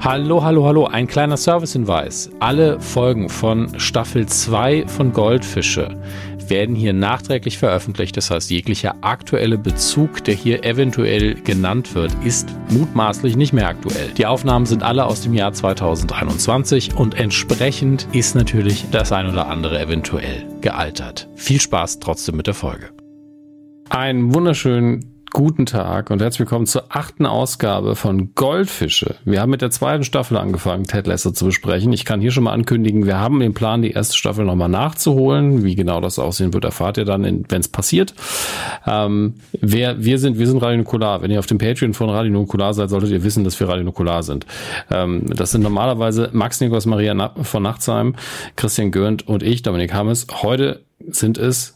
Hallo, hallo, hallo. Ein kleiner Servicehinweis. Alle Folgen von Staffel 2 von Goldfische werden hier nachträglich veröffentlicht. Das heißt, jeglicher aktuelle Bezug, der hier eventuell genannt wird, ist mutmaßlich nicht mehr aktuell. Die Aufnahmen sind alle aus dem Jahr 2021 und entsprechend ist natürlich das ein oder andere eventuell gealtert. Viel Spaß trotzdem mit der Folge. Einen wunderschönen Guten Tag und herzlich willkommen zur achten Ausgabe von Goldfische. Wir haben mit der zweiten Staffel angefangen, Ted Lasso zu besprechen. Ich kann hier schon mal ankündigen, wir haben den Plan, die erste Staffel nochmal nachzuholen. Wie genau das aussehen wird, erfahrt ihr dann, wenn es passiert. Ähm, wer, wir sind, wir sind Radio Nukular. Wenn ihr auf dem Patreon von Radio Nukular seid, solltet ihr wissen, dass wir Radio Nukular sind. Ähm, das sind normalerweise Max Nikos Maria von Nachtsheim, Christian Görnd und ich, Dominik Hammes. Heute sind es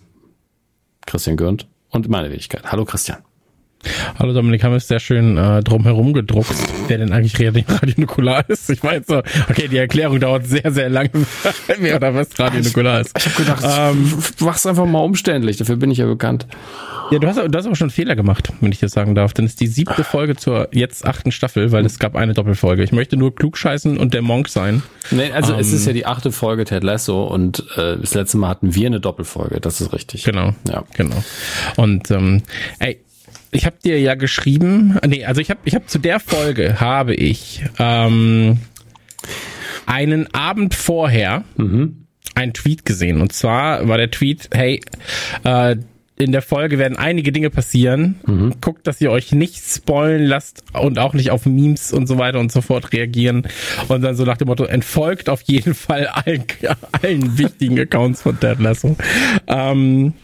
Christian Görnd und meine Wenigkeit. Hallo Christian. Hallo Dominik, haben wir es sehr schön äh, drumherum gedruckt, wer denn eigentlich Radio Nukular ist. Ich weiß so, okay, die Erklärung dauert sehr, sehr lange, wer oder was Radio Nukular ist. Ich habe gedacht, ähm, mach's einfach mal umständlich, dafür bin ich ja bekannt. Ja, du hast, du hast aber schon Fehler gemacht, wenn ich das sagen darf. Denn es ist die siebte Folge zur jetzt achten Staffel, weil es gab eine Doppelfolge. Ich möchte nur klugscheißen und der Monk sein. Nee, also ähm, es ist ja die achte Folge Ted Lasso und äh, das letzte Mal hatten wir eine Doppelfolge, das ist richtig. Genau. Ja. Genau. Und ähm, ey, ich habe dir ja geschrieben, nee, also ich habe ich hab zu der Folge habe ich ähm, einen Abend vorher mhm. einen Tweet gesehen und zwar war der Tweet, hey, äh, in der Folge werden einige Dinge passieren. Mhm. Guckt, dass ihr euch nicht spoilen lasst und auch nicht auf Memes und so weiter und so fort reagieren. Und dann so nach dem Motto, entfolgt auf jeden Fall allen, allen wichtigen Accounts von Ted Lasso. Ähm,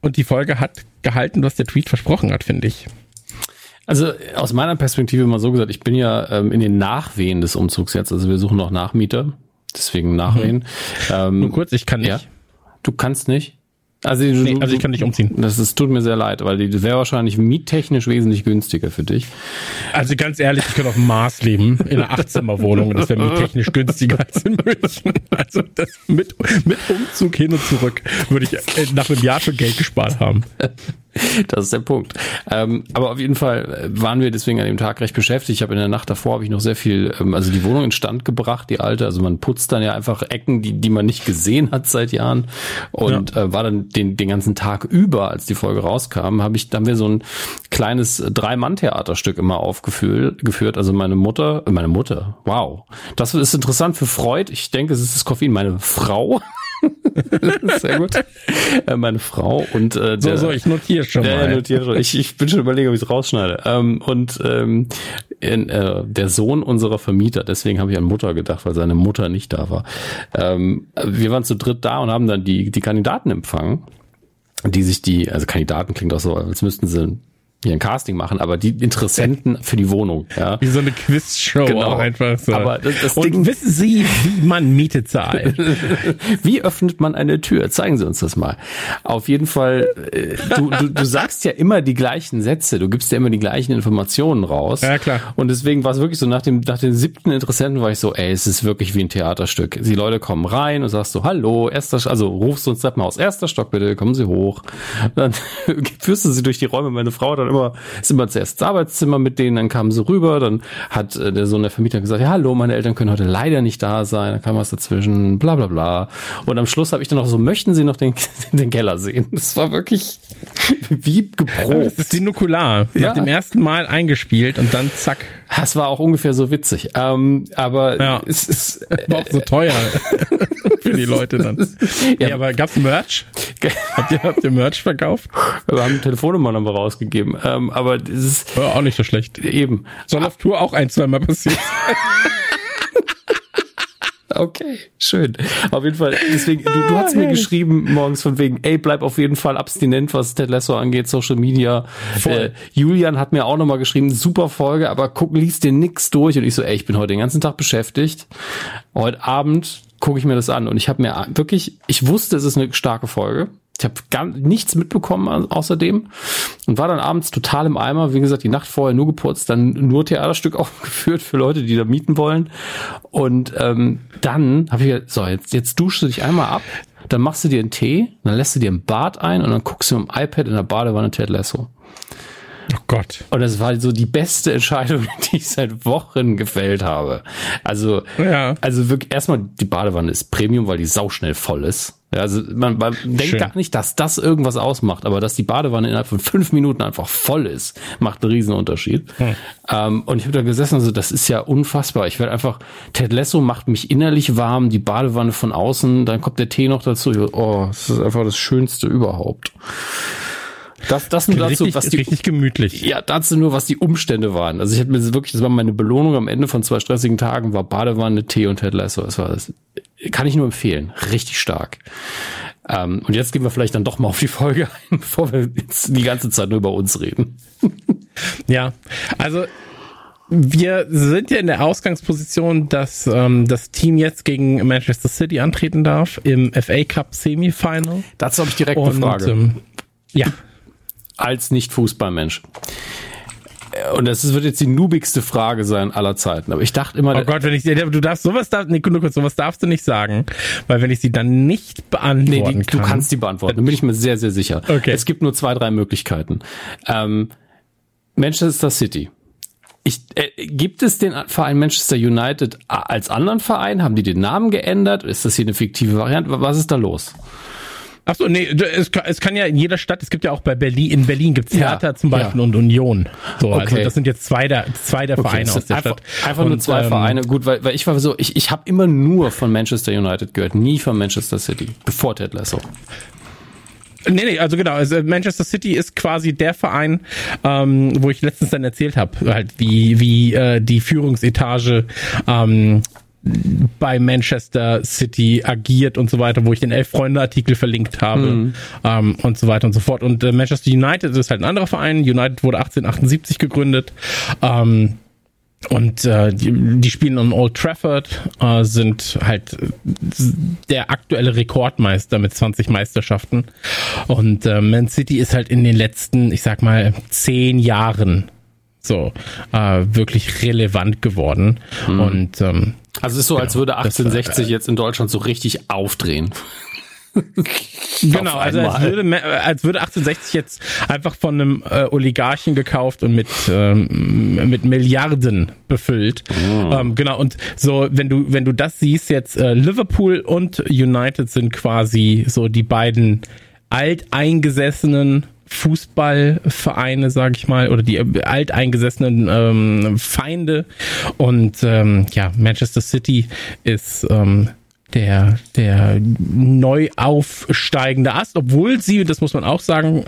und die Folge hat gehalten, was der Tweet versprochen hat, finde ich. Also aus meiner Perspektive mal so gesagt, ich bin ja ähm, in den Nachwehen des Umzugs jetzt. Also wir suchen noch Nachmieter, deswegen Nachwehen. Mhm. Ähm, Nur kurz, ich kann nicht. Ja, du kannst nicht. Also, du, nee, also ich kann nicht umziehen. Das ist, tut mir sehr leid, weil die wäre wahrscheinlich miettechnisch wesentlich günstiger für dich. Also ganz ehrlich, ich könnte auf dem Mars leben, in einer Achtzimmerwohnung. Das wäre miettechnisch günstiger als in München. Also das mit, mit Umzug hin und zurück würde ich nach einem Jahr schon Geld gespart haben. Das ist der Punkt. Ähm, aber auf jeden Fall waren wir deswegen an dem Tag recht beschäftigt. Ich habe in der Nacht davor habe ich noch sehr viel, ähm, also die Wohnung in Stand gebracht, die alte. Also man putzt dann ja einfach Ecken, die, die man nicht gesehen hat seit Jahren. Und ja. äh, war dann den, den ganzen Tag über, als die Folge rauskam, habe ich, dann wir so ein kleines Drei-Mann-Theaterstück immer aufgeführt. Geführt. Also meine Mutter, äh, meine Mutter, wow. Das ist interessant für Freud. Ich denke, es ist das Koffein. Meine Frau Sehr gut. Äh, meine Frau und äh, der, so, so, ich notiere schon der, mal. Notiere schon. Ich, ich bin schon überlegen, ob ich es rausschneide. Ähm, und ähm, in, äh, der Sohn unserer Vermieter, deswegen habe ich an Mutter gedacht, weil seine Mutter nicht da war. Ähm, wir waren zu dritt da und haben dann die, die Kandidaten empfangen die sich die, also Kandidaten klingt auch so, als müssten sie hier ein Casting machen, aber die Interessenten für die Wohnung. Ja. Wie so eine Quizshow genau. auch einfach so. Aber das, das Und Ding, wissen Sie, wie man Miete zahlt? wie öffnet man eine Tür? Zeigen Sie uns das mal. Auf jeden Fall, äh, du, du, du sagst ja immer die gleichen Sätze, du gibst ja immer die gleichen Informationen raus. Ja, klar. Und deswegen war es wirklich so, nach dem, nach dem siebten Interessenten war ich so, ey, es ist wirklich wie ein Theaterstück. Die Leute kommen rein und sagst so, hallo, erster, also rufst du uns das mal aus, erster Stock bitte, kommen Sie hoch. Dann führst du sie durch die Räume, meine Frau dann immer, sind wir zuerst ins Arbeitszimmer mit denen, dann kamen sie rüber, dann hat äh, der Sohn der Vermieter gesagt, ja, hallo, meine Eltern können heute leider nicht da sein, dann kam was dazwischen, bla bla bla. Und am Schluss habe ich dann noch so, möchten Sie noch den, den Keller sehen? Das war wirklich wie geprobt. Das ist die Nukular. Ja. Nach dem ersten Mal eingespielt und dann zack. Das war auch ungefähr so witzig. Ähm, aber ja. es ist war auch so teuer für die Leute dann. Ja, ja aber gab's Merch? habt, ihr, habt ihr Merch verkauft? Wir haben Telefonnummer nochmal rausgegeben. Ähm, aber das ist ja, auch nicht so schlecht. Eben. Soll auf Tour auch ein, zweimal passieren. Okay, schön. Auf jeden Fall, deswegen, du, du hast mir geschrieben morgens von wegen, ey, bleib auf jeden Fall abstinent, was Ted Lasso angeht, Social Media. Äh, Julian hat mir auch nochmal geschrieben, super Folge, aber guck, liest dir nix durch. Und ich so, ey, ich bin heute den ganzen Tag beschäftigt. Heute Abend gucke ich mir das an. Und ich habe mir wirklich, ich wusste, es ist eine starke Folge. Ich habe gar nichts mitbekommen außerdem und war dann abends total im Eimer. Wie gesagt, die Nacht vorher nur geputzt, dann nur Theaterstück aufgeführt für Leute, die da mieten wollen. Und ähm, dann habe ich gesagt, so, jetzt, jetzt duschst du dich einmal ab, dann machst du dir einen Tee, dann lässt du dir ein Bad ein und dann guckst du im iPad in der Badewanne Ted Lasso. Gott. Und das war so die beste Entscheidung, die ich seit Wochen gefällt habe. Also, Ja. also wirklich erstmal die Badewanne ist Premium, weil die sauschnell voll ist. Ja, also man, man denkt Schön. gar nicht, dass das irgendwas ausmacht, aber dass die Badewanne innerhalb von fünf Minuten einfach voll ist, macht einen riesen Unterschied. Ähm, und ich habe da gesessen, also das ist ja unfassbar. Ich werde einfach, Ted Lasso macht mich innerlich warm, die Badewanne von außen, dann kommt der Tee noch dazu. Oh, das ist einfach das Schönste überhaupt. Das, das nur dazu, richtig, was die richtig gemütlich. ja, dazu nur, was die Umstände waren. Also ich hatte mir wirklich, das war meine Belohnung am Ende von zwei stressigen Tagen, war Badewanne, Tee und Ted Lasso. Das war das, kann ich nur empfehlen. Richtig stark. Ähm, und jetzt gehen wir vielleicht dann doch mal auf die Folge ein, bevor wir jetzt die ganze Zeit nur über uns reden. Ja, also wir sind ja in der Ausgangsposition, dass ähm, das Team jetzt gegen Manchester City antreten darf im FA Cup Semifinal. Dazu habe ich direkt eine Und Frage. ähm, ja, Als Nicht-Fußballmensch. Und das wird jetzt die nubigste Frage sein aller Zeiten. Aber ich dachte immer, oh Gott, wenn ich du darfst sowas darf, nee, nur kurz, sowas darfst du nicht sagen, weil wenn ich sie dann nicht Nee, beantworten die, kann. du kannst die beantworten. Da bin ich mir sehr, sehr sicher. Okay. Es gibt nur zwei, drei Möglichkeiten. Ähm, Manchester City. Ich, äh, gibt es den Verein Manchester United als anderen Verein? Haben die den Namen geändert? Ist das hier eine fiktive Variante? Was ist da los? Ach so, nee, es kann, es kann ja in jeder Stadt, es gibt ja auch bei Berlin, in Berlin gibt's Ja, Hertha zum Beispiel ja. und Union. So, also Okay. das sind jetzt zwei der, zwei der Vereine das aus der einfach, Stadt. Einfach nur Und, zwei ähm, Vereine. Gut, weil, weil ich war so, ich, ich habe immer nur von Manchester United gehört, nie von Manchester City, bevor Ted Lasso. Nee, nee, also genau, also Manchester City ist quasi der Verein, ähm, wo ich letztens dann erzählt habe, halt wie, wie äh, die Führungsetage ähm, bei Manchester City agiert und so weiter, wo ich den Elf-Freunde-Artikel verlinkt habe ähm, und so weiter und so fort. Und äh, Manchester United ist halt ein anderer Verein. United wurde 1878 gegründet. Ähm, und äh, die, die spielen an Old Trafford, äh, sind halt der aktuelle Rekordmeister mit 20 Meisterschaften. Und äh, Man City ist halt in den letzten, ich sag mal, zehn Jahren so äh, wirklich relevant geworden. Und ähm, Also es ist so, als würde 1860 jetzt in Deutschland so richtig aufdrehen. Genau, also als würde, Ma- als würde 1860 jetzt einfach von einem äh, Oligarchen gekauft und mit, ähm, mit Milliarden befüllt. Ähm, genau, und so, wenn du, wenn du das siehst, jetzt äh, Liverpool und United sind quasi so die beiden alteingesessenen Fußballvereine, sag ich mal, oder die äh, alteingesessenen ähm, Feinde. Und ähm, ja, Manchester City ist ähm, der, der neu aufsteigende Ast, obwohl sie, das muss man auch sagen,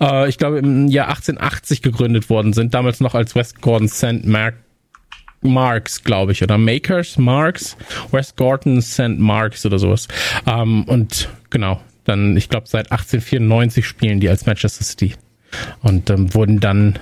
äh, ich glaube im Jahr 1880 gegründet worden sind, damals noch als West Gordon St. Mark Marks, glaube ich, oder Makers, Marks, West Gordon St. Marks oder sowas. Ähm, und genau, dann, ich glaube, seit 1894 spielen die als Manchester City. Und ähm, wurden dann,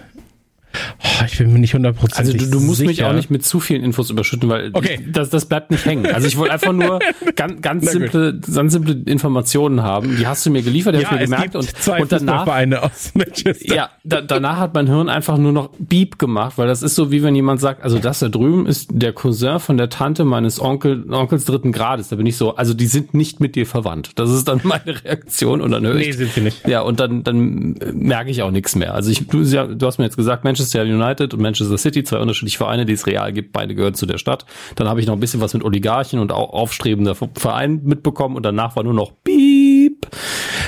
ich bin mir nicht Also hundertprozentig du, du musst mich sicher. auch nicht mit zu vielen Infos überschütten, weil Okay. das, das bleibt nicht hängen. Also ich wollte einfach nur ganz, ganz simple, ganz simple Informationen haben. Die hast du mir geliefert, die ja, hast du mir gemerkt und, zwei und danach, Fußballvereine aus Manchester. ja, da, danach hat mein Hirn einfach nur noch Beep gemacht, weil das ist so wie wenn jemand sagt, also das da drüben ist der Cousin von der Tante meines Onkel, Onkels dritten Grades. Da bin ich so, also die sind nicht mit dir verwandt. Das ist dann meine Reaktion und dann höre Nee, ich, sind sie nicht. ja, und dann, dann merke ich auch nichts mehr. Also ich, du, du hast mir jetzt gesagt, Manchester United und Manchester City, zwei unterschiedliche Vereine, die es real gibt, beide gehören zu der Stadt. Dann habe ich noch ein bisschen was mit Oligarchen und auch aufstrebender Verein mitbekommen und danach war nur noch Piep.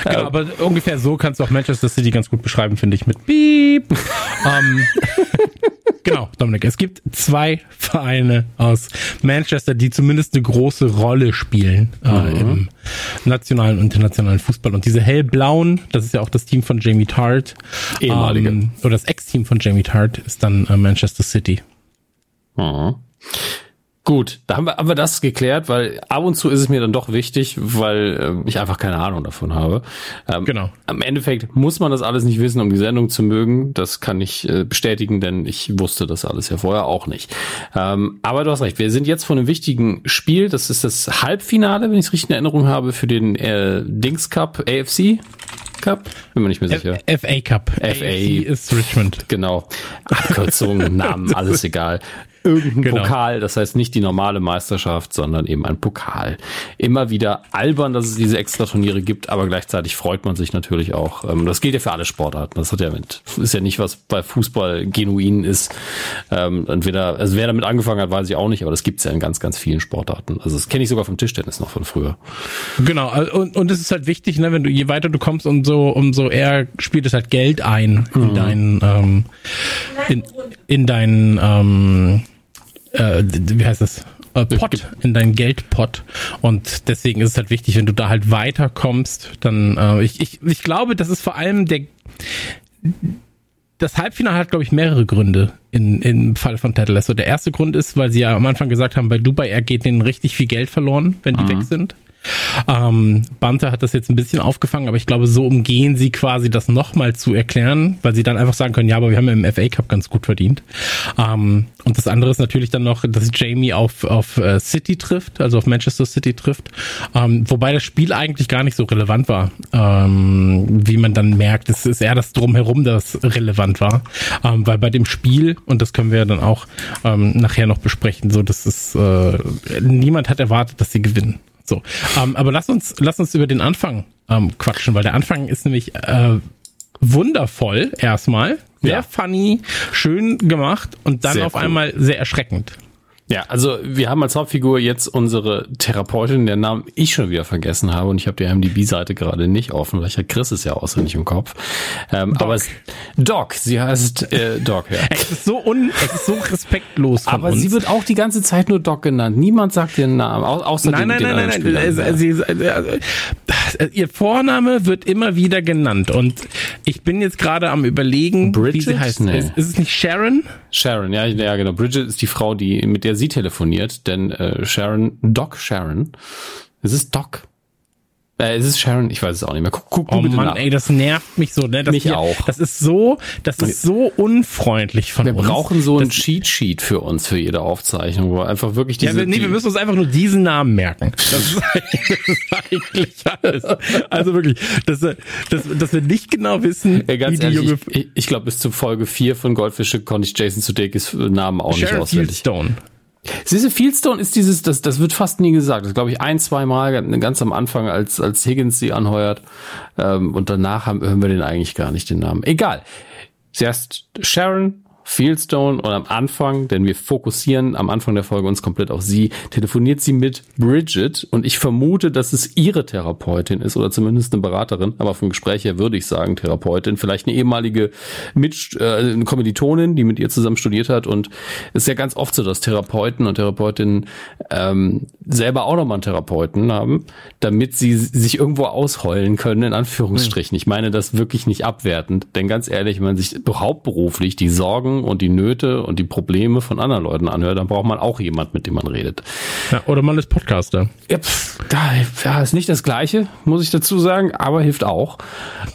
Genau, aber ungefähr so kannst du auch Manchester City ganz gut beschreiben, finde ich, mit Beep. ähm, genau, Dominik, es gibt zwei Vereine aus Manchester, die zumindest eine große Rolle spielen äh, im nationalen und internationalen Fußball. Und diese hellblauen, das ist ja auch das Team von Jamie Tart, Ehemalige. ähm, oder das Ex-Team von Jamie Tart ist dann äh, Manchester City. Mhm. Gut, da haben wir, haben wir das geklärt, weil ab und zu ist es mir dann doch wichtig, weil ähm, ich einfach keine Ahnung davon habe. Ähm, Genau. Am Endeffekt muss man das alles nicht wissen, um die Sendung zu mögen. Das kann ich äh, bestätigen, denn ich wusste das alles ja vorher auch nicht. Ähm, aber du hast recht, wir sind jetzt vor einem wichtigen Spiel. Das ist das Halbfinale, wenn ich es richtig in Erinnerung habe, für den äh, Dings Cup, AFC Cup. Bin mir nicht mehr sicher. F FA Cup. FA. AFC ist Richmond. Genau. Abkürzungen, Namen, alles egal. Irgendein genau. Pokal, das heißt nicht die normale Meisterschaft, sondern eben ein Pokal. Immer wieder albern, dass es diese Extraturniere gibt, aber gleichzeitig freut man sich natürlich auch. Ähm, das gilt ja für alle Sportarten. Das hat ja mit, ist ja nicht, was bei Fußball genuin ist. Ähm, entweder, also wer damit angefangen hat, weiß ich auch nicht, aber das gibt's ja in ganz, ganz vielen Sportarten. Also das kenne ich sogar vom Tischtennis noch von früher. Genau, und, und es ist halt wichtig, ne, wenn du, je weiter du kommst, umso, umso eher spielt es halt Geld ein in mhm. deinen, ähm, in, in deinen, ähm, äh, wie heißt das? Äh, Pot, in deinen Geldpot. Und deswegen ist es halt wichtig, wenn du da halt weiterkommst, dann, äh, ich, ich, ich glaube, das ist vor allem der, das Halbfinale hat, glaube ich, mehrere Gründe in, im Fall von Ted Lasso. Der erste Grund ist, weil sie ja am Anfang gesagt haben, bei Dubai, er geht denen richtig viel Geld verloren, wenn die mhm. weg sind. Ähm, Bante hat das jetzt ein bisschen aufgefangen, aber ich glaube, so umgehen sie quasi das nochmal zu erklären, weil sie dann einfach sagen können, ja, aber wir haben ja im FA Cup ganz gut verdient. Ähm, und das andere ist natürlich dann noch, dass Jamie auf, auf äh, City trifft, also auf Manchester City trifft, ähm, wobei das Spiel eigentlich gar nicht so relevant war, ähm, wie man dann merkt. Es ist eher das Drumherum, das relevant war, ähm, weil bei dem Spiel, und das können wir dann auch ähm, nachher noch besprechen, so, dass es, äh, niemand hat erwartet, dass sie gewinnen. So, ähm, aber lass uns, lass uns über den Anfang ähm, quatschen, weil der Anfang ist nämlich äh, wundervoll erstmal, sehr ja. funny, schön gemacht und dann sehr auf cool. einmal sehr erschreckend. Ja, also wir haben als Hauptfigur jetzt unsere Therapeutin, der Namen ich schon wieder vergessen habe und ich habe die MDB-Seite gerade nicht offen, weil ich ja Chris ist ja auswendig im Kopf. Ähm, Doc. aber es, Doc, sie heißt äh, Doc, ja. Es ist so un, es ist so respektlos von Aber uns. sie wird auch die ganze Zeit nur Doc genannt. Niemand sagt ihren Namen, au außer nein, den, nein, den nein, nein, nein, sie, äh, ihr Vorname wird immer wieder genannt und ich bin jetzt gerade am überlegen, Bridget? wie sie heißt. Nee. Ist, ist es nicht Sharon? Sharon, ja, ja, genau. Bridget ist die Frau, die mit der sie telefoniert, denn äh, Sharon, Doc Sharon, es ist Doc. Äh, ist es Sharon? Ich weiß es auch nicht mehr. Guck, guck oh bitte Mann, nach. ey, das nervt mich so. Ne? Das mich hier, auch. Das ist so, das ist so unfreundlich von wir uns. Wir brauchen so ein Cheat Sheet für uns für jede Aufzeichnung, wo einfach wirklich diese. Ja, wir, nee, die, wir müssen uns einfach nur diesen Namen merken. Das ist, das ist eigentlich alles. Also wirklich, dass, dass, dass wir nicht genau wissen, ja, ganz wie die ehrlich, junge. Ich, ich glaube, bis zur Folge 4 von Goldfische konnte ich Jason Sudeikis Namen auch Sharon nicht auswendig. Fieldstone. Siehste, Fieldstone ist dieses, das, das wird fast nie gesagt. Das glaube ich ein, zwei Mal ganz am Anfang, als, als Higgins sie anheuert. Ähm, und danach haben, hören wir den eigentlich gar nicht den Namen. Egal. Sie heißt Sharon Fieldstone und am Anfang, denn wir fokussieren am Anfang der Folge uns komplett auf sie, telefoniert sie mit Bridget und ich vermute, dass es ihre Therapeutin ist oder zumindest eine Beraterin, aber vom Gespräch her würde ich sagen Therapeutin, vielleicht eine ehemalige mit äh, eine Kommilitonin, die mit ihr zusammen studiert hat und es ist ja ganz oft so, dass Therapeuten und Therapeutinnen ähm, selber auch nochmal einen Therapeuten haben, damit sie sich irgendwo ausheulen können, in Anführungsstrichen. Ich meine das wirklich nicht abwertend, denn ganz ehrlich, wenn man sich hauptberuflich die Sorgen und die Nöte und die Probleme von anderen Leuten anhört, dann braucht man auch jemand, mit dem man redet. Ja, oder man ist Podcaster. Ja, pff, da, ja, ist nicht das Gleiche, muss ich dazu sagen, aber hilft auch.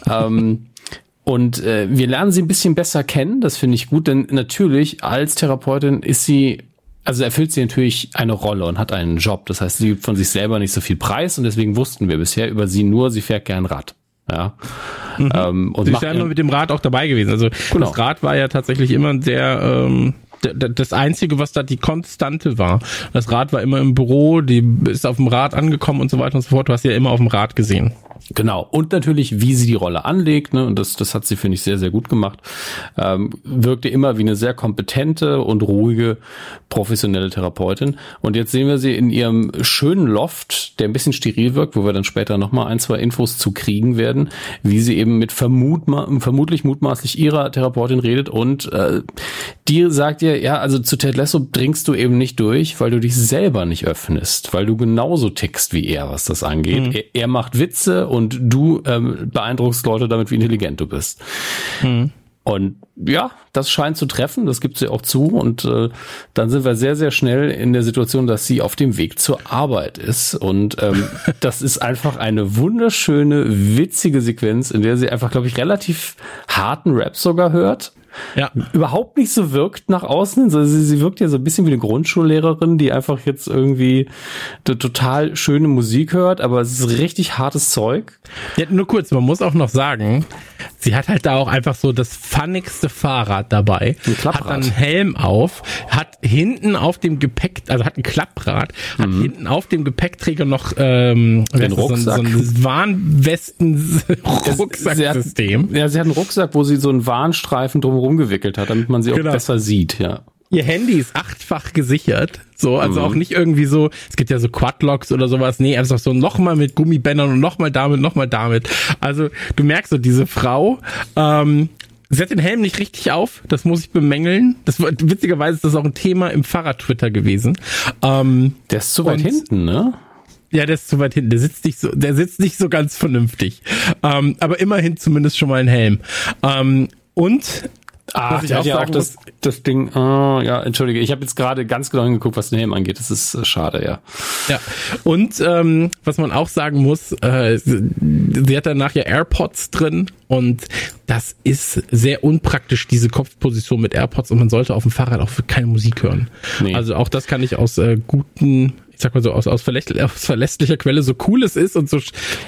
ähm, und äh, wir lernen sie ein bisschen besser kennen, das finde ich gut, denn natürlich als Therapeutin ist sie also erfüllt sie natürlich eine Rolle und hat einen Job. Das heißt, sie gibt von sich selber nicht so viel Preis und deswegen wussten wir bisher über sie nur, sie fährt gern Rad. Ja. Mhm. Ähm, und Sie ist ja immer mit dem Rad auch dabei gewesen. Also genau. das Rad war ja tatsächlich immer sehr ähm, das Einzige, was da die Konstante war. Das Rad war immer im Büro, die ist auf dem Rad angekommen und so weiter und so fort. Du hast ja immer auf dem Rad gesehen. Genau. Und natürlich, wie sie die Rolle anlegt, ne, und das, das hat sie, finde ich, sehr, sehr gut gemacht, ähm, wirkte immer wie eine sehr kompetente und ruhige, professionelle Therapeutin. Und jetzt sehen wir sie in ihrem schönen Loft, der ein bisschen steril wirkt, wo wir dann später nochmal ein, zwei Infos zu kriegen werden, wie sie eben mit vermutma vermutlich mutmaßlich ihrer Therapeutin redet und äh, die sagt ihr, ja, also zu Ted Lasso dringst du eben nicht durch, weil du dich selber nicht öffnest, weil du genauso tickst wie er, was das angeht. Mhm. Er, er macht Witze und du ähm, beeindruckst Leute damit, wie intelligent du bist. Hm. Und ja, das scheint zu treffen, das gibt sie auch zu. Und äh, dann sind wir sehr, sehr schnell in der Situation, dass sie auf dem Weg zur Arbeit ist. Und ähm, das ist einfach eine wunderschöne, witzige Sequenz, in der sie einfach, glaube ich, relativ harten Rap sogar hört. Ja. überhaupt nicht so wirkt nach außen. Also sie, sie wirkt ja so ein bisschen wie eine Grundschullehrerin, die einfach jetzt irgendwie total schöne Musik hört, aber es ist richtig hartes Zeug. Ja, nur kurz, man muss auch noch sagen, sie hat halt da auch einfach so das funnigste Fahrrad dabei, hat dann einen Helm auf, hat hinten auf dem Gepäck, also hat ein Klapprad, hat mhm. hinten auf dem Gepäckträger noch ähm, Den Rucksack. So, ein, so ein Warnwesten-Rucksacksystem. Ja, sie hat einen Rucksack, wo sie so einen Warnstreifen drumherum gewickelt hat, damit man sie genau. auch besser sieht, ja. Ihr Handy ist achtfach gesichert, so, also mhm. auch nicht irgendwie so, es gibt ja so Quadlocks oder sowas, nee, einfach so nochmal mit Gummibändern und nochmal damit, nochmal damit. Also du merkst so, diese Frau, ähm, Sie hat den Helm nicht richtig auf, das muss ich bemängeln. Das witzigerweise ist das auch ein Thema im Fahrrad-Twitter gewesen. Ähm, der ist zu weit hinten, ne? Ja, der ist zu weit hinten. Der sitzt nicht so, der sitzt nicht so ganz vernünftig. Ähm, aber immerhin zumindest schon mal ein Helm. Ähm, und Ah, ich auch ja auch das, das Ding. Oh, ja, entschuldige, ich habe jetzt gerade ganz genau hingeguckt, was den Helm angeht. Das ist äh, schade, ja. Ja. Und ähm, was man auch sagen muss, äh, sie hat danach ja AirPods drin und das ist sehr unpraktisch, diese Kopfposition mit AirPods und man sollte auf dem Fahrrad auch keine Musik hören. Nee. Also auch das kann ich aus äh, guten ich sag mal so, aus, aus, verlässlicher, aus verlässlicher Quelle, so cool es ist und so,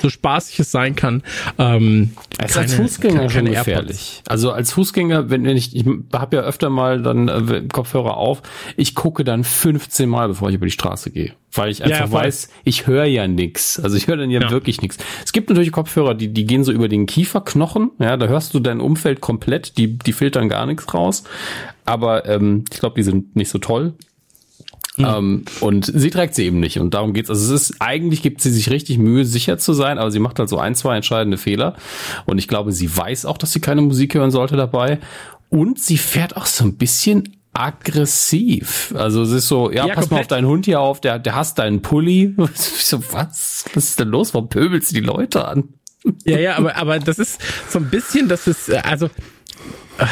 so spaßig es sein kann. Ähm, es ist als Fußgänger keine, schon gefährlich. Also als Fußgänger, wenn, wenn ich, ich habe ja öfter mal dann äh, Kopfhörer auf, ich gucke dann 15 Mal, bevor ich über die Straße gehe. Weil ich einfach ja, weiß, ich höre ja nix. Also ich höre dann ja, ja, wirklich nichts. Es gibt natürlich Kopfhörer, die, die gehen so über den Kieferknochen. Ja, da hörst du dein Umfeld komplett, die, die filtern gar nichts raus. Aber ähm, ich glaube, die sind nicht so toll. Mhm. Ähm, und sie trägt sie eben nicht. Und darum geht's. Also es ist, eigentlich gibt sie sich richtig Mühe, sicher zu sein, aber sie macht halt so ein, zwei entscheidende Fehler. Und ich glaube, sie weiß auch, dass sie keine Musik hören sollte dabei. Und sie fährt auch so ein bisschen aggressiv. Also es ist so, ja, ja pass komplett. mal auf deinen Hund hier auf, der, der hasst deinen Pulli. so, was? Was ist denn los? Warum pöbelst du die Leute an? Ja, ja, aber, aber das ist so ein bisschen, das ist, also, äh,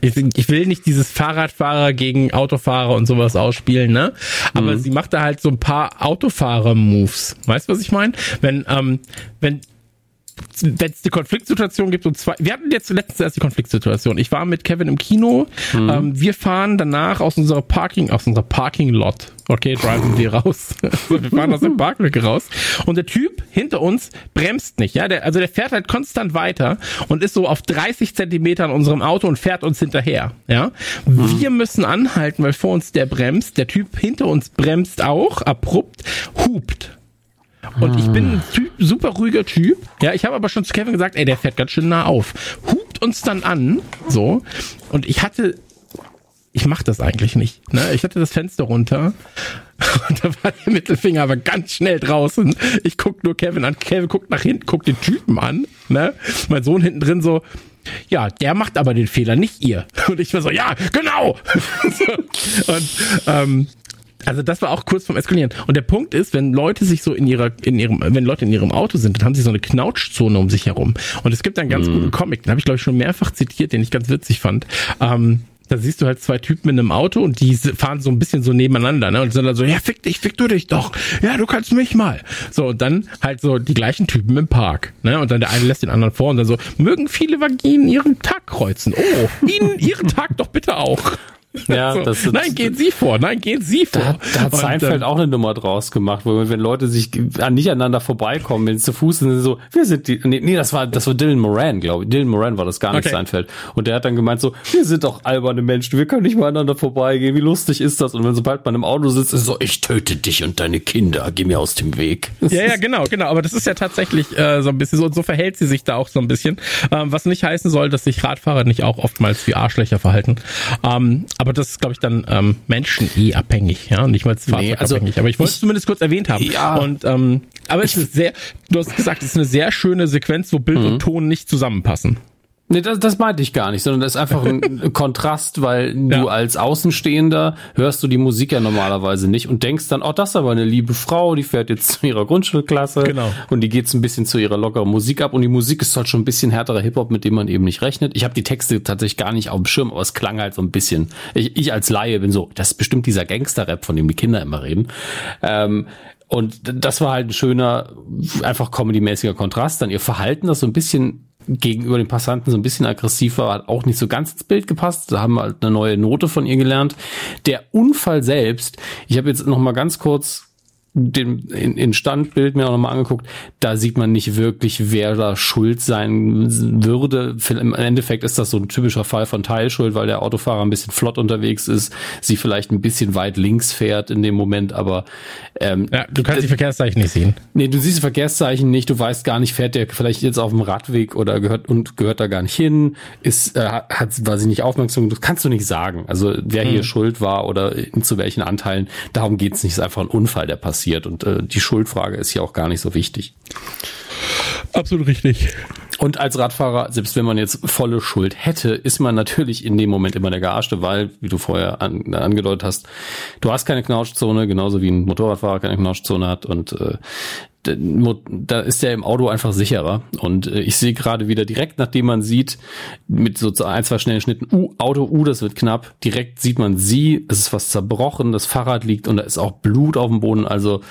ich will nicht dieses Fahrradfahrer gegen Autofahrer und sowas ausspielen, ne? Aber mhm. sie macht da halt so ein paar Autofahrer-Moves. Weißt du, was ich meine? Wenn, ähm, wenn wenn es die Konfliktsituation gibt und zwei, wir hatten jetzt letztens erst die Konfliktsituation. Ich war mit Kevin im Kino. Mhm. Ähm, wir fahren danach aus unserer Parking, aus unserer Parking Lot. Okay, driven wir raus. wir fahren aus dem Parkweg raus. Und der Typ hinter uns bremst nicht. Ja, der, also der fährt halt konstant weiter und ist so auf 30 Zentimeter an unserem Auto und fährt uns hinterher. Ja, mhm. wir müssen anhalten, weil vor uns der bremst. Der Typ hinter uns bremst auch abrupt, hupt und ich bin ein typ, super ruhiger Typ. Ja, ich habe aber schon zu Kevin gesagt, ey, der fährt ganz schön nah auf. Hupt uns dann an, so. Und ich hatte, ich mache das eigentlich nicht. Ne? Ich hatte das Fenster runter und da war der Mittelfinger aber ganz schnell draußen. Ich guck nur Kevin an. Kevin guckt nach hinten, guckt den Typen an. Ne? Mein Sohn hinten drin so, ja, der macht aber den Fehler, nicht ihr. Und ich war so, ja, genau. und ähm, also das war auch kurz vom Eskalieren. Und der Punkt ist, wenn Leute sich so in ihrer, in ihrem, wenn Leute in ihrem Auto sind, dann haben sie so eine Knautschzone um sich herum. Und es gibt einen ganz mm. guten Comic, den habe ich glaube ich schon mehrfach zitiert, den ich ganz witzig fand. Ähm, da siehst du halt zwei Typen in einem Auto und die fahren so ein bisschen so nebeneinander, ne? Und sind dann so, ja, fick dich, fick du dich doch. Ja, du kannst mich mal. So, und dann halt so die gleichen Typen im Park, ne? Und dann der eine lässt den anderen vor und dann so, mögen viele Vaginen ihren Tag kreuzen. Oh, ihnen ihren Tag doch bitte auch. Ja, das ist, Nein, gehen Sie vor. Nein, gehen Sie vor. Da, da hat Seinfeld äh, auch eine Nummer draus gemacht, wo wenn Leute sich an nicht aneinander vorbeikommen, wenn sie zu Fuß sind, so, wir sind die, nee, nee, das war, das war Dylan Moran, glaube ich. Dylan Moran war das gar nicht okay. Seinfeld. Und der hat dann gemeint so, wir sind doch alberne Menschen, wir können nicht mal aneinander vorbeigehen, wie lustig ist das? Und wenn sobald man im Auto sitzt, ist so, ich töte dich und deine Kinder, geh mir aus dem Weg. Ja, ja, genau, genau. Aber das ist ja tatsächlich äh, so ein bisschen so, und so verhält sie sich da auch so ein bisschen. Ähm, was nicht heißen soll, dass sich Radfahrer nicht auch oftmals wie Arschlöcher verhalten. Ähm, aber das ist, glaube ich, dann ähm, Menschen eh abhängig, ja, nicht mal fahrzeugabhängig. Nee, also aber ich wollte es zumindest kurz erwähnt haben. Ja. Und ähm, aber es ist sehr, du hast gesagt, es ist eine sehr schöne Sequenz, wo Bild mhm. und Ton nicht zusammenpassen. Nee, das, das meinte ich gar nicht, sondern das ist einfach ein Kontrast, weil ja. du als Außenstehender hörst du die Musik ja normalerweise nicht und denkst dann, oh, das ist aber eine liebe Frau, die fährt jetzt zu ihrer Grundschulklasse genau. und die geht ein bisschen zu ihrer lockeren Musik ab und die Musik ist halt schon ein bisschen härterer Hip-Hop, mit dem man eben nicht rechnet. Ich habe die Texte tatsächlich gar nicht auf dem Schirm, aber es klang halt so ein bisschen. Ich, ich als Laie bin so, das ist bestimmt dieser Gangster-Rap, von dem die Kinder immer reden. Ähm, und das war halt ein schöner, einfach comedy-mäßiger Kontrast. Dann ihr Verhalten, das so ein bisschen gegenüber den Passanten so ein bisschen aggressiv war, hat auch nicht so ganz ins Bild gepasst. Da haben wir halt eine neue Note von ihr gelernt. Der Unfall selbst, ich habe jetzt noch mal ganz kurz den in, in Standbild mir auch nochmal angeguckt, da sieht man nicht wirklich, wer da schuld sein würde. Im Endeffekt ist das so ein typischer Fall von Teilschuld, weil der Autofahrer ein bisschen flott unterwegs ist, sie vielleicht ein bisschen weit links fährt in dem Moment, aber ähm, ja, du kannst die Verkehrszeichen nicht sehen. Nee, du siehst die Verkehrszeichen nicht, du weißt gar nicht, fährt der vielleicht jetzt auf dem Radweg oder gehört und gehört da gar nicht hin, ist äh, hat war sie nicht aufmerksam, das kannst du nicht sagen. Also wer hm. hier schuld war oder zu welchen Anteilen, darum geht's nicht, es ist einfach ein Unfall, der passiert passiert. Und äh, die Schuldfrage ist ja auch gar nicht so wichtig. Absolut richtig. Und als Radfahrer, selbst wenn man jetzt volle Schuld hätte, ist man natürlich in dem Moment immer der Gearschte, weil, wie du vorher an, angedeutet hast, du hast keine Knautschzone, genauso wie ein Motorradfahrer keine Knautschzone hat und äh, da ist der im Auto einfach sicherer. Und äh, ich sehe gerade wieder direkt, nachdem man sieht, mit so ein, zwei schnellen Schnitten, uh, Auto, uh, das wird knapp, direkt sieht man sie, es ist was zerbrochen, das Fahrrad liegt und da ist auch Blut auf dem Boden. Also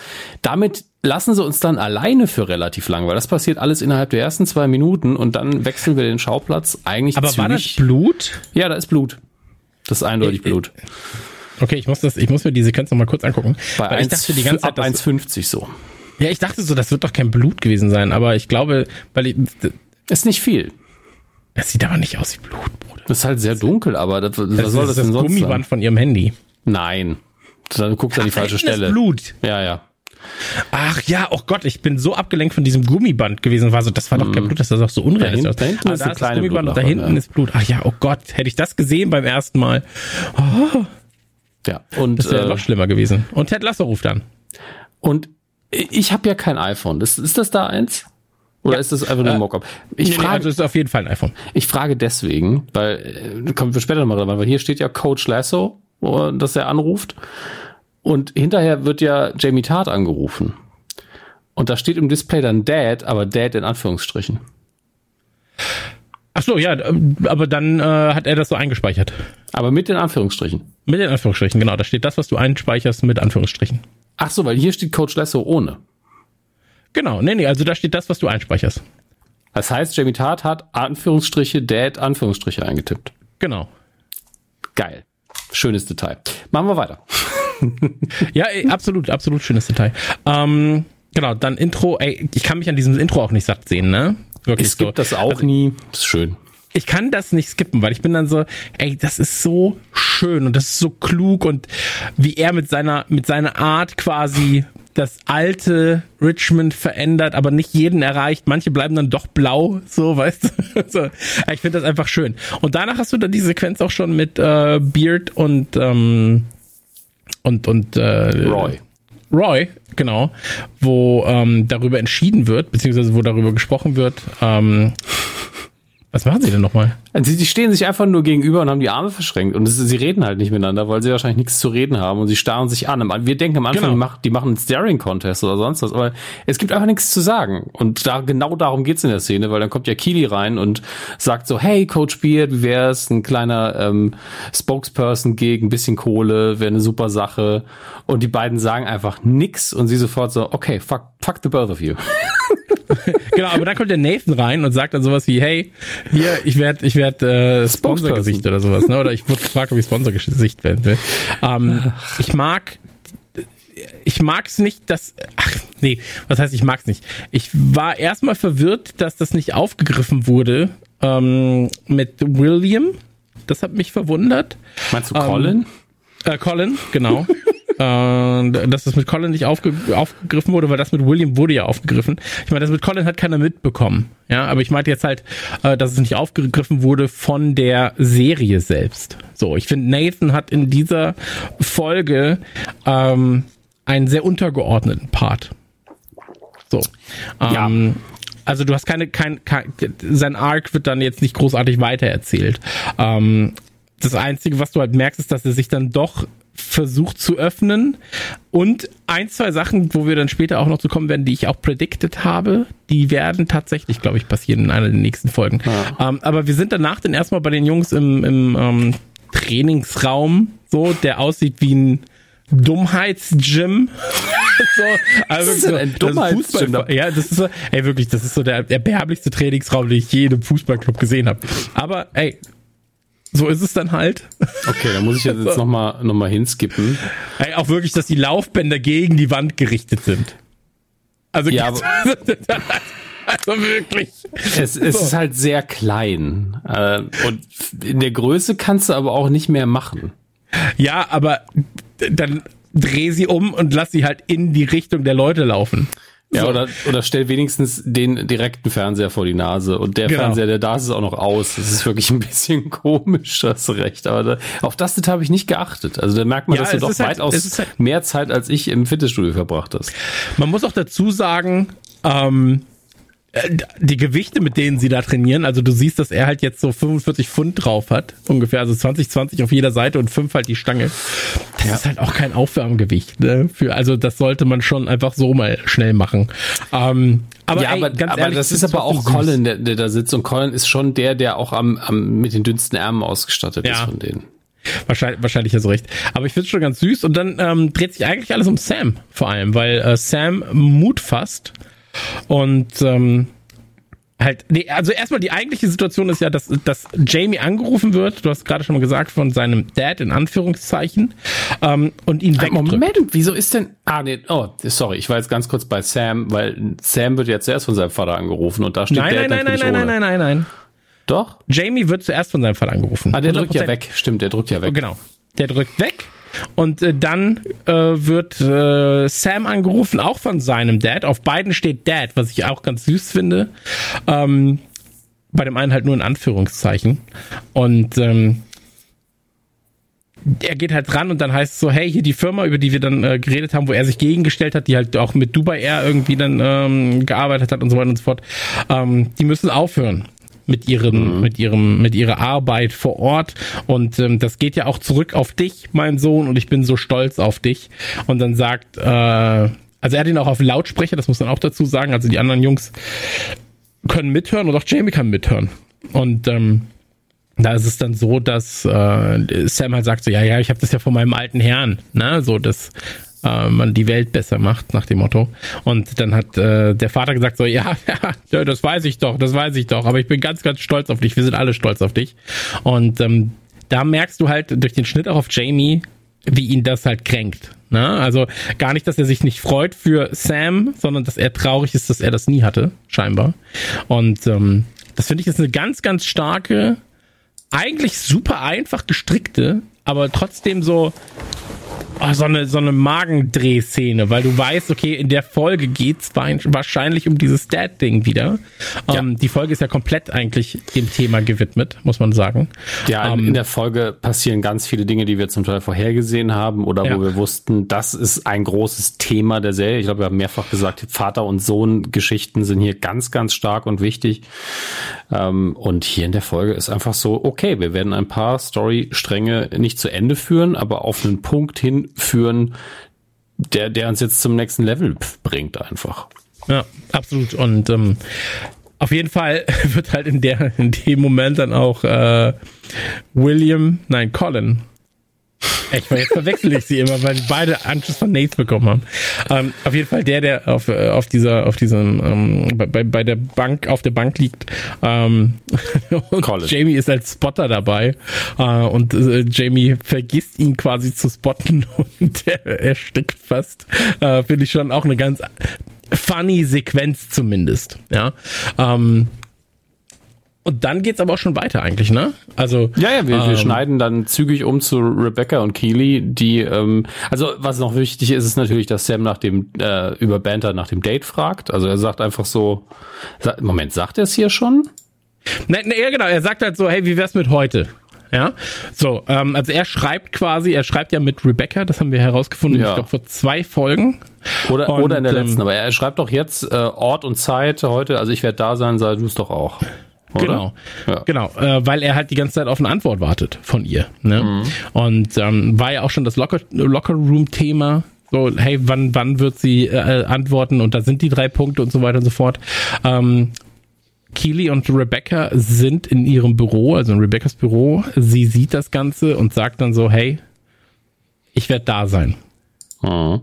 damit lassen sie uns dann alleine für relativ lang, weil das passiert alles innerhalb der ersten zwei Minuten und dann wechseln wir den Schauplatz eigentlich Aber zügig. war das Blut? Ja, da ist Blut. Das ist eindeutig ich, Blut. Okay, ich muss das, ich muss mir die Sequenz nochmal kurz angucken. Bei 1, ich dachte die ganze Zeit, ab 1,50 so. Ja, ich dachte so, das wird doch kein Blut gewesen sein, aber ich glaube, weil ich, ist nicht viel. Das sieht aber nicht aus wie Blut, Bruder. Das ist halt sehr dunkel, aber das, was das soll das, das denn sonst Gummiband sein? von ihrem Handy. Nein. Du guckst an die falsche Stelle. Blut. Ja, ja. Ach ja, oh Gott, ich bin so abgelenkt von diesem Gummiband gewesen. War so, das war doch kein mhm. Blut, das ist doch so unrealistisch. Da, hinten, da hinten ah, ist da ist das Gummiband und da hinten ja. ist Blut. Ach ja, oh Gott, hätte ich das gesehen beim ersten Mal. Oh. Ja, und das wäre äh, noch schlimmer gewesen. Und Ted Lasso ruft an. Und ich habe ja kein iPhone. Ist, ist das da eins? Oder ja. ist das einfach nur ein äh, Mockup? Ich nee, frage, also ist auf jeden Fall ein iPhone. Ich frage deswegen, weil, äh, kommen wir später nochmal dran, weil hier steht ja Coach Lasso, dass er anruft. Und hinterher wird ja Jamie Tart angerufen. Und da steht im Display dann Dad, aber Dad in Anführungsstrichen. Ach so, ja, ähm, aber dann äh, hat er das so eingespeichert. Aber mit den Anführungsstrichen. Mit den Anführungsstrichen, genau. Da steht das, was du einspeicherst, mit Anführungsstrichen. Ach so, weil hier steht Coach Lasso ohne. Genau, nee, nee, also da steht das, was du einspeicherst. Das heißt, Jamie Tart hat Anführungsstriche, Dad, Anführungsstriche eingetippt. Genau. Geil. Schönes Detail. Machen wir weiter. ja, ey, absolut, absolut schönes Detail. Ähm, genau, dann Intro, ey, ich kann mich an diesem Intro auch nicht satt sehen, ne? Wirklich ich so. das auch also, nie. Das ist schön ich kann das nicht skippen, weil ich bin dann so, ey, das ist so schön und das ist so klug und wie er mit seiner, mit seiner Art quasi das alte Richmond verändert, aber nicht jeden erreicht. Manche bleiben dann doch blau, so, weißt du. so, ich finde das einfach schön. Und danach hast du dann die Sequenz auch schon mit äh, Beard und ähm, und und äh, Roy. Roy, genau, wo ähm, darüber entschieden wird, beziehungsweise wo darüber gesprochen wird, ähm, was machen sie denn nochmal? Also sie stehen sich einfach nur gegenüber und haben die Arme verschränkt. Und sie reden halt nicht miteinander, weil sie wahrscheinlich nichts zu reden haben und sie starren sich an. Wir denken am Anfang, genau. die machen einen Staring-Contest oder sonst was, aber es gibt einfach nichts zu sagen. Und da genau darum geht's in der Szene, weil dann kommt ja Keely rein und sagt so, hey, Coach Beard, wie wär's? Ein kleiner ähm, Spokesperson gegen ein bisschen Kohle, wäre eine super Sache. Und die beiden sagen einfach nix und sie sofort so, okay, fuck, fuck the both of you. genau, aber dann kommt der Nathan rein und sagt dann sowas wie, hey, hier, ich werde ich werd, äh, Sponsorgesicht oder sowas, ne? Oder ich wurde gefragt, ob ich Sponsorgesicht werden will. Ähm, ich mag ich mag es nicht, dass. Ach, nee, was heißt, ich mag es nicht? Ich war erstmal verwirrt, dass das nicht aufgegriffen wurde ähm, mit William. Das hat mich verwundert. Meinst du Colin? Ähm, äh, Colin, genau. äh, dass das mit Colin nicht aufge aufgegriffen wurde, weil das mit William wurde ja aufgegriffen. Ich meine, das mit Colin hat keiner mitbekommen. Ja, aber ich meinte jetzt halt, äh, dass es nicht aufgegriffen wurde von der Serie selbst. So, ich finde, Nathan hat in dieser Folge ähm, einen sehr untergeordneten Part. So. Ähm, ja. Also du hast keine, kein, kein, sein Arc wird dann jetzt nicht großartig weitererzählt. Ähm, das Einzige, was du halt merkst, ist, dass er sich dann doch versucht zu öffnen. Und ein, zwei Sachen, wo wir dann später auch noch zu kommen werden, die ich auch predicted habe, die werden tatsächlich, glaube ich, passieren in einer der nächsten Folgen. Ja. Ähm, aber wir sind danach dann erstmal bei den Jungs im, im ähm, Trainingsraum, so, der aussieht wie ein Dummheitsgym. so, also Das ist so, ein das Dummheits- Fußball, ja, das ist so, ey, wirklich, das ist so der erbärmlichste Trainingsraum, den ich je in einem Fußballclub gesehen habe. Aber, ey, so ist es dann halt. Okay, dann muss ich jetzt, jetzt nochmal noch mal hinskippen. Ey, auch wirklich, dass die Laufbänder gegen die Wand gerichtet sind. Also, Ja, also wirklich. Es, es ist halt sehr klein. Äh, und in der Größe kannst du aber auch nicht mehr machen. Ja, aber dann dreh sie um und lass sie halt in die Richtung der Leute laufen. Ja, So. oder, oder stell wenigstens den direkten Fernseher vor die Nase. Und der Genau. Fernseher, der da ist, ist auch noch aus. Das ist wirklich ein bisschen komisch, du recht. Aber da, auf das habe ich nicht geachtet. Also da merkt man, Ja, dass du doch halt- weitaus halt- mehr Zeit als ich im Fitnessstudio verbracht hast. Man muss auch dazu sagen, ähm, äh, die Gewichte, mit denen sie da trainieren, also du siehst, dass er halt jetzt so 45 Pfund drauf hat, ungefähr, also 20, 20 auf jeder Seite und 5 halt die Stange. Das Ja. ist halt auch kein Aufwärmgewicht, ne? Für, also das sollte man schon einfach so mal schnell machen. Ähm, aber, ja, ey, aber, ganz aber ehrlich, das ist aber auch. Colin, der, der da sitzt. Und Colin ist schon der, der auch am, am mit den dünnsten Ärmeln ausgestattet ist Ja. von denen. Wahrscheinlich, wahrscheinlich hast du recht. Aber ich finde es schon ganz süß. Und dann ähm, dreht sich eigentlich alles um Sam vor allem, weil äh, Sam Mut fasst und ähm, halt, nee, also erstmal die eigentliche Situation ist ja, dass, dass Jamie angerufen wird, du hast gerade schon mal gesagt, von seinem Dad in Anführungszeichen, ähm, und ihn wegdrückt. Moment, wieso ist denn. Ah, nee, oh, sorry, ich war jetzt ganz kurz bei Sam, weil Sam wird ja zuerst von seinem Vater angerufen und da steht Nein, Dad nein, nein, nein, nein, nein, nein, nein, nein. Doch? Jamie wird zuerst von seinem Vater angerufen. Ah, der drückt ja 100%. weg. Stimmt, der drückt ja weg. Genau. Der drückt weg. Und äh, dann äh, wird äh, Sam angerufen, auch von seinem Dad. Auf beiden steht Dad, was ich auch ganz süß finde. Ähm, bei dem einen halt nur in Anführungszeichen. Und ähm, er geht halt ran und dann heißt es so, hey, hier die Firma, über die wir dann äh, geredet haben, wo er sich gegengestellt hat, die halt auch mit Dubai Air irgendwie dann ähm, gearbeitet hat und so weiter und so fort, ähm, die müssen aufhören mit ihren, mit ihrem, mit ihrer Arbeit vor Ort. Und ähm, das geht ja auch zurück auf dich, mein Sohn, und ich bin so stolz auf dich. Und dann sagt, äh, also er hat ihn auch auf Lautsprecher, das muss man auch dazu sagen. Also die anderen Jungs können mithören und auch Jamie kann mithören. Und ähm, da ist es dann so, dass äh, Sam halt sagt so, ja, ja, ich habe das ja von meinem alten Herrn, ne, so dass äh, man die Welt besser macht nach dem Motto. Und dann hat äh, der Vater gesagt so, ja, ja, das weiß ich doch, das weiß ich doch, aber ich bin ganz, ganz stolz auf dich. Wir sind alle stolz auf dich. Und ähm, da merkst du halt durch den Schnitt auch auf Jamie, wie ihn das halt kränkt. Ne? Also gar nicht, dass er sich nicht freut für Sam, sondern dass er traurig ist, dass er das nie hatte, scheinbar. Und ähm, das finde ich ist eine ganz, ganz starke, eigentlich super einfach gestrickte, aber trotzdem so oh, so eine so eine Magendrehszene, weil du weißt, okay, in der Folge geht's wahrscheinlich um dieses Dad-Ding wieder. Ähm, die Folge ist ja komplett eigentlich dem Thema gewidmet, muss man sagen. Ja, in, Ähm, in der Folge passieren ganz viele Dinge, die wir zum Teil vorhergesehen haben oder Ja. wo wir wussten, das ist ein großes Thema der Serie. Ich glaube, wir haben mehrfach gesagt, Vater- und Sohn-Geschichten sind hier ganz, ganz stark und wichtig. Ähm, und hier in der Folge ist einfach so, okay, wir werden ein paar Storystränge nicht zu Ende führen, aber auf einen Punkt hinführen, der, der uns jetzt zum nächsten Level bringt einfach. Ja, absolut. Und ähm, auf jeden Fall wird halt in der in dem Moment dann auch äh, William, nein, Colin. Ich jetzt verwechsel ich sie immer, weil die beide Anschluss von Nate bekommen haben. Ähm, auf jeden Fall der, der auf, äh, auf dieser, auf diesem, ähm, bei- bei, bei der Bank, auf der Bank liegt. Ähm, und Colin. Jamie ist als Spotter dabei. Äh, und äh, Jamie vergisst ihn quasi zu spotten und er erstickt fast. Äh, Finde ich schon auch eine ganz funny Sequenz zumindest. Ja. Ähm, und dann geht's aber auch schon weiter eigentlich, ne? Also Ja, ja, wir, wir ähm, schneiden dann zügig um zu Rebecca und Keely, die, ähm, also was noch wichtig ist, ist natürlich, dass Sam nach dem, äh, über Banter nach dem Date fragt. Also er sagt einfach so, sa Moment, sagt er es hier schon? Ne, ne, ja, genau. Er sagt halt so, hey, wie wär's mit heute? Ja, so, ähm, also er schreibt quasi, er schreibt ja mit Rebecca, das haben wir herausgefunden, Ja. ich glaube vor zwei Folgen. Oder, Und, oder in der ähm, letzten, aber er schreibt doch jetzt äh, Ort und Zeit heute, also ich werde da sein, sei du es doch auch. Oder? Genau, Ja. genau, äh, weil er halt die ganze Zeit auf eine Antwort wartet von ihr. Ne? Mhm. Und ähm, war ja auch schon das Locker, Locker Room Thema. So, hey, wann, wann wird sie äh, antworten? Und da sind die drei Punkte und so weiter und so fort. Ähm, Keely und Rebecca sind in ihrem Büro, also in Rebeccas Büro. Sie sieht das Ganze und sagt dann so, hey, ich werde da sein. Mhm.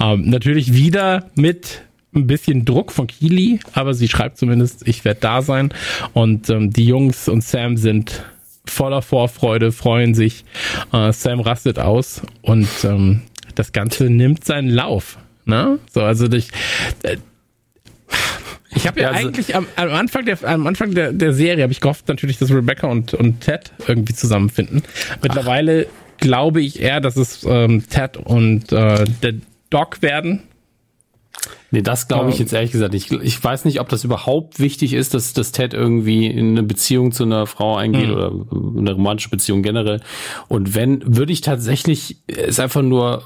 Ähm, natürlich wieder mit ein bisschen Druck von Keely, aber sie schreibt zumindest, ich werde da sein. Und ähm, die Jungs und Sam sind voller Vorfreude, freuen sich. Äh, Sam rastet aus und ähm, das Ganze nimmt seinen Lauf. Ne? So, also ich, äh, ich habe ja, ja also eigentlich am, am, Anfang der am Anfang der, der Serie habe ich gehofft natürlich, dass Rebecca und und Ted irgendwie zusammenfinden. Mittlerweile Ach. glaube ich eher, dass es ähm, Ted und äh, der Doc werden. Nee, das glaube ich jetzt ehrlich gesagt nicht. Ich, ich weiß nicht, ob das überhaupt wichtig ist, dass, dass Ted irgendwie in eine Beziehung zu einer Frau eingeht mhm. oder eine romantische Beziehung generell. Und wenn, würde ich tatsächlich es einfach nur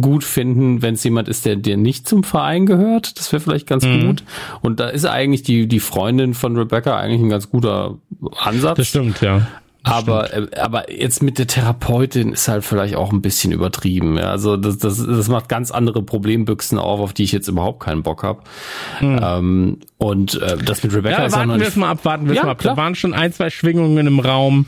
gut finden, wenn es jemand ist, der, der nicht zum Verein gehört. Das wäre vielleicht ganz mhm. gut. Und da ist eigentlich die, die Freundin von Rebecca eigentlich ein ganz guter Ansatz. Das stimmt, ja. Aber, äh, aber jetzt mit der Therapeutin ist halt vielleicht auch ein bisschen übertrieben. Ja? Also das, das, das macht ganz andere Problembüchsen auf, auf die ich jetzt überhaupt keinen Bock habe. Hm. Ähm, und äh, das mit Rebecca ja, ist warten wir es mal ab, warten wir ja, mal ab. Klar. Da waren schon ein, zwei Schwingungen im Raum.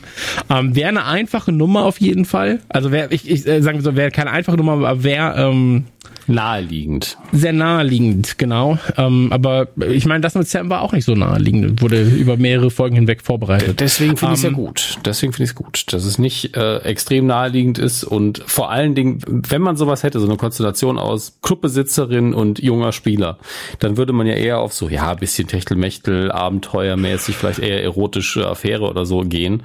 Ähm, wäre eine einfache Nummer auf jeden Fall. Also wäre ich, ich äh, sagen wir so, wäre keine einfache Nummer, aber wäre ähm, Naheliegend. Sehr naheliegend, genau. Ähm, aber ich meine, das mit Sam war auch nicht so naheliegend. Wurde über mehrere Folgen hinweg vorbereitet. Deswegen finde ich es ja ähm, gut. Deswegen finde ich es gut, dass es nicht äh, extrem naheliegend ist und vor allen Dingen, wenn man sowas hätte, so eine Konstellation aus Clubbesitzerin und junger Spieler, dann würde man ja eher auf so, ja, bisschen Techtelmechtel, abenteuermäßig, vielleicht eher erotische Affäre oder so gehen.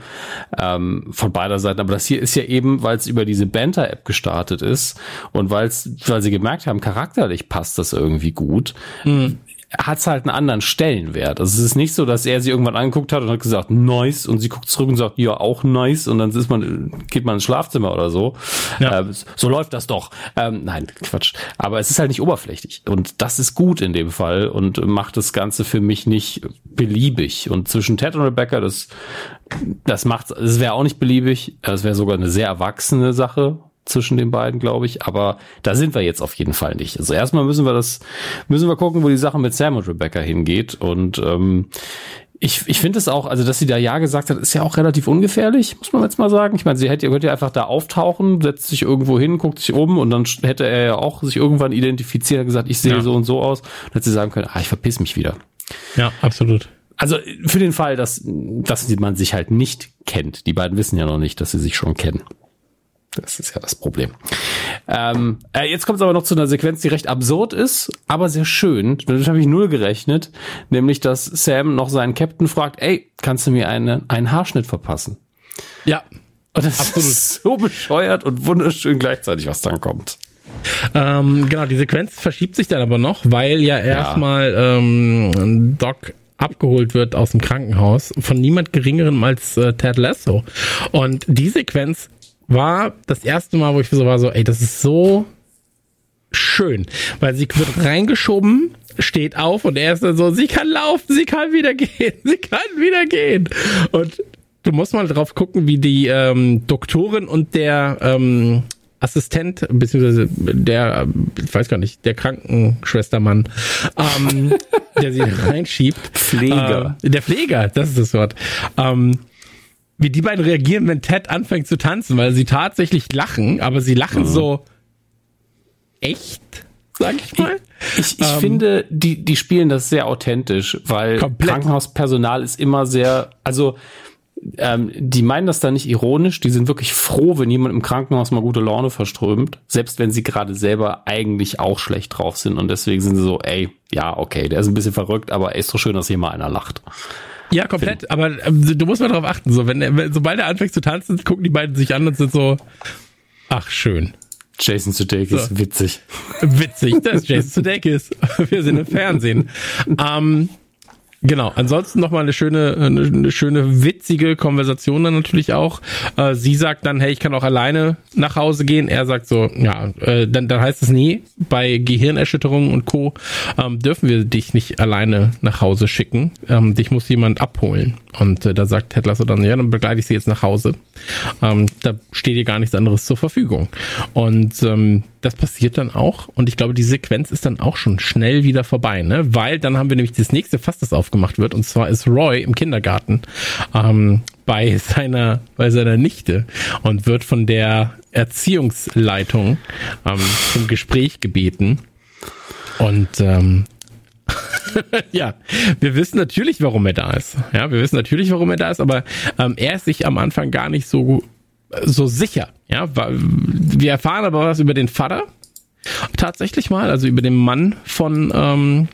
Ähm, von beider Seiten. Aber das hier ist ja eben, weil es über diese Banter-App gestartet ist und weil's, weil sie gemerkt gemerkt haben, charakterlich passt das irgendwie gut, mhm. hat es halt einen anderen Stellenwert. Also es ist nicht so, dass er sie irgendwann angeguckt hat und hat gesagt, nice, und sie guckt zurück und sagt, ja, auch nice, und dann ist man, geht man ins Schlafzimmer oder so. Ja. Ähm, so läuft das doch. Ähm, nein, Quatsch. Aber es ist halt nicht oberflächlich. Und das ist gut in dem Fall und macht das Ganze für mich nicht beliebig. Und zwischen Ted und Rebecca, das, das macht, das wäre auch nicht beliebig. Das wäre sogar eine sehr erwachsene Sache zwischen den beiden, glaube ich. Aber da sind wir jetzt auf jeden Fall nicht. Also erstmal müssen wir das, müssen wir gucken, wo die Sache mit Sam und Rebecca hingeht. Und ähm, ich, ich finde es auch, also dass sie da Ja gesagt hat, ist ja auch relativ ungefährlich, muss man jetzt mal sagen. Ich meine, sie hätte, könnte ja einfach da auftauchen, setzt sich irgendwo hin, guckt sich um und dann hätte er ja auch sich irgendwann identifiziert und gesagt, ich sehe ja. so und so aus. Und hätte sie sagen können, ah, ich verpiss mich wieder. Ja, absolut. Also für den Fall, dass, dass man sich halt nicht kennt. Die beiden wissen ja noch nicht, dass sie sich schon kennen. Das ist ja das Problem. Ähm, äh, jetzt kommt es aber noch zu einer Sequenz, die recht absurd ist, aber sehr schön. Damit habe ich null gerechnet. Nämlich, dass Sam noch seinen Captain fragt, ey, kannst du mir eine, einen Haarschnitt verpassen? Ja. Und das absolut. ist so bescheuert und wunderschön gleichzeitig, was dann kommt. Ähm, genau, die Sequenz verschiebt sich dann aber noch, weil ja erstmal ja. ähm, Doc abgeholt wird aus dem Krankenhaus von niemand geringerem als äh, Ted Lasso. Und die Sequenz war das erste Mal, wo ich so war, so, ey, das ist so schön, weil sie wird reingeschoben, steht auf und er ist dann so, sie kann laufen, sie kann wieder gehen, sie kann wieder gehen. Und du musst mal drauf gucken, wie die ähm, Doktorin und der ähm, Assistent, beziehungsweise der, ich weiß gar nicht, der Krankenschwestermann, ähm, der sie reinschiebt. Pfleger. Äh, der Pfleger, das ist das Wort. Ähm, wie die beiden reagieren, wenn Ted anfängt zu tanzen, weil sie tatsächlich lachen, aber sie lachen mhm. so echt, sag ich mal. Ich, ich, ich ähm, finde, die, die spielen das sehr authentisch, weil komplett. Krankenhauspersonal ist immer sehr, also ähm, die meinen das da nicht ironisch, die sind wirklich froh, wenn jemand im Krankenhaus mal gute Laune verströmt, selbst wenn sie gerade selber eigentlich auch schlecht drauf sind und deswegen sind sie so, ey, ja, okay, der ist ein bisschen verrückt, aber ey, ist doch schön, dass hier mal einer lacht. Ja, komplett. Film. Aber äh, du musst mal drauf achten. So, wenn, er, sobald er anfängt zu tanzen, gucken die beiden sich an und sind so, ach schön. Jason Sudeikis, so. witzig. Witzig, das ist Jason Sudeikis. Wir sind im Fernsehen. Ähm, Genau, ansonsten nochmal eine schöne, eine, schöne, witzige Konversation dann natürlich auch. Äh, sie sagt dann, hey, ich kann auch alleine nach Hause gehen. Er sagt so, ja, äh, dann, dann heißt es nee, bei Gehirnerschütterungen und Co. Ähm, dürfen wir dich nicht alleine nach Hause schicken. Ähm, dich muss jemand abholen. Und äh, da sagt Ted Lasso dann, ja, dann begleite ich sie jetzt nach Hause. Ähm, da steht ihr gar nichts anderes zur Verfügung. Und ähm, das passiert dann auch. Und ich glaube, die Sequenz ist dann auch schon schnell wieder vorbei, ne? Weil dann haben wir nämlich das nächste Fass, das aufgemacht wird. Und zwar ist Roy im Kindergarten ähm, bei seiner, bei seiner Nichte und wird von der Erziehungsleitung ähm, zum Gespräch gebeten. Und ähm, ja, wir wissen natürlich, warum er da ist. Ja, wir wissen natürlich, warum er da ist, aber ähm, er ist sich am Anfang gar nicht so, so sicher. Ja, wir erfahren aber was über den Vater. Tatsächlich mal, also über den Mann von, ähm,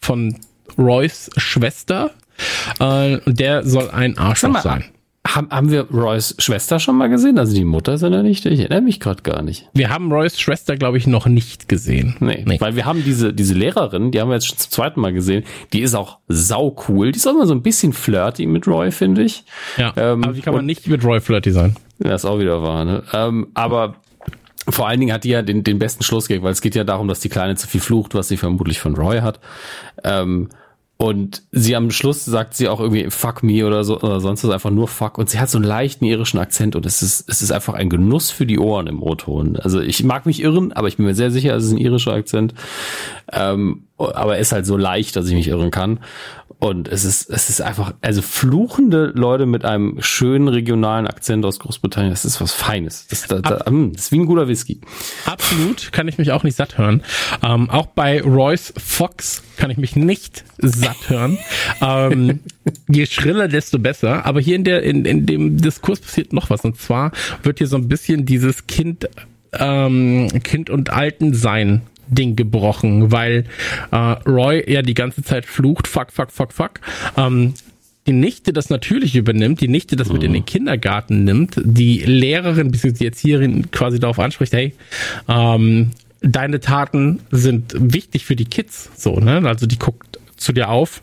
von Roys Schwester. Äh, der soll ein Arschloch sein. Haben, haben wir Roys Schwester schon mal gesehen? Also die Mutter seiner Nichte? Ich erinnere mich gerade gar nicht. Wir haben Roys Schwester, glaube ich, noch nicht gesehen. Nee, nee, weil wir haben diese, diese Lehrerin, die haben wir jetzt schon zum zweiten Mal gesehen, die ist auch sau cool. Die ist auch immer so ein bisschen flirty mit Roy, finde ich. Ja, ähm, aber wie kann man nicht mit Roy flirty sein? Das ist auch wieder wahr, ne? Ähm, aber vor allen Dingen hat die ja den, den besten Schlussgag, weil es geht ja darum, dass die Kleine zu viel flucht, was sie vermutlich von Roy hat. Ähm, und sie am Schluss sagt sie auch irgendwie fuck me oder so oder sonst was einfach nur fuck. Und sie hat so einen leichten irischen Akzent und es ist, es ist einfach ein Genuss für die Ohren im O-Ton. Also ich mag mich irren, aber ich bin mir sehr sicher, es ist ein irischer Akzent. Ähm, aber er ist halt so leicht, dass ich mich irren kann. Und es ist, es ist einfach, also fluchende Leute mit einem schönen regionalen Akzent aus Großbritannien, das ist was Feines. Das, da, da, mm, das ist wie ein guter Whisky. Absolut, kann ich mich auch nicht satt hören. Ähm, auch bei Royce Fox kann ich mich nicht satt hören. ähm, je schriller, desto besser. Aber hier in der, in, in dem Diskurs passiert noch was. Und zwar wird hier so ein bisschen dieses Kind, ähm, Kind und Altensein Ding gebrochen, weil äh, Roy ja die ganze Zeit flucht, fuck, fuck, fuck, fuck. Ähm, die Nichte das natürlich übernimmt, die Nichte das mit in den Kindergarten nimmt, die Lehrerin bzw. die Erzieherin quasi darauf anspricht, hey, ähm, deine Taten sind wichtig für die Kids, so, ne? Also die guckt zu dir auf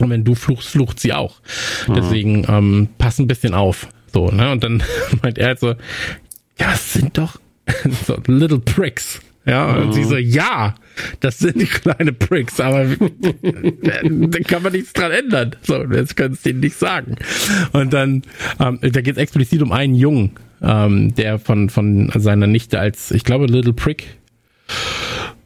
und wenn du fluchst, flucht sie auch. Mhm. Deswegen ähm, pass ein bisschen auf, so, ne? Und dann meint er halt so, ja, sind doch so little pricks. Ja, und sie so, ja, das sind kleine Pricks, aber da kann man nichts dran ändern. So, jetzt können es denen nicht sagen. Und dann, ähm, da geht es explizit um einen Jungen, ähm, der von, von seiner Nichte als, ich glaube, Little Prick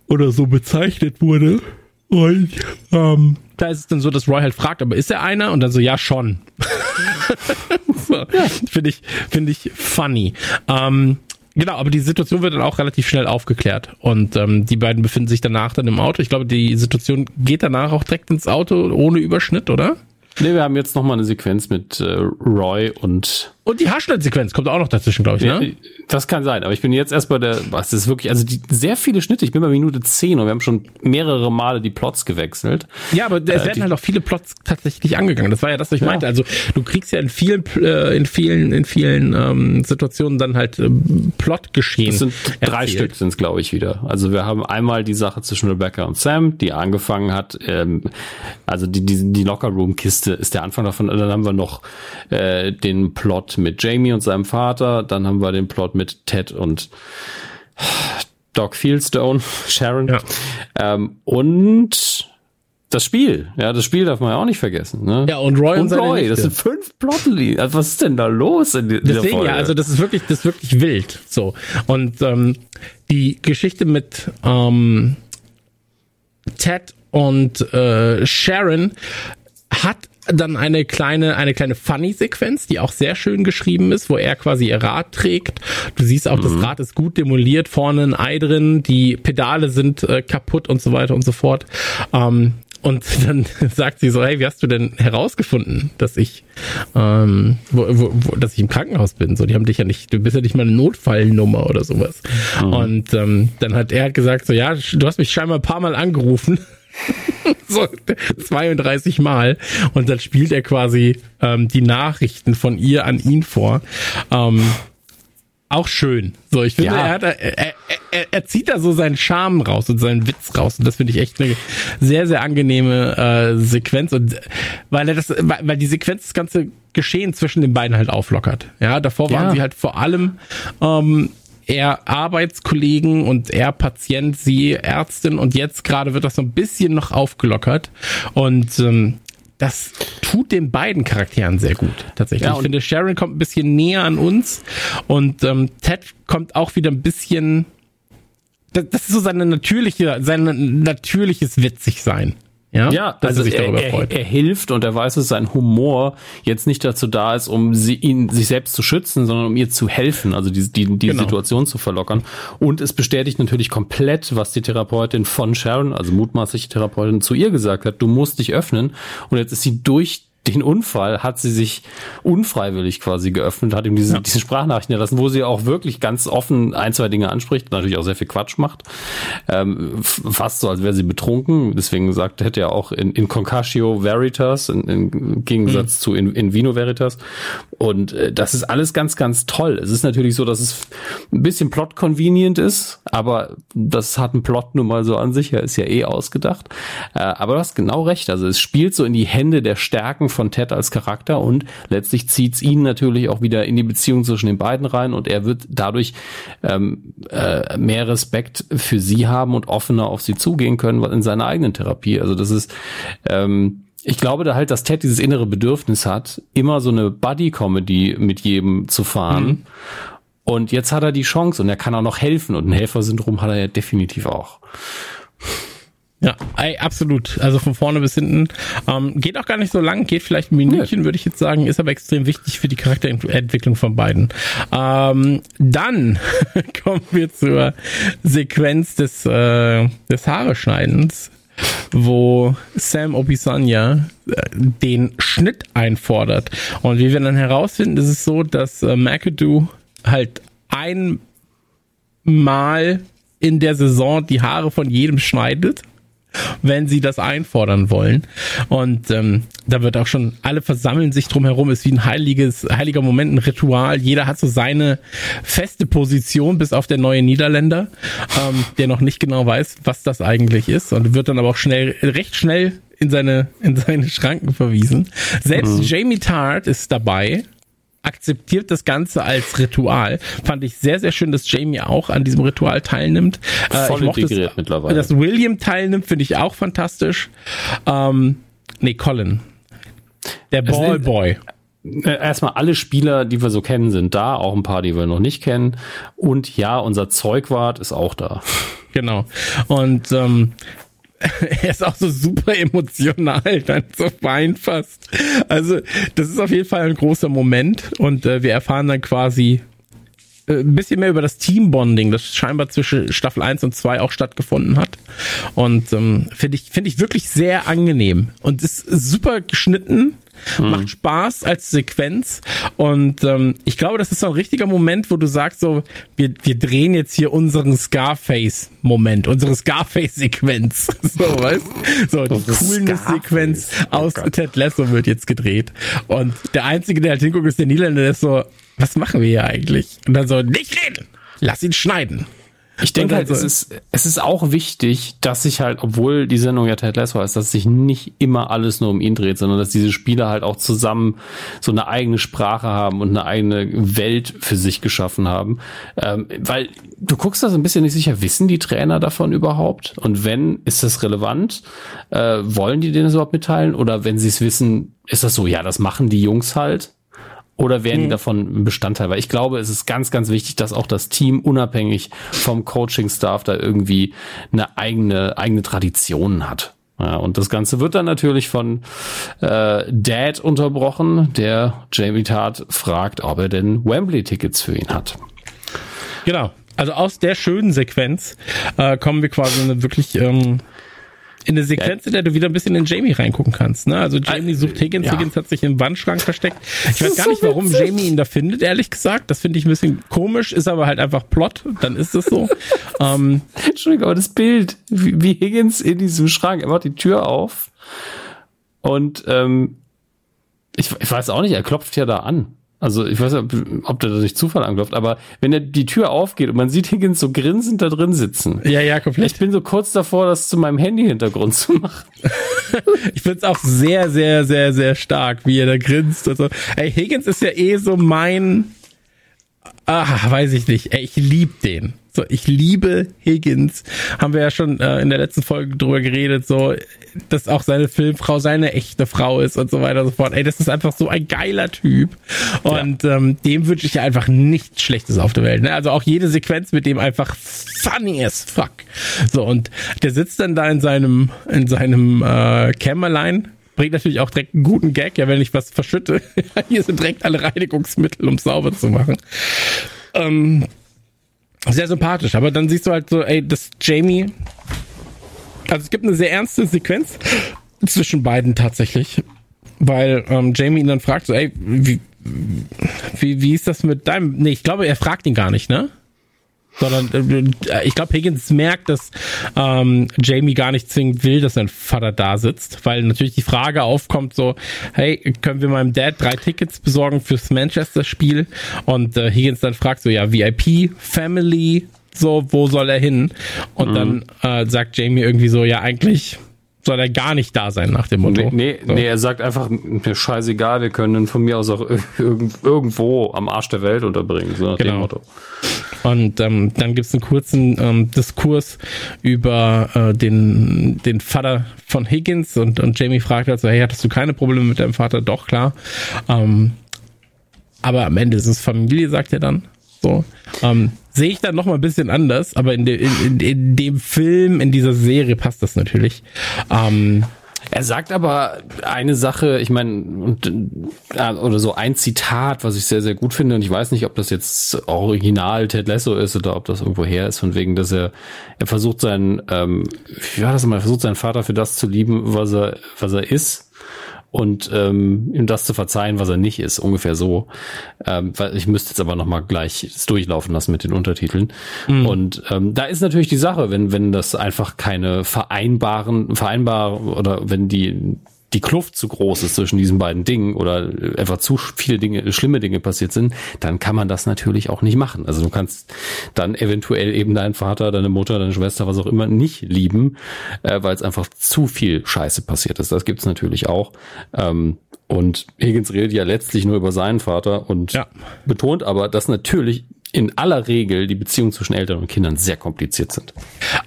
oder so bezeichnet wurde. Und ähm, da ist es dann so, dass Roy halt fragt, aber ist er einer? Und dann so, ja, schon. so, ja. Finde ich, finde ich funny. Ähm, Genau, aber die Situation wird dann auch relativ schnell aufgeklärt. Und ähm, die beiden befinden sich danach dann im Auto. Ich glaube, die Situation geht danach auch direkt ins Auto ohne Überschnitt, oder? Nee, wir haben jetzt nochmal eine Sequenz mit äh, Roy und und die Haarschnittsequenz kommt auch noch dazwischen, glaube ich, ne? Ja, das kann sein, aber ich bin jetzt erst bei der, was ist wirklich, also die, sehr viele Schnitte, ich bin bei Minute 10 und wir haben schon mehrere Male die Plots gewechselt. Ja, aber es äh, werden halt auch viele Plots tatsächlich angegangen. Das war ja das, was ich ja. meinte. Also du kriegst ja in vielen, äh, in vielen, in vielen ähm, Situationen dann halt ähm, Plotgeschehen. Das sind drei erzählt. Stück sind es, glaube ich, wieder. Also wir haben einmal die Sache zwischen Rebecca und Sam, die angefangen hat, ähm, also die, die, die Locker-Room-Kiste ist der Anfang davon. Dann haben wir noch äh, den Plot mit Jamie und seinem Vater. Dann haben wir den Plot mit Ted und Doc Fieldstone, Sharon. Ja. Ähm, und das Spiel, ja, das Spiel darf man ja auch nicht vergessen. Ne? Ja, und Roy und, und Roy, das sind fünf Plotlinien. Also was ist denn da los in dieser Deswegen, Folge? ja, also das ist wirklich, das ist wirklich wild. So und ähm, die Geschichte mit ähm, Ted und äh, Sharon hat dann eine kleine, eine kleine Funny-Sequenz, die auch sehr schön geschrieben ist, wo er quasi ihr Rad trägt. Du siehst auch, mhm. das Rad ist gut demoliert, vorne ein Ei drin, die Pedale sind äh, kaputt und so weiter und so fort. Ähm, und dann sagt sie so, hey, wie hast du denn herausgefunden, dass ich, ähm, wo, wo, wo, dass ich im Krankenhaus bin? So, die haben dich ja nicht, du bist ja nicht mal eine Notfallnummer oder sowas. Mhm. Und ähm, dann hat er halt gesagt, so, ja, du hast mich scheinbar ein paar Mal angerufen. so 32 Mal. Und dann spielt er quasi ähm, die Nachrichten von ihr an ihn vor. Ähm, auch schön. So, ich finde, ja. er, hat, er, er, er, zieht da so seinen Charme raus und seinen Witz raus. Und das finde ich echt eine sehr, sehr angenehme äh, Sequenz. Und weil er das, weil die Sequenz das ganze Geschehen zwischen den beiden halt auflockert. Ja, davor ja. waren sie halt vor allem ähm, er Arbeitskollegen und er Patient, sie Ärztin und jetzt gerade wird das so ein bisschen noch aufgelockert und ähm, das tut den beiden Charakteren sehr gut, tatsächlich. Ja, ich finde, Sharon kommt ein bisschen näher an uns und ähm, Ted kommt auch wieder ein bisschen. Das, das ist so seine natürliche, sein natürliches Witzigsein. Ja, ja also er, er, er, hilft und er weiß, dass sein Humor jetzt nicht dazu da ist, um sie, ihn sich selbst zu schützen, sondern um ihr zu helfen, also die, die, die genau. Situation zu verlockern. Und es bestätigt natürlich komplett, was die Therapeutin von Sharon, also mutmaßliche Therapeutin, zu ihr gesagt hat. Du musst dich öffnen. Und jetzt ist sie durch den Unfall hat sie sich unfreiwillig quasi geöffnet, hat ihm diese, ja. diese Sprachnachrichten erlassen, wo sie auch wirklich ganz offen ein, zwei Dinge anspricht, natürlich auch sehr viel Quatsch macht. Ähm, fast so, als wäre sie betrunken. Deswegen sagt, hätte er auch in, in Concatio Veritas, in, in Gegensatz mhm. zu in, in Vino Veritas. Und äh, das ist alles ganz, ganz toll. Es ist natürlich so, dass es ein bisschen plot-convenient ist, aber das hat ein Plot nun mal so an sich. Er ist ja eh ausgedacht. Äh, aber du hast genau recht. Also es spielt so in die Hände der Stärken von Ted als Charakter und letztlich zieht's ihn natürlich auch wieder in die Beziehung zwischen den beiden rein und er wird dadurch ähm, äh, mehr Respekt für sie haben und offener auf sie zugehen können in seiner eigenen Therapie. Also das ist ähm, ich glaube da halt, dass Ted dieses innere Bedürfnis hat, immer so eine Buddy-Comedy mit jedem zu fahren. Mhm. Und jetzt hat er die Chance und er kann auch noch helfen und ein Helfersyndrom hat er ja definitiv auch. Ja, ey, absolut. Also von vorne bis hinten. Ähm, geht auch gar nicht so lang, geht vielleicht ein Minütchen, würde ich jetzt sagen, ist aber extrem wichtig für die Charakterentwicklung von beiden. Ähm, dann kommen wir zur Sequenz des, äh, des Haareschneidens, wo Sam Opisanya äh, den Schnitt einfordert. Und wie wir dann herausfinden, ist es so, dass äh, McAdoo halt einmal in der Saison die Haare von jedem schneidet wenn sie das einfordern wollen. Und ähm, da wird auch schon, alle versammeln sich drum herum, ist wie ein heiliges, heiliger Moment, ein Ritual. Jeder hat so seine feste Position, bis auf der neue Niederländer, ähm, der noch nicht genau weiß, was das eigentlich ist und wird dann aber auch schnell, recht schnell in seine, in seine Schranken verwiesen. Selbst mhm. Jamie Tart ist dabei akzeptiert das Ganze als Ritual. Fand ich sehr, sehr schön, dass Jamie auch an diesem Ritual teilnimmt. Äh, Voll ich integriert das, mittlerweile. Dass William teilnimmt, finde ich auch fantastisch. Ähm, nee, Colin. Der Ballboy. Äh, erstmal alle Spieler, die wir so kennen, sind da, auch ein paar, die wir noch nicht kennen. Und ja, unser Zeugwart ist auch da. Genau. Und ähm, er ist auch so super emotional, dann so fein fast. Also, das ist auf jeden Fall ein großer Moment und äh, wir erfahren dann quasi äh, ein bisschen mehr über das Teambonding, das scheinbar zwischen Staffel 1 und 2 auch stattgefunden hat. Und ähm, finde ich, finde ich wirklich sehr angenehm. Und ist super geschnitten Mhm. Macht Spaß als Sequenz. Und ähm, ich glaube, das ist so ein richtiger Moment, wo du sagst, so, wir, wir drehen jetzt hier unseren Scarface-Moment, unsere Scarface-Sequenz. so, weißt So, die Coolness-Sequenz oh aus Gott. Ted Lasso wird jetzt gedreht. Und der Einzige, der halt hinguckt, ist der Niederländer, der ist so, was machen wir hier eigentlich? Und dann so, nicht reden! Lass ihn schneiden. Ich denke halt, es ist, es ist auch wichtig, dass sich halt, obwohl die Sendung ja Ted Lasso heißt, dass sich nicht immer alles nur um ihn dreht, sondern dass diese Spieler halt auch zusammen so eine eigene Sprache haben und eine eigene Welt für sich geschaffen haben. Ähm, weil du guckst da so ein bisschen nicht sicher, wissen die Trainer davon überhaupt? Und wenn, ist das relevant? Äh, wollen die denen das überhaupt mitteilen? Oder wenn sie es wissen, ist das so, ja, das machen die Jungs halt? Oder werden die hm. davon ein Bestandteil? Weil ich glaube, es ist ganz, ganz wichtig, dass auch das Team unabhängig vom Coaching-Staff da irgendwie eine eigene, eigene Tradition hat. Ja, und das Ganze wird dann natürlich von äh, Dad unterbrochen, der Jamie Tart fragt, ob er denn Wembley-Tickets für ihn hat. Genau. Also aus der schönen Sequenz äh, kommen wir quasi in eine wirklich ähm, in eine Sequenz, in der du wieder ein bisschen in Jamie reingucken kannst. Ne? Also Jamie sucht Higgins, ja. Higgins hat sich im Wandschrank versteckt. Ich weiß gar nicht, warum Jamie ihn da findet, ehrlich gesagt. Das finde ich ein bisschen komisch, ist aber halt einfach Plot, dann ist es so. ähm, Entschuldigung, aber das Bild, wie, wie Higgins in diesem Schrank, er macht die Tür auf und ähm, ich, ich weiß auch nicht, er klopft ja da an. Also ich weiß nicht, ob der durch Zufall anklopft, aber wenn er die Tür aufgeht und man sieht Higgins so grinsend da drin sitzen. Ja, ja, komplett. Ich bin so kurz davor, das zu meinem Handy-Hintergrund zu machen. ich find's auch sehr, sehr, sehr, sehr stark, wie er da grinst und so. Ey, Higgins ist ja eh so mein, ah, weiß ich nicht, ey, ich lieb den. So, ich liebe Higgins. Haben wir ja schon äh, in der letzten Folge drüber geredet, so, dass auch seine Filmfrau seine echte Frau ist und so weiter und so fort. Ey, das ist einfach so ein geiler Typ. Und ja. ähm, dem wünsche ich ja einfach nichts Schlechtes auf der Welt. Ne? Also auch jede Sequenz mit dem einfach funny as fuck. So, und der sitzt dann da in seinem, in seinem äh, Kämmerlein bringt natürlich auch direkt einen guten Gag, ja, wenn ich was verschütte. Hier sind direkt alle Reinigungsmittel, um sauber zu machen. Ähm, sehr sympathisch, aber dann siehst du halt so, ey, das Jamie. Also es gibt eine sehr ernste Sequenz zwischen beiden tatsächlich. Weil ähm, Jamie ihn dann fragt, so, ey, wie, wie, wie ist das mit deinem. Nee, ich glaube, er fragt ihn gar nicht, ne? Sondern äh, ich glaube, Higgins merkt, dass ähm, Jamie gar nicht zwingend will, dass sein Vater da sitzt, weil natürlich die Frage aufkommt so, hey, können wir meinem Dad drei Tickets besorgen fürs Manchester-Spiel? Und äh, Higgins dann fragt so, ja, VIP, Family, so, wo soll er hin? Und mhm. dann äh, sagt Jamie irgendwie so, ja, eigentlich soll er gar nicht da sein nach dem Motto. Nee, nee, so. nee er sagt einfach, mir scheißegal, wir können von mir aus auch irgendwo am Arsch der Welt unterbringen, so nach genau. dem Motto. Und ähm, dann gibt es einen kurzen ähm, Diskurs über äh, den, den Vater von Higgins und, und Jamie fragt also, hey, hattest du keine Probleme mit deinem Vater? Doch, klar. Ähm, aber am Ende ist es Familie, sagt er dann. So. Ähm, Sehe ich dann noch mal ein bisschen anders, aber in, de, in, in, dem Film, in dieser Serie passt das natürlich. Ähm, er sagt aber eine Sache, ich meine, äh, oder so ein Zitat, was ich sehr, sehr gut finde, und ich weiß nicht, ob das jetzt original Ted Lasso ist oder ob das irgendwo her ist, von wegen, dass er, er versucht seinen, ähm, wie war das mal, er versucht seinen Vater für das zu lieben, was er, was er ist und ähm, ihm das zu verzeihen, was er nicht ist, ungefähr so. Ähm, weil ich müsste jetzt aber noch mal gleich durchlaufen lassen mit den Untertiteln. Mhm. Und ähm, da ist natürlich die Sache, wenn wenn das einfach keine vereinbaren vereinbar oder wenn die die Kluft zu groß ist zwischen diesen beiden Dingen oder einfach zu viele Dinge, schlimme Dinge passiert sind, dann kann man das natürlich auch nicht machen. Also du kannst dann eventuell eben deinen Vater, deine Mutter, deine Schwester, was auch immer nicht lieben, äh, weil es einfach zu viel Scheiße passiert ist. Das gibt's natürlich auch. Ähm, und Higgins redet ja letztlich nur über seinen Vater und ja. betont aber, dass natürlich in aller Regel die Beziehungen zwischen Eltern und Kindern sehr kompliziert sind.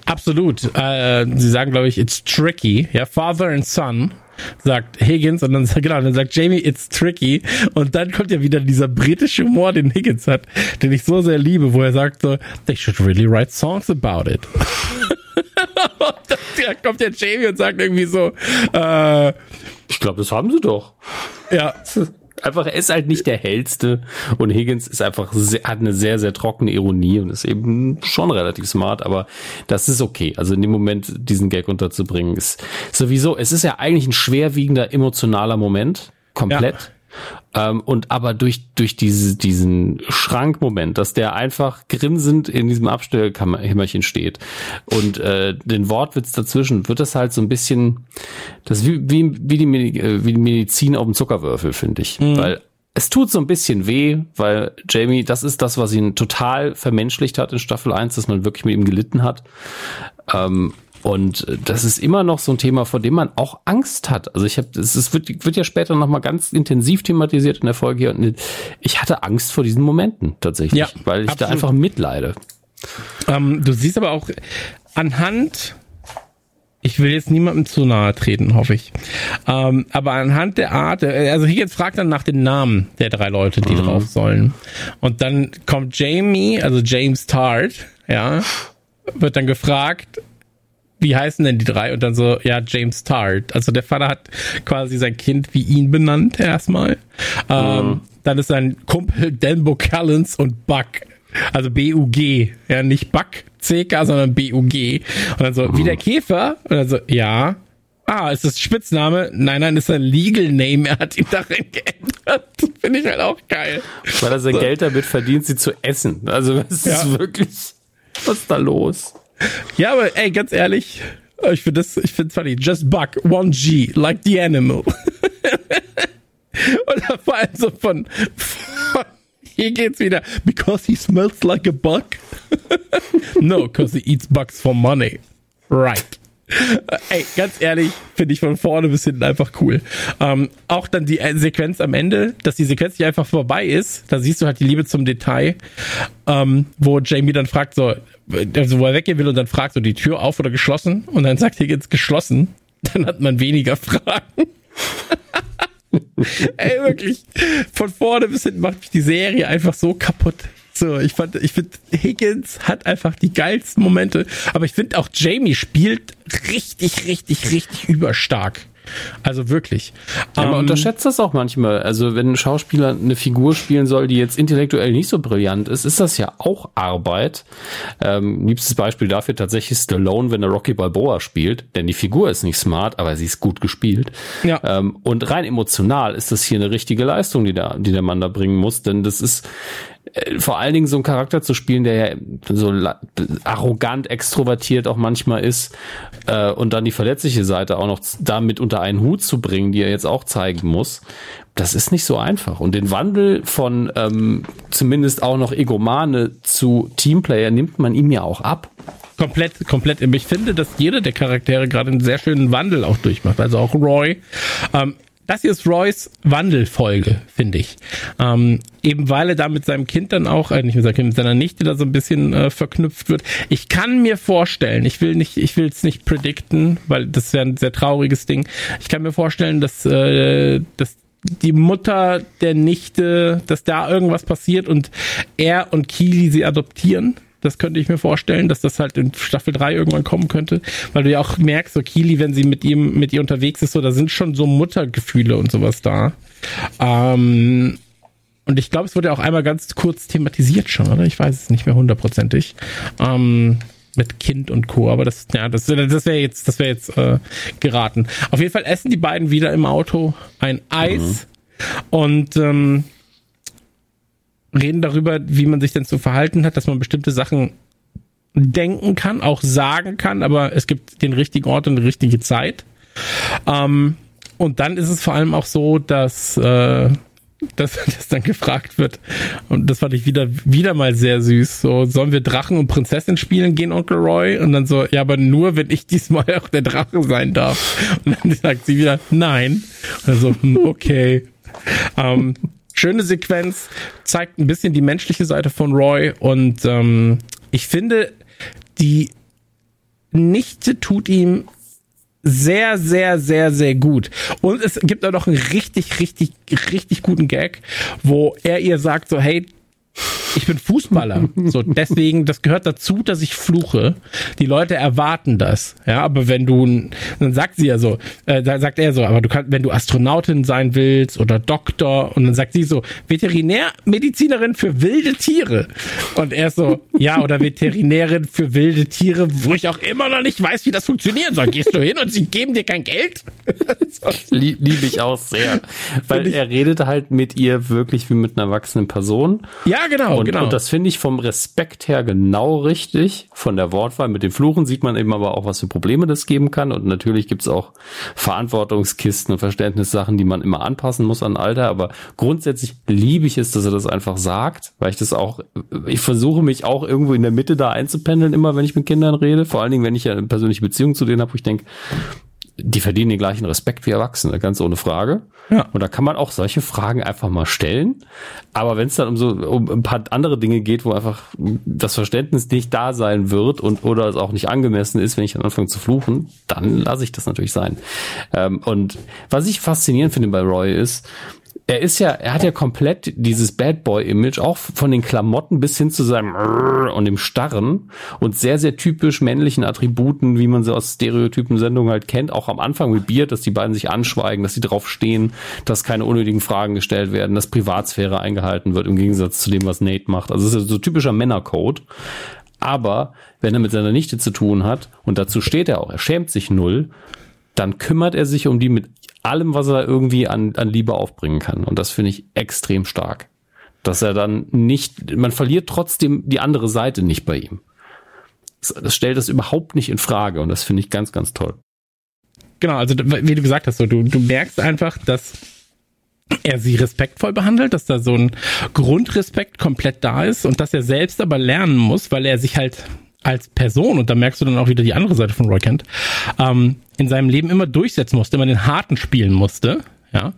Absolut. Äh, sie sagen, glaube ich, it's tricky. Ja, Father and Son sagt Higgins und dann sagt, genau, dann sagt Jamie, it's tricky. Und dann kommt ja wieder dieser britische Humor, den Higgins hat, den ich so sehr liebe, wo er sagt so, they should really write songs about it. und dann kommt der Jamie und sagt irgendwie so, äh, ich glaube, das haben sie doch. Ja. einfach, er ist halt nicht der hellste und Higgins ist einfach, sehr, hat eine sehr, sehr trockene Ironie und ist eben schon relativ smart, aber das ist okay. Also in dem Moment diesen Gag unterzubringen ist sowieso, es ist ja eigentlich ein schwerwiegender emotionaler Moment, komplett. Ja. Ähm, und aber durch, durch diese, diesen Schrankmoment, dass der einfach grinsend in diesem Abstellkämmerchen steht und äh, den Wortwitz dazwischen, wird das halt so ein bisschen, das wie, wie, wie, die, äh, wie die Medizin auf dem Zuckerwürfel, finde ich. Mhm. Weil es tut so ein bisschen weh, weil Jamie, das ist das, was ihn total vermenschlicht hat in Staffel 1, dass man wirklich mit ihm gelitten hat. Ähm, und das ist immer noch so ein Thema, vor dem man auch Angst hat. Also ich habe, es wird, wird ja später noch mal ganz intensiv thematisiert in der Folge hier. Und ich hatte Angst vor diesen Momenten tatsächlich, ja, weil ich absolut. da einfach mitleide. Ähm, du siehst aber auch anhand, ich will jetzt niemandem zu nahe treten, hoffe ich. Ähm, aber anhand der Art, also hier jetzt fragt dann nach den Namen der drei Leute, die mhm. drauf sollen. Und dann kommt Jamie, also James Tart, ja, wird dann gefragt, wie heißen denn die drei? Und dann so, ja, James Tart. Also der Vater hat quasi sein Kind wie ihn benannt erstmal. Ähm, mhm. Dann ist sein Kumpel Denbo Callens und Buck. Also B-U-G. Ja, nicht Buck, C-K, sondern B-U-G. Und dann so, mhm. wie der Käfer? Und dann so, ja. Ah, ist das Spitzname? Nein, nein, ist ein Legal Name. Er hat ihn darin geändert. Das finde ich halt auch geil. Weil er sein so. Geld damit verdient, sie zu essen. Also, es ja. ist wirklich, was ist da los? Ja, aber ey, ganz ehrlich, ich finde das, ich finde funny. Just Buck, 1G, like the animal. Oder vor allem so von, von hier geht's wieder. Because he smells like a buck. no, because he eats bucks for money. Right. Ey, ganz ehrlich, finde ich von vorne bis hinten einfach cool. Ähm, auch dann die äh, Sequenz am Ende, dass die Sequenz nicht einfach vorbei ist, da siehst du halt die Liebe zum Detail, ähm, wo Jamie dann fragt so, also wo er weggehen will und dann fragt so die Tür auf oder geschlossen und dann sagt Higgins geschlossen, dann hat man weniger Fragen. Ey, wirklich, von vorne bis hinten macht mich die Serie einfach so kaputt. So, ich fand, ich finde, Higgins hat einfach die geilsten Momente, aber ich finde auch Jamie spielt richtig, richtig, richtig überstark. Also wirklich. Ja, man um, unterschätzt das auch manchmal. Also wenn ein Schauspieler eine Figur spielen soll, die jetzt intellektuell nicht so brillant ist, ist das ja auch Arbeit. Ähm, liebstes Beispiel dafür tatsächlich Stallone, wenn er Rocky Balboa spielt, denn die Figur ist nicht smart, aber sie ist gut gespielt. Ja. Ähm, und rein emotional ist das hier eine richtige Leistung, die der, die der Mann da bringen muss, denn das ist vor allen Dingen so einen Charakter zu spielen, der ja so arrogant, extrovertiert auch manchmal ist äh, und dann die verletzliche Seite auch noch damit unter einen Hut zu bringen, die er jetzt auch zeigen muss, das ist nicht so einfach. Und den Wandel von ähm, zumindest auch noch Egomane zu Teamplayer nimmt man ihm ja auch ab. Komplett, komplett. Ich finde, dass jeder der Charaktere gerade einen sehr schönen Wandel auch durchmacht. Also auch Roy. Ähm, das hier ist Roys Wandelfolge, finde ich. Ähm, eben weil er da mit seinem Kind dann auch, äh, nicht mit seinem Kind, mit seiner Nichte da so ein bisschen äh, verknüpft wird. Ich kann mir vorstellen, ich will nicht, ich will es nicht predikten, weil das wäre ein sehr trauriges Ding. Ich kann mir vorstellen, dass, äh, dass die Mutter der Nichte, dass da irgendwas passiert und er und Kili sie adoptieren das könnte ich mir vorstellen, dass das halt in Staffel 3 irgendwann kommen könnte, weil du ja auch merkst, so Kili, wenn sie mit ihm, mit ihr unterwegs ist, so, da sind schon so Muttergefühle und sowas da. Ähm, und ich glaube, es wurde ja auch einmal ganz kurz thematisiert schon, oder? Ich weiß es nicht mehr hundertprozentig. Ähm, mit Kind und Co. Aber das, ja, das, das wäre jetzt, das wäre jetzt äh, geraten. Auf jeden Fall essen die beiden wieder im Auto ein Eis mhm. und ähm, reden darüber, wie man sich denn zu verhalten hat, dass man bestimmte Sachen denken kann, auch sagen kann, aber es gibt den richtigen Ort und die richtige Zeit. Ähm, und dann ist es vor allem auch so, dass, äh, dass, dass dann gefragt wird, und das fand ich wieder, wieder mal sehr süß, so, sollen wir Drachen und Prinzessin spielen gehen, Onkel Roy? Und dann so, ja, aber nur, wenn ich diesmal auch der Drache sein darf. Und dann sagt sie wieder, nein. Also, okay. Ähm, schöne Sequenz, zeigt ein bisschen die menschliche Seite von Roy und ähm, ich finde, die Nichte tut ihm sehr, sehr, sehr, sehr gut. Und es gibt auch noch einen richtig, richtig, richtig guten Gag, wo er ihr sagt so, hey, ich bin Fußballer. So, deswegen, das gehört dazu, dass ich fluche. Die Leute erwarten das. Ja, aber wenn du, dann sagt sie ja so, äh, da sagt er so, aber du kannst, wenn du Astronautin sein willst oder Doktor, und dann sagt sie so, Veterinärmedizinerin für wilde Tiere. Und er so, ja, oder Veterinärin für wilde Tiere, wo ich auch immer noch nicht weiß, wie das funktionieren soll. Gehst du hin und sie geben dir kein Geld? Liebe ich auch sehr. Weil er redet halt mit ihr wirklich wie mit einer erwachsenen Person. Ja, genau. Und, genau. und das finde ich vom Respekt her genau richtig. Von der Wortwahl mit den Fluchen sieht man eben aber auch, was für Probleme das geben kann. Und natürlich gibt es auch Verantwortungskisten und Verständnissachen, die man immer anpassen muss an Alter. Aber grundsätzlich liebe ich es, dass er das einfach sagt, weil ich das auch, ich versuche mich auch irgendwo in der Mitte da einzupendeln, immer wenn ich mit Kindern rede. Vor allen Dingen, wenn ich ja eine persönliche Beziehung zu denen habe, wo ich denke, die verdienen den gleichen Respekt wie Erwachsene, ganz ohne Frage. Ja. Und da kann man auch solche Fragen einfach mal stellen. Aber wenn es dann um so um ein paar andere Dinge geht, wo einfach das Verständnis nicht da sein wird und oder es auch nicht angemessen ist, wenn ich dann anfange zu fluchen, dann lasse ich das natürlich sein. Ähm, und was ich faszinierend finde bei Roy ist, er ist ja, er hat ja komplett dieses Bad Boy Image, auch von den Klamotten bis hin zu seinem und dem Starren und sehr, sehr typisch männlichen Attributen, wie man sie aus Stereotypen-Sendungen halt kennt, auch am Anfang mit Beard, dass die beiden sich anschweigen, dass sie drauf stehen, dass keine unnötigen Fragen gestellt werden, dass Privatsphäre eingehalten wird, im Gegensatz zu dem, was Nate macht. Also es ist so typischer Männercode. Aber wenn er mit seiner Nichte zu tun hat, und dazu steht er auch, er schämt sich null, dann kümmert er sich um die mit allem, was er irgendwie an, an Liebe aufbringen kann. Und das finde ich extrem stark. Dass er dann nicht, man verliert trotzdem die andere Seite nicht bei ihm. Das, das stellt das überhaupt nicht in Frage und das finde ich ganz, ganz toll. Genau, also wie du gesagt hast, so, du, du merkst einfach, dass er sie respektvoll behandelt, dass da so ein Grundrespekt komplett da ist und dass er selbst aber lernen muss, weil er sich halt als Person, und da merkst du dann auch wieder die andere Seite von Roy Kent, ähm, in seinem Leben immer durchsetzen musste, immer den Harten spielen musste, ja,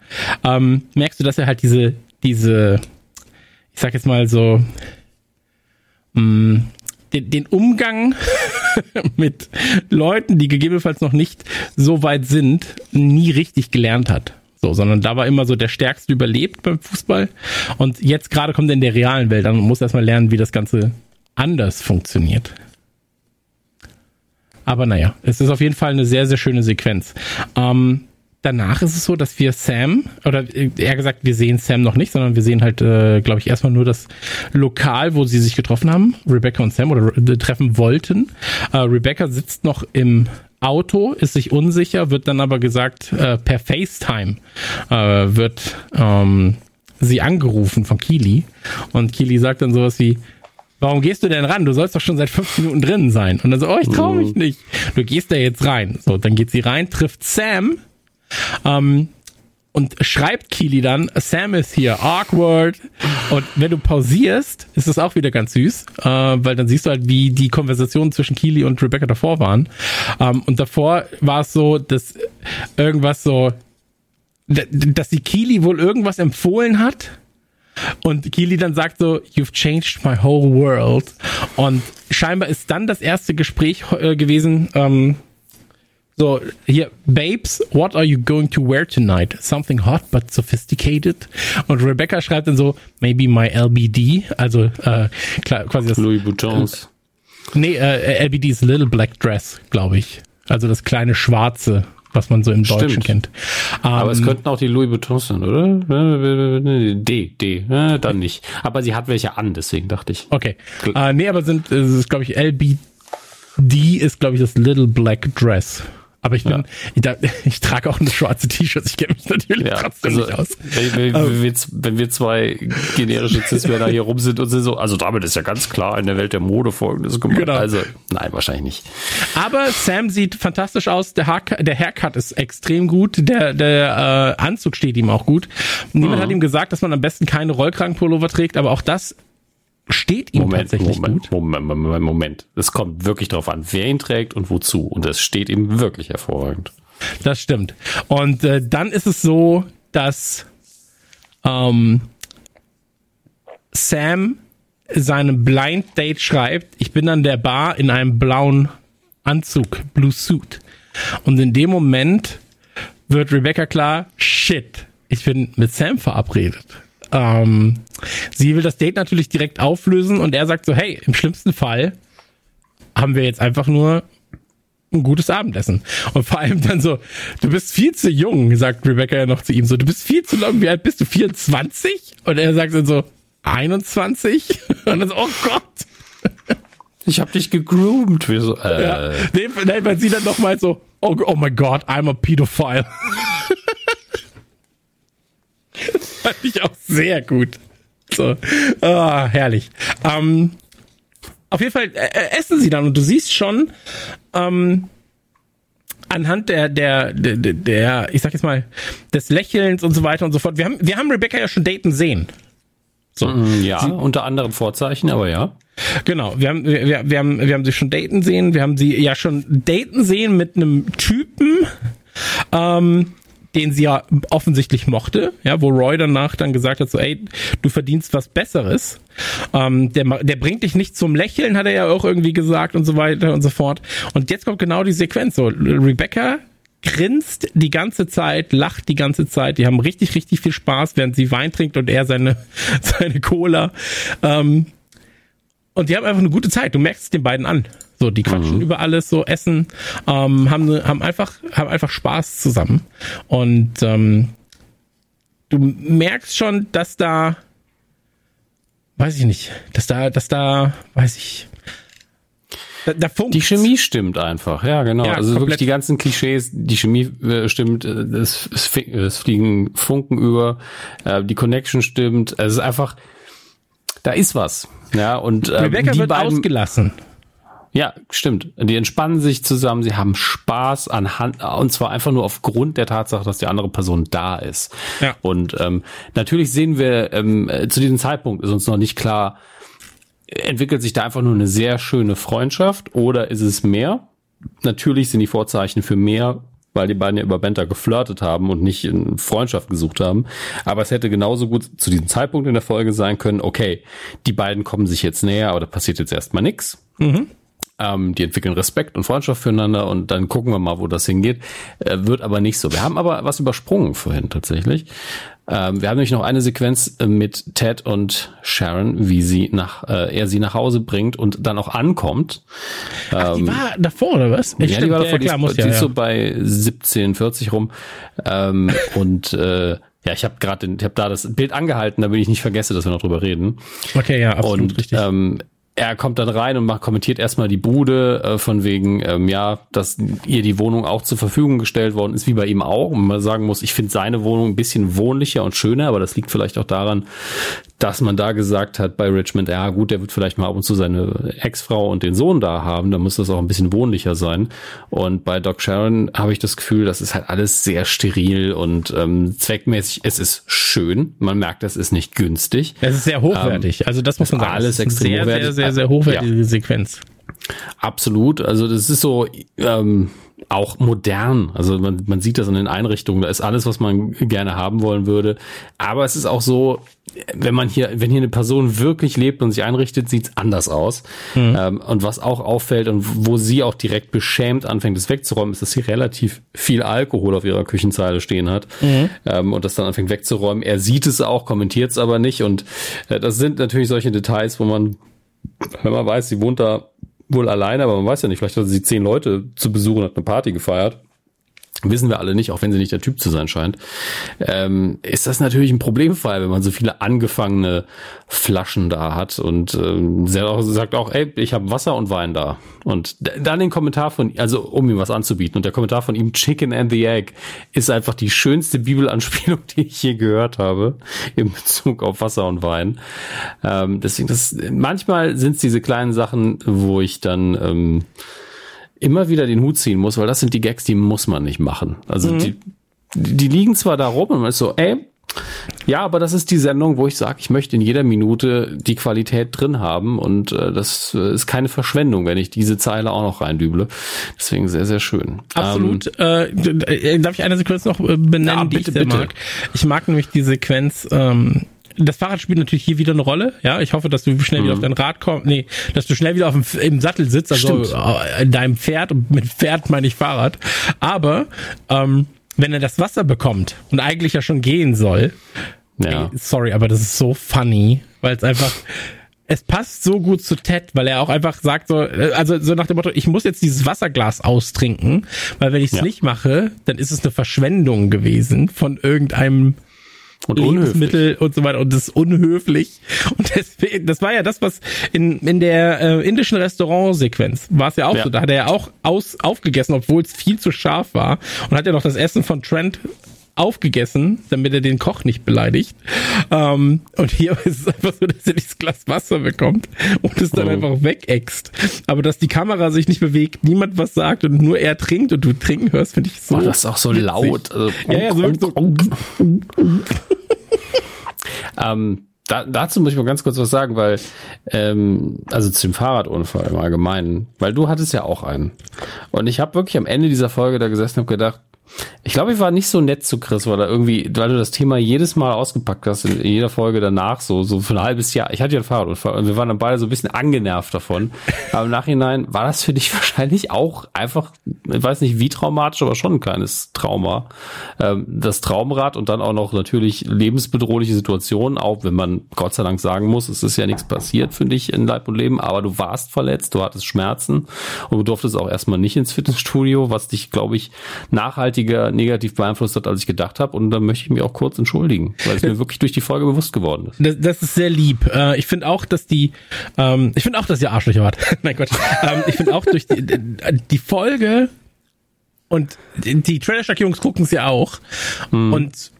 ähm, merkst du, dass er halt diese, diese, ich sag jetzt mal so, mh, mm, den, den Umgang mit Leuten, die gegebenenfalls noch nicht so weit sind, nie richtig gelernt hat. So, sondern da war immer so der Stärkste überlebt beim Fußball. Und jetzt gerade kommt er in der realen Welt an und muss erstmal lernen, wie das Ganze anders funktioniert. Aber naja, es ist auf jeden Fall eine sehr, sehr schöne Sequenz. Ähm, danach ist es so, dass wir Sam, oder eher gesagt, wir sehen Sam noch nicht, sondern wir sehen halt, äh, glaube ich, erstmal nur das Lokal, wo sie sich getroffen haben, Rebecca und Sam, oder äh, treffen wollten. Äh, Rebecca sitzt noch im Auto, ist sich unsicher, wird dann aber gesagt, äh, per FaceTime äh, wird ähm, sie angerufen von Kili. Und Kili sagt dann sowas wie, warum gehst du denn ran? Du sollst doch schon seit fünf Minuten drin sein. Und dann so, oh, ich traue mich mhm. nicht. Du gehst da jetzt rein. So, dann geht sie rein, trifft Sam, ähm, und schreibt Keely dann, Sam ist hier, awkward. Und wenn du pausierst, ist das auch wieder ganz süß, äh, weil dann siehst du halt, wie die Konversationen zwischen Keely und Rebecca davor waren. Ähm, und davor war es so, dass irgendwas so, dass die Keely wohl irgendwas empfohlen hat. Und Keely dann sagt so, you've changed my whole world. Und scheinbar ist dann das erste Gespräch äh, gewesen, ähm, so, hier, Babes, what are you going to wear tonight? Something hot but sophisticated. Und Rebecca schreibt dann so, maybe my LBD, also äh, klar, quasi das. Louis Vuittons. Äh, nee, äh, LBD ist Little Black Dress, glaube ich. Also das kleine Schwarze, was man so im Stimmt. Deutschen kennt. Aber es ähm, könnten auch die Louis Vuittons sein, oder? D, D, äh, dann nicht. Aber sie hat welche an, deswegen dachte ich. Okay. Äh, nee, aber sind, es ist, glaube ich, LBD ist, glaube ich, das Little Black Dress. Aber ich bin, ja. ich, ich, trage auch eine schwarze T-Shirt. Ich kenne mich natürlich ja, trotzdem also, nicht aus. Wenn, wenn, um, wir, wenn, wir, zwei generische Cis-Männer hier rum sind und sind so, also damit ist ja ganz klar in der Welt der Mode folgendes gemacht. Genau. Also, nein, wahrscheinlich nicht. Aber Sam sieht fantastisch aus. Der, Haar, der Haircut ist extrem gut. Der, der äh, Anzug steht ihm auch gut. Niemand mhm. hat ihm gesagt, dass man am besten keine Rollkragenpullover trägt, aber auch das steht ihm Moment, tatsächlich Moment, gut. Moment, Moment, Moment. Es kommt wirklich darauf an, wer ihn trägt und wozu. Und es steht ihm wirklich hervorragend. Das stimmt. Und äh, dann ist es so, dass ähm, Sam seinem Blind Date schreibt, ich bin an der Bar in einem blauen Anzug, Blue Suit. Und in dem Moment wird Rebecca klar, shit, ich bin mit Sam verabredet. Ähm, sie will das Date natürlich direkt auflösen und er sagt so, hey, im schlimmsten Fall haben wir jetzt einfach nur ein gutes Abendessen. Und vor allem dann so, du bist viel zu jung, sagt Rebecca ja noch zu ihm so, du bist viel zu lang, wie alt bist du? 24? Und er sagt dann so, 21? Und dann so, oh Gott. Ich hab dich gegroomt. Wie so, äh. ja. nee, nee, weil sie dann nochmal so, oh, oh my God, I'm a pedophile. fand ich auch sehr gut. So, ah, herrlich. Ähm, auf jeden Fall äh, äh, essen sie dann und du siehst schon ähm, anhand der, der, der, der, ich sag jetzt mal, des Lächelns und so weiter und so fort. Wir haben, wir haben Rebecca ja schon daten sehen. So. Mm, ja, sie, unter anderen Vorzeichen, aber ja. Genau, wir haben, wir, wir, haben, wir haben sie schon daten sehen, wir haben sie ja schon daten sehen mit einem Typen, ähm, den sie ja offensichtlich mochte, ja, wo Roy danach dann gesagt hat, so, ey, du verdienst was Besseres. Ähm, der, der bringt dich nicht zum Lächeln, hat er ja auch irgendwie gesagt und so weiter und so fort. Und jetzt kommt genau die Sequenz. So, Rebecca grinst die ganze Zeit, lacht die ganze Zeit. Die haben richtig, richtig viel Spaß, während sie Wein trinkt und er seine, seine Cola. Ähm, und die haben einfach eine gute Zeit. Du merkst es den beiden an. So, die quatschen mhm. über alles, so essen, ähm, haben, haben einfach, haben einfach Spaß zusammen. Und ähm, du merkst schon, dass da, weiß ich nicht, dass da, dass da, weiß ich, da, da die Chemie stimmt einfach, ja genau. Ja, also komplett. wirklich die ganzen Klischees, die Chemie äh, stimmt, äh, es, es, es, fliegen Funken über, äh, die Connection stimmt. Es ist einfach, da ist was. Ja und äh, Rebecca die wird beiden, ausgelassen. Ja, stimmt. Die entspannen sich zusammen, sie haben Spaß anhand, und zwar einfach nur aufgrund der Tatsache, dass die andere Person da ist. Ja. Und ähm, natürlich sehen wir, ähm, zu diesem Zeitpunkt ist uns noch nicht klar, entwickelt sich da einfach nur eine sehr schöne Freundschaft oder ist es mehr? Natürlich sind die Vorzeichen für mehr, weil die beiden ja über Benter geflirtet haben und nicht in Freundschaft gesucht haben. Aber es hätte genauso gut zu diesem Zeitpunkt in der Folge sein können, okay, die beiden kommen sich jetzt näher, aber da passiert jetzt erstmal nichts. Mhm. Ähm, die entwickeln Respekt und Freundschaft füreinander und dann gucken wir mal, wo das hingeht. Äh, wird aber nicht so. Wir haben aber was übersprungen vorhin tatsächlich. Ähm, wir haben nämlich noch eine Sequenz äh, mit Ted und Sharon, wie sie nach, äh, er sie nach Hause bringt und dann auch ankommt. Ach, die ähm, war davor, oder was? Ja, die war davor, ja, klar, die, ist, die ja, ist so bei 1740 rum. Ähm, und äh, ja, ich habe gerade, ich habe da das Bild angehalten, damit ich nicht vergesse, dass wir noch drüber reden. Okay, ja, absolut und, richtig. Ähm, er kommt dann rein und macht, kommentiert erstmal die Bude äh, von wegen, ähm, ja, dass ihr die Wohnung auch zur Verfügung gestellt worden ist, wie bei ihm auch. Und man sagen muss, ich finde seine Wohnung ein bisschen wohnlicher und schöner, aber das liegt vielleicht auch daran, dass man da gesagt hat bei Richmond, ja gut, der wird vielleicht mal ab und zu seine Ex-Frau und den Sohn da haben, da muss das auch ein bisschen wohnlicher sein. Und bei Doc Sharon habe ich das Gefühl, das ist halt alles sehr steril und ähm, zweckmäßig. Es ist schön, man merkt, das ist nicht günstig. Es ist sehr hochwertig, ähm, also das muss man sagen. Alles extrem sehr, hochwertig. Sehr, sehr, sehr hochwertige ja. Sequenz. Absolut, also das ist so, ähm, auch modern. Also man, man sieht das in den Einrichtungen. Da ist alles, was man gerne haben wollen würde. Aber es ist auch so, wenn man hier, wenn hier eine Person wirklich lebt und sich einrichtet, sieht's anders aus. Mhm. Ähm, und was auch auffällt und wo sie auch direkt beschämt anfängt, es wegzuräumen, ist, dass sie relativ viel Alkohol auf ihrer Küchenzeile stehen hat mhm. ähm, und das dann anfängt wegzuräumen. Er sieht es auch, kommentiert es aber nicht. Und äh, das sind natürlich solche Details, wo man, wenn man weiß, sie wohnt da wohl alleine, aber man weiß ja nicht, vielleicht hat sie zehn Leute zu besuchen, hat eine Party gefeiert. Wissen wir alle nicht, auch wenn sie nicht der Typ zu sein scheint. Ähm, ist das natürlich ein Problemfall, wenn man so viele angefangene Flaschen da hat und ähm, sagt auch, ey, ich habe Wasser und Wein da. Und dann den Kommentar von, also um ihm was anzubieten. Und der Kommentar von ihm, Chicken and the Egg, ist einfach die schönste Bibelanspielung, die ich je gehört habe in Bezug auf Wasser und Wein. Ähm, deswegen, das manchmal sind es diese kleinen Sachen, wo ich dann ähm, immer wieder den Hut ziehen muss, weil das sind die Gags, die muss man nicht machen. Also mhm. die, die liegen zwar da rum und man ist so, ey, ja, aber das ist die Sendung, wo ich sage, ich möchte in jeder Minute die Qualität drin haben und äh, das äh, ist keine Verschwendung, wenn ich diese Zeile auch noch reindüble. Deswegen sehr, sehr schön. Absolut. Ähm, äh, darf ich eine Sequenz noch äh, benennen, ja, bitte, die ich sehr bitte. mag? Ich mag nämlich die Sequenz, ähm, das Fahrrad spielt natürlich hier wieder eine Rolle. Ja, ich hoffe, dass du schnell mhm. wieder auf dein Rad kommst. Nee, dass du schnell wieder auf dem im Sattel sitzt, also Stimmt. Äh, in deinem Pferd. Und mit Pferd meine ich Fahrrad. Aber ähm, wenn er das Wasser bekommt und eigentlich ja schon gehen soll, ja. Ey, sorry, aber das ist so funny, weil es einfach es passt so gut zu Ted, weil er auch einfach sagt so, äh, also so nach dem Motto, ich muss jetzt dieses Wasserglas austrinken, weil wenn ich es ja. nicht mache, dann ist es eine Verschwendung gewesen von irgendeinem und Lebensmittel unhöflich. und so weiter und das ist unhöflich und deswegen, das war ja das, was in, in der äh, indischen Restaurantsequenz war es ja auch ja. so, da hat er ja auch aus, aufgegessen, obwohl es viel zu scharf war und hat ja noch das Essen von Trent aufgegessen, damit er den Koch nicht beleidigt. Ähm, und hier ist es einfach so, dass er dieses Glas Wasser bekommt und es dann oh. einfach wegäxt. Aber dass die Kamera sich nicht bewegt, niemand was sagt und nur er trinkt und du trinken hörst, finde ich so. War das auch so witzig. laut? Also, ja, ja, so. so. ähm, da, dazu muss ich mal ganz kurz was sagen, weil, ähm, also zu dem Fahrradunfall im Allgemeinen, weil du hattest ja auch einen. Und ich habe wirklich am Ende dieser Folge da gesessen und gedacht, ich glaube, ich war nicht so nett zu Chris, weil er irgendwie, weil du das Thema jedes Mal ausgepackt hast, in jeder Folge danach, so, so für ein halbes Jahr. Ich hatte ja ein Fahrradunfall und wir waren dann beide so ein bisschen angenervt davon. Aber im Nachhinein war das für dich wahrscheinlich auch einfach, ich weiß nicht wie traumatisch, aber schon ein kleines Trauma. Ähm, das Traumrad und dann auch noch natürlich lebensbedrohliche Situationen, auch wenn man Gott sei Dank sagen muss, es ist ja nichts passiert für dich in Leib und Leben, aber du warst verletzt, du hattest Schmerzen und du durftest auch erstmal nicht ins Fitnessstudio, was dich, glaube ich, nachhaltig nachhaltiger negativ beeinflusst hat, als ich gedacht habe. Und da möchte ich mich auch kurz entschuldigen, weil es mir wirklich durch die Folge bewusst geworden ist. Das, das ist sehr lieb. Äh, ich finde auch, dass die, ähm, ich finde auch, dass ihr Arschlöcher wart. Nein Gott. ähm, ich finde auch durch die, die Folge und die Trailer Jungs gucken es ja auch. Mhm. Und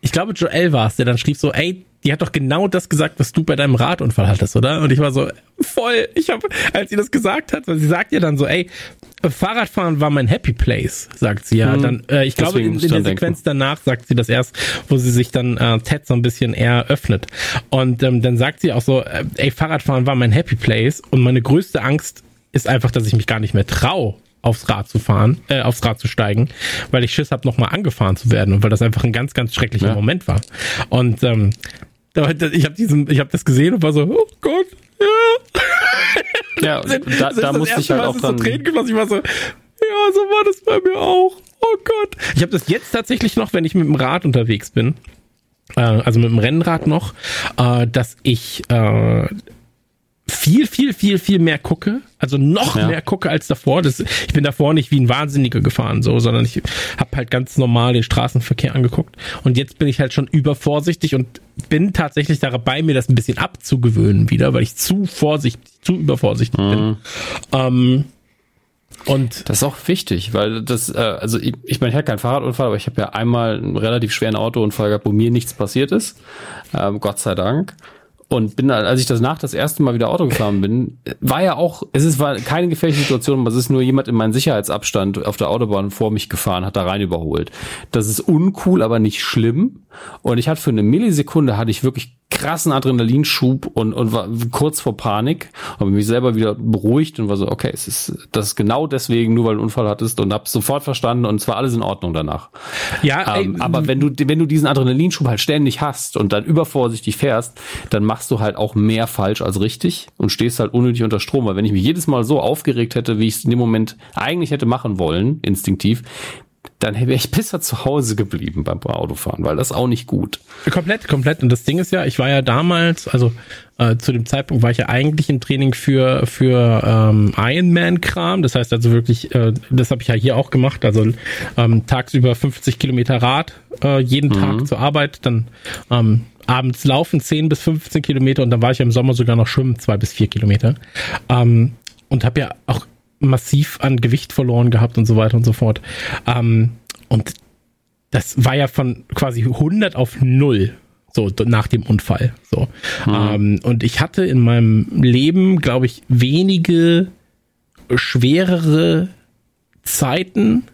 ich glaube, Joel war es, der dann schrieb so, ey, die hat doch genau das gesagt, was du bei deinem Radunfall hattest, oder? Und ich war so, voll, ich habe, als sie das gesagt hat, weil sie sagt ja dann so, ey, Fahrradfahren war mein Happy Place, sagt sie ja. Mhm. Dann, äh, ich glaube, in, in der Sequenz denken. danach sagt sie das erst, wo sie sich dann äh, Ted so ein bisschen eher öffnet. Und ähm, dann sagt sie auch so, äh, ey, Fahrradfahren war mein Happy Place und meine größte Angst ist einfach, dass ich mich gar nicht mehr traue, aufs Rad zu fahren, äh, aufs Rad zu steigen, weil ich Schiss habe, nochmal angefahren zu werden und weil das einfach ein ganz, ganz schrecklicher ja. Moment war. Und ähm, ich habe diesen, ich habe das gesehen und war so, oh Gott, ja. Ja, da, da musste ich halt auch dran. So Tränen geflossen. Ich war so, ja, so war das bei mir auch. Oh Gott. Ich habe das jetzt tatsächlich noch, wenn ich mit dem Rad unterwegs bin, äh, also mit dem Rennrad noch, äh, dass ich äh, viel, viel, viel, viel mehr gucke. Also noch ja. mehr gucke als davor. Das, ich bin davor nicht wie ein Wahnsinniger gefahren, so, sondern ich habe halt ganz normal den Straßenverkehr angeguckt. Und jetzt bin ich halt schon übervorsichtig und bin tatsächlich dabei, mir das ein bisschen abzugewöhnen wieder, weil ich zu vorsichtig, zu übervorsichtig mhm. bin. Ähm, und das ist auch wichtig, weil das, äh, also ich, ich meine, ich hatte keinen Fahrradunfall, aber ich habe ja einmal einen relativ schweren Autounfall gehabt, wo mir nichts passiert ist. Ähm, Gott sei Dank. Und bin dann, als ich das nach das erste Mal wieder Auto gefahren bin, war ja auch, es ist war keine gefährliche Situation, es ist nur jemand in meinen Sicherheitsabstand auf der Autobahn vor mich gefahren, hat da rein überholt. Das ist uncool, aber nicht schlimm. Und ich hatte für eine Millisekunde hatte ich wirklich krassen Adrenalinschub und, und war kurz vor Panik, habe mich selber wieder beruhigt und war so, okay, es ist das ist genau deswegen, nur weil du einen Unfall hattest und hab's sofort verstanden und zwar alles in Ordnung danach. Ja, ähm, ey, aber wenn du wenn du diesen Adrenalinschub halt ständig hast und dann übervorsichtig fährst, dann machst du halt auch mehr falsch als richtig und stehst halt unnötig unter Strom, weil wenn ich mich jedes Mal so aufgeregt hätte, wie ich es in dem Moment eigentlich hätte machen wollen, instinktiv, dann wäre ich besser zu Hause geblieben beim Autofahren, weil das auch nicht gut. Komplett, komplett. Und das Ding ist ja, ich war ja damals, also äh, zu dem Zeitpunkt war ich ja eigentlich im Training für für ähm, Ironman-Kram. Das heißt also wirklich, äh, das habe ich ja hier auch gemacht. Also ähm, tagsüber 50 Kilometer Rad äh, jeden mhm. Tag zur Arbeit, dann ähm, abends laufen 10 bis 15 Kilometer und dann war ich ja im Sommer sogar noch schwimmen, zwei bis vier Kilometer. Ähm, und habe ja auch massiv an Gewicht verloren gehabt und so weiter und so fort. Ähm, und das war ja von quasi 100 auf 0 so nach dem Unfall so mhm. ähm, und ich hatte in meinem Leben glaube ich wenige schwerere Zeiten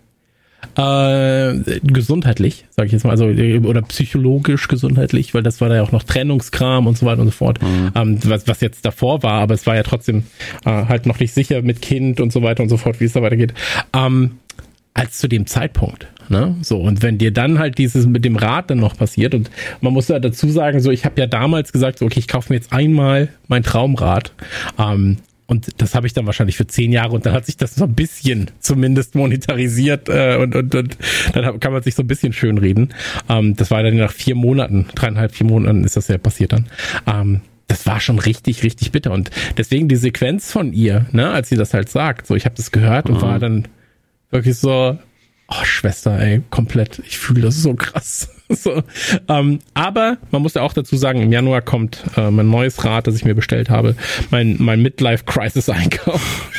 äh, gesundheitlich, sage ich jetzt mal, also oder psychologisch gesundheitlich, weil das war da ja auch noch Trennungskram und so weiter und so fort, mhm. ähm, was, was jetzt davor war, aber es war ja trotzdem äh, halt noch nicht sicher mit Kind und so weiter und so fort, wie es da weitergeht, ähm, als zu dem Zeitpunkt. Ne? So, und wenn dir dann halt dieses mit dem Rad dann noch passiert, und man muss ja dazu sagen, so, ich habe ja damals gesagt, so, okay, ich kaufe mir jetzt einmal mein Traumrad. Ähm, und das habe ich dann wahrscheinlich für zehn Jahre und dann hat sich das so ein bisschen zumindest monetarisiert äh, und, und, und dann kann man sich so ein bisschen schön reden. Ähm, das war dann nach vier Monaten, dreieinhalb, vier Monaten ist das ja passiert dann. Ähm, das war schon richtig, richtig bitter. Und deswegen die Sequenz von ihr, ne, als sie das halt sagt, so ich habe das gehört und mhm. war dann wirklich so, oh Schwester, ey, komplett, ich fühle das so krass. so, ähm, aber man muss ja auch dazu sagen, im Januar kommt äh, mein neues Rad, das ich mir bestellt habe, mein, mein Midlife Crisis Einkauf.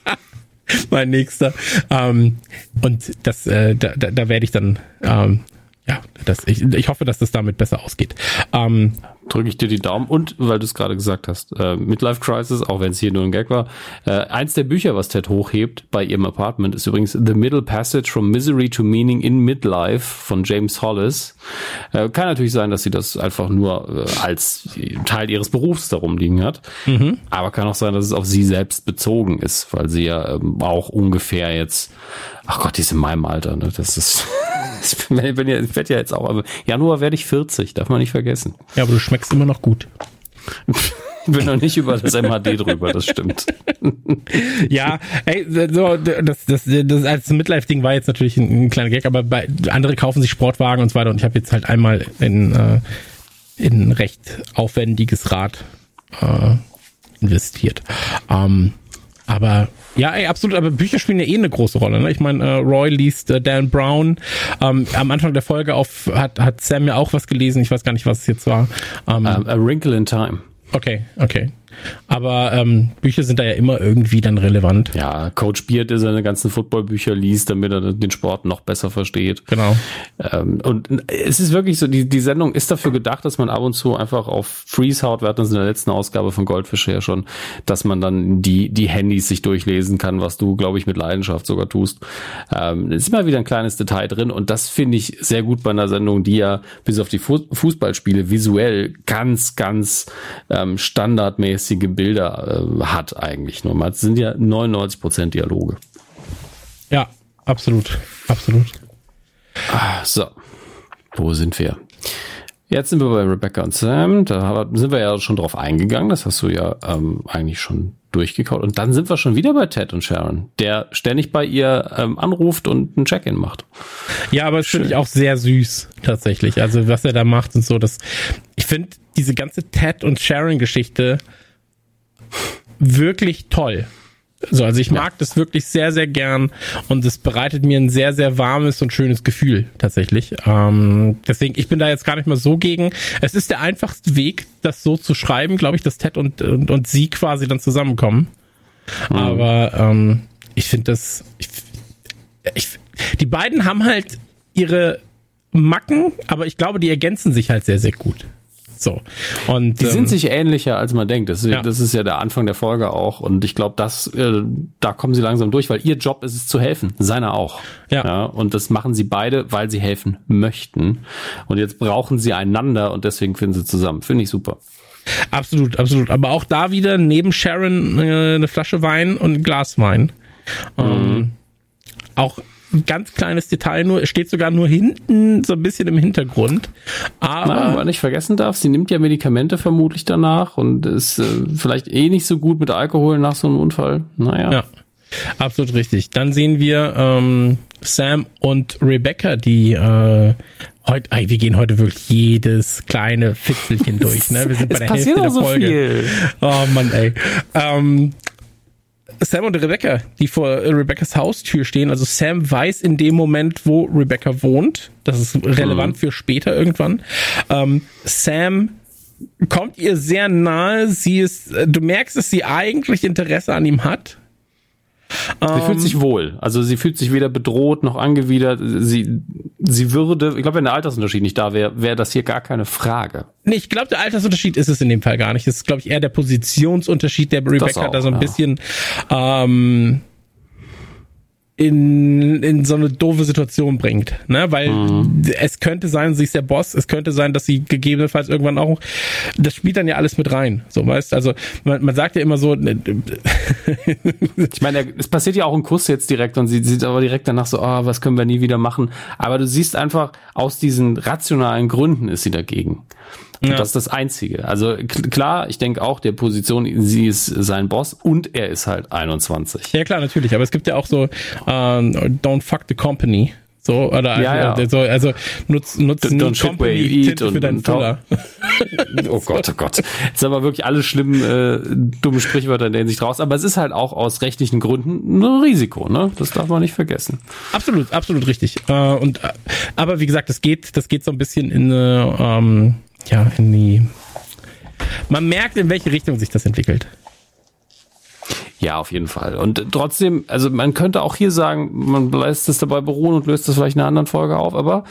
mein nächster. Ähm, und das, äh, da, da, da werde ich dann ähm, ja, das, ich, ich hoffe, dass das damit besser ausgeht. Ähm, Drücke ich dir die Daumen und, weil du es gerade gesagt hast, äh, Midlife Crisis, auch wenn es hier nur ein Gag war, äh, eins der Bücher, was Ted hochhebt bei ihrem Apartment, ist übrigens The Middle Passage from Misery to Meaning in Midlife von James Hollis. Äh, kann natürlich sein, dass sie das einfach nur äh, als Teil ihres Berufs darum liegen hat, mhm. aber kann auch sein, dass es auf sie selbst bezogen ist, weil sie ja ähm, auch ungefähr jetzt, ach Gott, die ist in meinem Alter, ne? das ist ich bin ja, ich werde ja jetzt auch, aber Januar werde ich 40, darf man nicht vergessen. Ja, aber du schmeckst immer noch gut. Ich bin noch nicht über das MHD drüber, das stimmt. ja, ey, so, das, das, das als Midlife-Ding war jetzt natürlich ein, ein, kleiner Gag, aber bei, andere kaufen sich Sportwagen und so weiter und ich habe jetzt halt einmal in, äh, in recht aufwendiges Rad äh, investiert. Ähm, aber ja, ey, absolut, aber Bücher spielen ja eh eine große Rolle. Ne? Ich meine, äh, Roy liest äh, Dan Brown. Ähm, am Anfang der Folge auf hat, hat Sam ja auch was gelesen. Ich weiß gar nicht, was es jetzt war. Ähm, um, a Wrinkle in Time. Okay, okay. Aber ähm, Bücher sind da ja immer irgendwie dann relevant. Ja, Coach Beard, der seine ganzen Footballbücher liest, damit er den Sport noch besser versteht. Genau. Ähm, und es ist wirklich so, die, die Sendung ist dafür gedacht, dass man ab und zu einfach auf Freeze haut. Wir hatten es in der letzten Ausgabe von Goldfische ja schon, dass man dann die, die Handys sich durchlesen kann, was du, glaube ich, mit Leidenschaft sogar tust. Ähm, ist immer wieder ein kleines Detail drin und das finde ich sehr gut bei einer Sendung, die ja bis auf die Fußballspiele visuell ganz, ganz ähm, standardmäßige Bilder äh, hat eigentlich nur. Es sind ja 99 Prozent Dialoge. Ja, absolut, absolut. Ah, so, wo sind wir? Jetzt sind wir bei Rebecca und Sam. Da sind wir ja schon drauf eingegangen. Das hast du ja ähm, eigentlich schon durchgekaut. Und dann sind wir schon wieder bei Ted und Sharon, der ständig bei ihr ähm, anruft und ein Check-in macht. Ja, aber es finde ich auch sehr süß, tatsächlich. Also, was er da macht und so, das, ich finde diese ganze Ted und Sharon-Geschichte wirklich toll. So, also ich mag ja. das wirklich sehr, sehr gern und es bereitet mir ein sehr, sehr warmes und schönes Gefühl tatsächlich. Ähm, deswegen, ich bin da jetzt gar nicht mal so gegen. Es ist der einfachste Weg, das so zu schreiben, glaube ich, dass Ted und, und, und sie quasi dann zusammenkommen. Mhm. Aber ähm, ich finde das, ich, ich, die beiden haben halt ihre Macken, aber ich glaube, die ergänzen sich halt sehr, sehr gut. So. Und, die ähm, sind sich ähnlicher, als man denkt. Das, ja. das ist ja der Anfang der Folge auch. Und ich glaube, das, äh, da kommen sie langsam durch, weil ihr Job ist es zu helfen. Seiner auch. Ja. ja. Und das machen sie beide, weil sie helfen möchten. Und jetzt brauchen sie einander und deswegen finden sie zusammen. Finde ich super. Absolut, absolut. Aber auch da wieder neben Sharon äh, eine Flasche Wein und ein Glas Wein. Mhm. Ähm, auch ein ganz kleines Detail nur, es steht sogar nur hinten so ein bisschen im Hintergrund. Aber Na, man nicht vergessen darf, sie nimmt ja Medikamente vermutlich danach und ist äh, vielleicht eh nicht so gut mit Alkohol nach so einem Unfall. Naja. Ja. Absolut richtig. Dann sehen wir ähm, Sam und Rebecca, die äh, heute, ey, wir gehen heute wirklich jedes kleine Fitzelchen durch. Ne? Wir sind bei der Hälfte der Folge. Viel. Oh Mann, ey. Ähm, Sam und Rebecca, die vor Rebeccas Haustür stehen. Also Sam weiß in dem Moment, wo Rebecca wohnt. Das ist relevant mhm. für später irgendwann. Ähm, Sam kommt ihr sehr nahe. Sie ist, du merkst, dass sie eigentlich Interesse an ihm hat. Sie fühlt sich ähm, wohl. Also sie fühlt sich weder bedroht noch angewidert. Sie, sie würde, ich glaube, wenn der Altersunterschied nicht da wäre, wäre das hier gar keine Frage. Nee, ich glaube, der Altersunterschied ist es in dem Fall gar nicht. Das ist, glaube ich, eher der Positionsunterschied, der Rebecca auch, da so ein ja. bisschen ähm, in, in so eine doofe Situation bringt, ne? Weil mhm. es könnte sein, sie ist der Boss, es könnte sein, dass sie gegebenenfalls irgendwann auch, das spielt dann ja alles mit rein, so weißt, also man, man sagt ja immer so. Ne, ich meine, es passiert ja auch ein Kuss jetzt direkt und sie sieht aber direkt danach so, oh, was können wir nie wieder machen? Aber du siehst einfach, aus diesen rationalen Gründen ist sie dagegen. Ja. Das ist das Einzige. Also klar, ich denke auch, der Position, sie ist sein Boss und er ist halt 21. Ja klar, natürlich. Aber es gibt ja auch so ähm, Don't fuck the company. So, oder ja, also, ja. So, also nutz, nutz Don't you eat für deinen Füller. oh Gott, oh Gott. Jetzt aber wirklich alle schlimmen, äh, dumme Sprichwörter in der Hinsicht raus. Aber es ist halt auch aus rechtlichen Gründen ein Risiko, ne? Das darf man nicht vergessen. Absolut, absolut richtig. Äh, und äh, aber wie gesagt, das geht, das geht so ein bisschen in eine ähm, ja, in die. Man merkt, in welche Richtung sich das entwickelt. Ja, auf jeden Fall. Und trotzdem, also man könnte auch hier sagen, man lässt es dabei beruhen und löst es vielleicht in einer anderen Folge auf, aber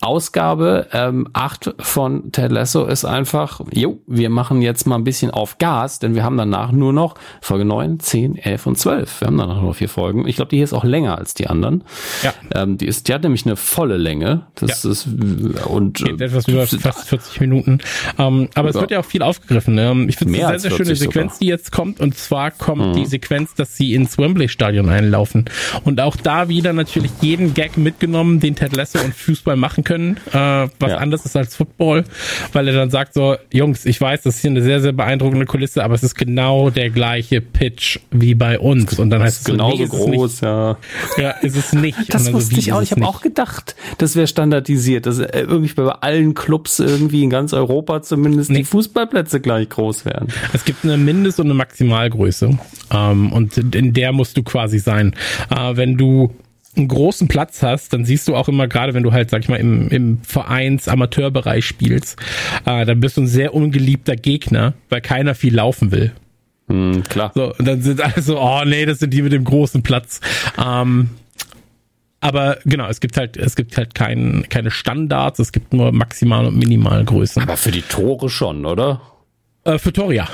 Ausgabe ähm, 8 von Ted Lasso ist einfach, jo, wir machen jetzt mal ein bisschen auf Gas, denn wir haben danach nur noch Folge 9, 10, 11 und 12. Wir haben danach nur vier Folgen. Ich glaube, die hier ist auch länger als die anderen. Ja. Ähm, die, ist, die hat nämlich eine volle Länge. Das ja. ist und Geht etwas über fast 40 Minuten. Ähm, aber ja. es wird ja auch viel aufgegriffen. Ähm, ich finde es eine sehr, sehr schöne Sequenz, sogar. die jetzt kommt. Und zwar kommt mhm. die Sequenz, dass sie ins Wembley-Stadion einlaufen. Und auch da wieder natürlich jeden Gag mitgenommen, den Ted Lasso und Fußball machen können, äh, was ja. anders ist als Football, weil er dann sagt so, Jungs, ich weiß, das ist hier eine sehr, sehr beeindruckende Kulisse, aber es ist genau der gleiche Pitch wie bei uns. Und dann heißt es genauso so, nee, groß, ja. Ja, ist es nicht. Das wusste so, ich auch. Ich habe auch gedacht, das wäre standardisiert, dass äh, irgendwie bei allen Clubs irgendwie in ganz Europa zumindest nee. die Fußballplätze gleich groß wären. Es gibt eine Mindest- und eine Maximalgröße. Ähm, und in der musst du quasi sein. Äh, wenn du einen großen Platz hast, dann siehst du auch immer, gerade wenn du halt, sag ich mal, im, im Vereins-Amateurbereich spielst, äh, dann bist du ein sehr ungeliebter Gegner, weil keiner viel laufen will. Hm, klar. So, und dann sind alle so, oh nee, das sind die mit dem großen Platz. Ähm, aber genau, es gibt halt, es gibt halt kein, keine Standards, es gibt nur Maximal- und Minimalgrößen. Aber für die Tore schon, oder? Äh, für Tore, ja.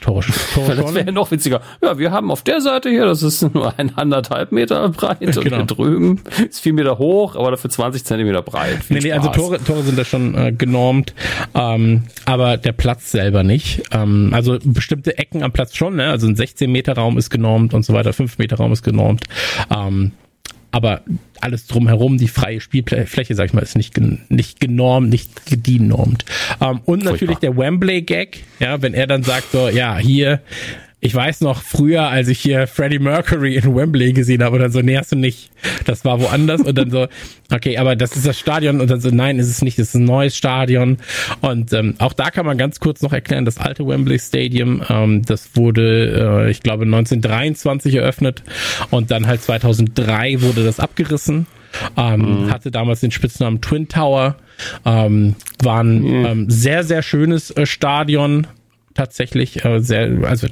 Tore Das wäre noch witziger. Ja, wir haben auf der Seite hier, das ist nur ein anderthalb Meter breit und genau. hier drüben ist vier Meter hoch, aber dafür 20 Zentimeter breit. Viel nee, nee, also Tore, Tore sind da schon äh, genormt, ähm, aber der Platz selber nicht. Ähm, also bestimmte Ecken am Platz schon, ne? Also ein 16 Meter Raum ist genormt und so weiter, 5 Meter Raum ist genormt. Ähm, aber alles drumherum, die freie Spielfläche, sag ich mal, ist nicht, nicht genormt, nicht gedienormt. Ähm, und natürlich Furchtbar. der Wembley-Gag, ja, wenn er dann sagt so, ja, hier, ich weiß noch früher, als ich hier Freddie Mercury in Wembley gesehen habe, und dann so, nee, hast du nicht. Das war woanders. Und dann so, okay, aber das ist das Stadion. Und dann so, nein, ist es nicht, das ist ein neues Stadion. Und ähm, auch da kann man ganz kurz noch erklären, das alte Wembley Stadium, ähm, das wurde, äh, ich glaube, 1923 eröffnet. Und dann halt 2003 wurde das abgerissen. Ähm, mhm. hatte damals den Spitznamen Twin Tower. Ähm, war ein mhm. ähm, sehr, sehr schönes äh, Stadion tatsächlich äh, sehr, also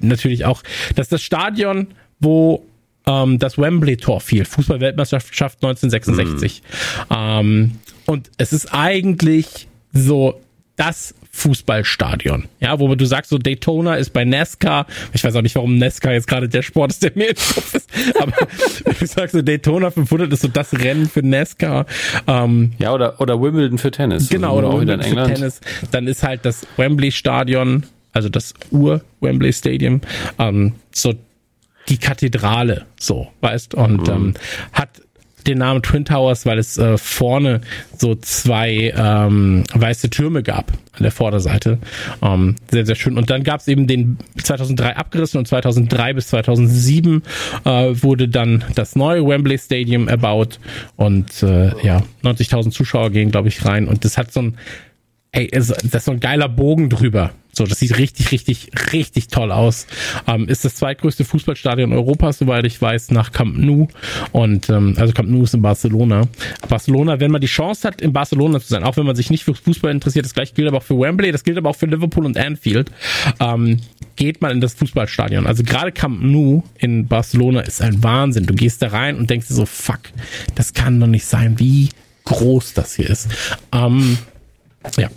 natürlich auch, dass das Stadion, wo ähm, das Wembley-Tor fiel, Fußball-Weltmeisterschaft 1966. Mhm. Ähm, und es ist eigentlich so das Fußballstadion. Ja, wo du sagst, so Daytona ist bei NASCAR. Ich weiß auch nicht, warum NASCAR jetzt gerade der Sport ist, der mir im Kopf ist. Aber du sagst so Daytona 500 ist so das Rennen für NASCAR. Ähm, ja, oder, oder Wimbledon für Tennis. Genau, oder Wimbledon für Tennis. Dann ist halt das Wembley Stadion, also das Ur-Wembley Stadium, ähm, so die Kathedrale, so, weißt, und mhm. ähm, hat den Namen Twin Towers, weil es äh, vorne so zwei ähm, weiße Türme gab an der Vorderseite. Ähm, sehr, sehr schön. Und dann gab es eben den 2003 abgerissen und 2003 bis 2007 äh, wurde dann das neue Wembley Stadium erbaut und äh, ja, 90.000 Zuschauer gehen, glaube ich, rein. Und das hat so ein, ey, das ist so ein geiler Bogen drüber. So, das sieht richtig, richtig, richtig toll aus. Ähm, ist das zweitgrößte Fußballstadion Europas, soweit ich weiß, nach Camp Nou. Und ähm, also Camp Nou ist in Barcelona. Barcelona, wenn man die Chance hat, in Barcelona zu sein, auch wenn man sich nicht für Fußball interessiert, das gleiche gilt aber auch für Wembley, das gilt aber auch für Liverpool und Anfield, ähm, geht man in das Fußballstadion. Also gerade Camp Nou in Barcelona ist ein Wahnsinn. Du gehst da rein und denkst dir so, fuck, das kann doch nicht sein, wie groß das hier ist. Ähm, ja.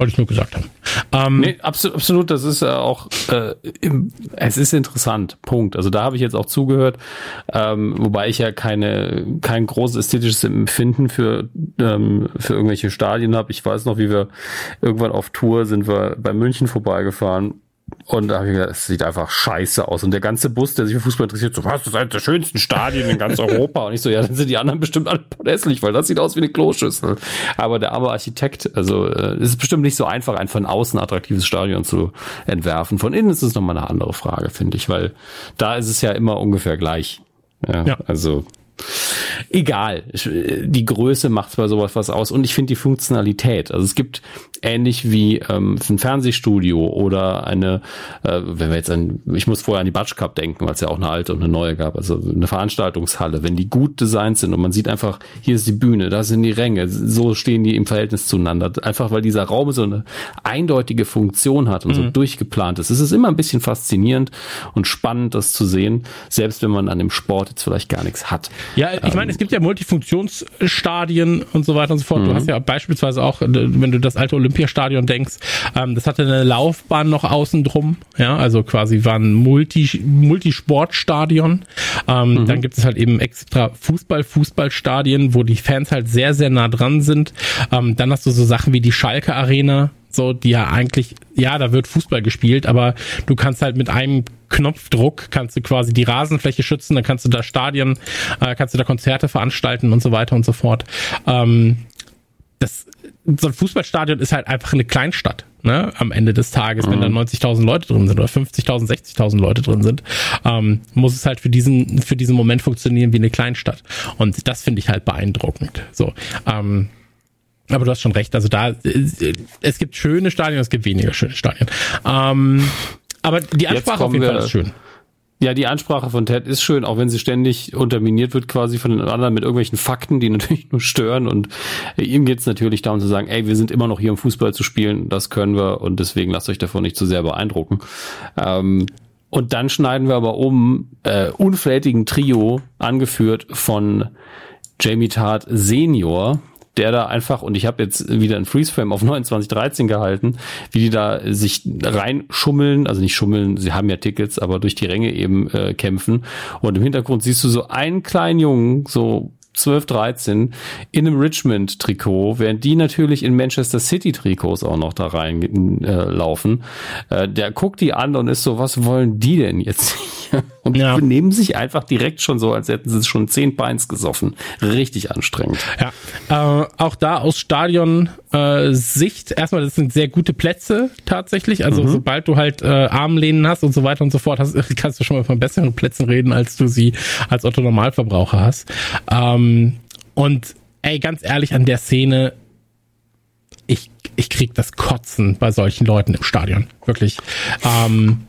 Wollte ich nur gesagt haben. Ähm, nee, absolut, absolut, das ist ja auch, äh, im, es ist interessant, Punkt. Also da habe ich jetzt auch zugehört, ähm, wobei ich ja keine, kein großes ästhetisches Empfinden für, ähm, für irgendwelche Stadien habe. Ich weiß noch, wie wir irgendwann auf Tour sind wir bei München vorbeigefahren und da habe ich gedacht, es sieht einfach scheiße aus. Und der ganze Bus, der sich für Fußball interessiert, so, was, das ist eines der schönsten Stadien in ganz Europa. Und ich so, ja, dann sind die anderen bestimmt alle hässlich, weil das sieht aus wie eine Kloschüssel. Aber der arme Architekt, also äh, es ist bestimmt nicht so einfach, ein von außen attraktives Stadion zu entwerfen. Von innen ist es nochmal eine andere Frage, finde ich, weil da ist es ja immer ungefähr gleich. Ja, ja. Also egal. Die Größe macht bei sowas was aus und ich finde die Funktionalität. Also es gibt ähnlich wie ähm, ein Fernsehstudio oder eine, äh, wenn wir jetzt an, ich muss vorher an die Batsch Cup denken, weil es ja auch eine alte und eine neue gab, also eine Veranstaltungshalle, wenn die gut designt sind und man sieht einfach, hier ist die Bühne, da sind die Ränge, so stehen die im Verhältnis zueinander, einfach weil dieser Raum so eine eindeutige Funktion hat und mhm. so durchgeplant ist. Es ist immer ein bisschen faszinierend und spannend, das zu sehen, selbst wenn man an dem Sport jetzt vielleicht gar nichts hat. Ja, ich meine, ähm, es gibt ja Multifunktionsstadien und so weiter und so fort. Mhm. Du hast ja beispielsweise auch, wenn du das alte Olymp Olympiastadion denkst, ähm, das hatte eine Laufbahn noch außen drum, ja, also quasi war ein Multi, Multisportstadion. Ähm, mhm. Dann gibt es halt eben extra Fußball, Fußballstadien, wo die Fans halt sehr, sehr nah dran sind. Dann hast du so Sachen wie die Schalke Arena, so, die ja eigentlich, ja, da wird Fußball gespielt, aber du kannst halt mit einem Knopfdruck kannst du quasi die Rasenfläche schützen, dann kannst du da Stadien, äh, kannst du da Konzerte veranstalten und so weiter und so fort. Ähm, das so ein Fußballstadion ist halt einfach eine Kleinstadt, ne? Am Ende des Tages, mhm. wenn da 90.000 Leute drin sind oder 50.000, 60.000 Leute drin sind, ähm, muss es halt für diesen, für diesen Moment funktionieren wie eine Kleinstadt. Und das finde ich halt beeindruckend. So, ähm, aber du hast schon recht. Also da, äh, es gibt schöne Stadien, es gibt weniger schöne Stadien. Ähm, aber die Ansprache auf jeden Fall ist schön Ja, die Ansprache von Ted ist schön, auch wenn sie ständig unterminiert wird quasi von den anderen mit irgendwelchen Fakten, die natürlich nur stören. Und ihm geht's natürlich darum zu sagen, ey, wir sind immer noch hier, um Fußball zu spielen, das können wir und deswegen lasst euch davon nicht zu sehr beeindrucken. Ähm, und dann schneiden wir aber um äh, unflätigen Trio, angeführt von Jamie Tart Senior, der da einfach, und ich habe jetzt wieder ein Freeze-Frame auf 2913 gehalten, wie die da sich reinschummeln, also nicht schummeln, sie haben ja Tickets, aber durch die Ränge eben äh, kämpfen. Und im Hintergrund siehst du so einen kleinen Jungen, so 12, 13 in einem Richmond-Trikot, während die natürlich in Manchester City-Trikots auch noch da reinlaufen. Äh, äh, der guckt die an und ist so, was wollen die denn jetzt hier? Und ja. die benehmen sich einfach direkt schon so, als hätten sie schon zehn Beins gesoffen. Richtig anstrengend. Ja, äh, auch da aus Stadion äh, Sicht, erstmal, das sind sehr gute Plätze tatsächlich. Also mhm. sobald du halt äh, Armlehnen hast und so weiter und so fort, hast, kannst du schon mal von besseren Plätzen reden, als du sie als Otto Normalverbraucher hast. Ähm, und ey, ganz ehrlich, an der Szene, ich, ich krieg das Kotzen bei solchen Leuten im Stadion. Wirklich. Ähm,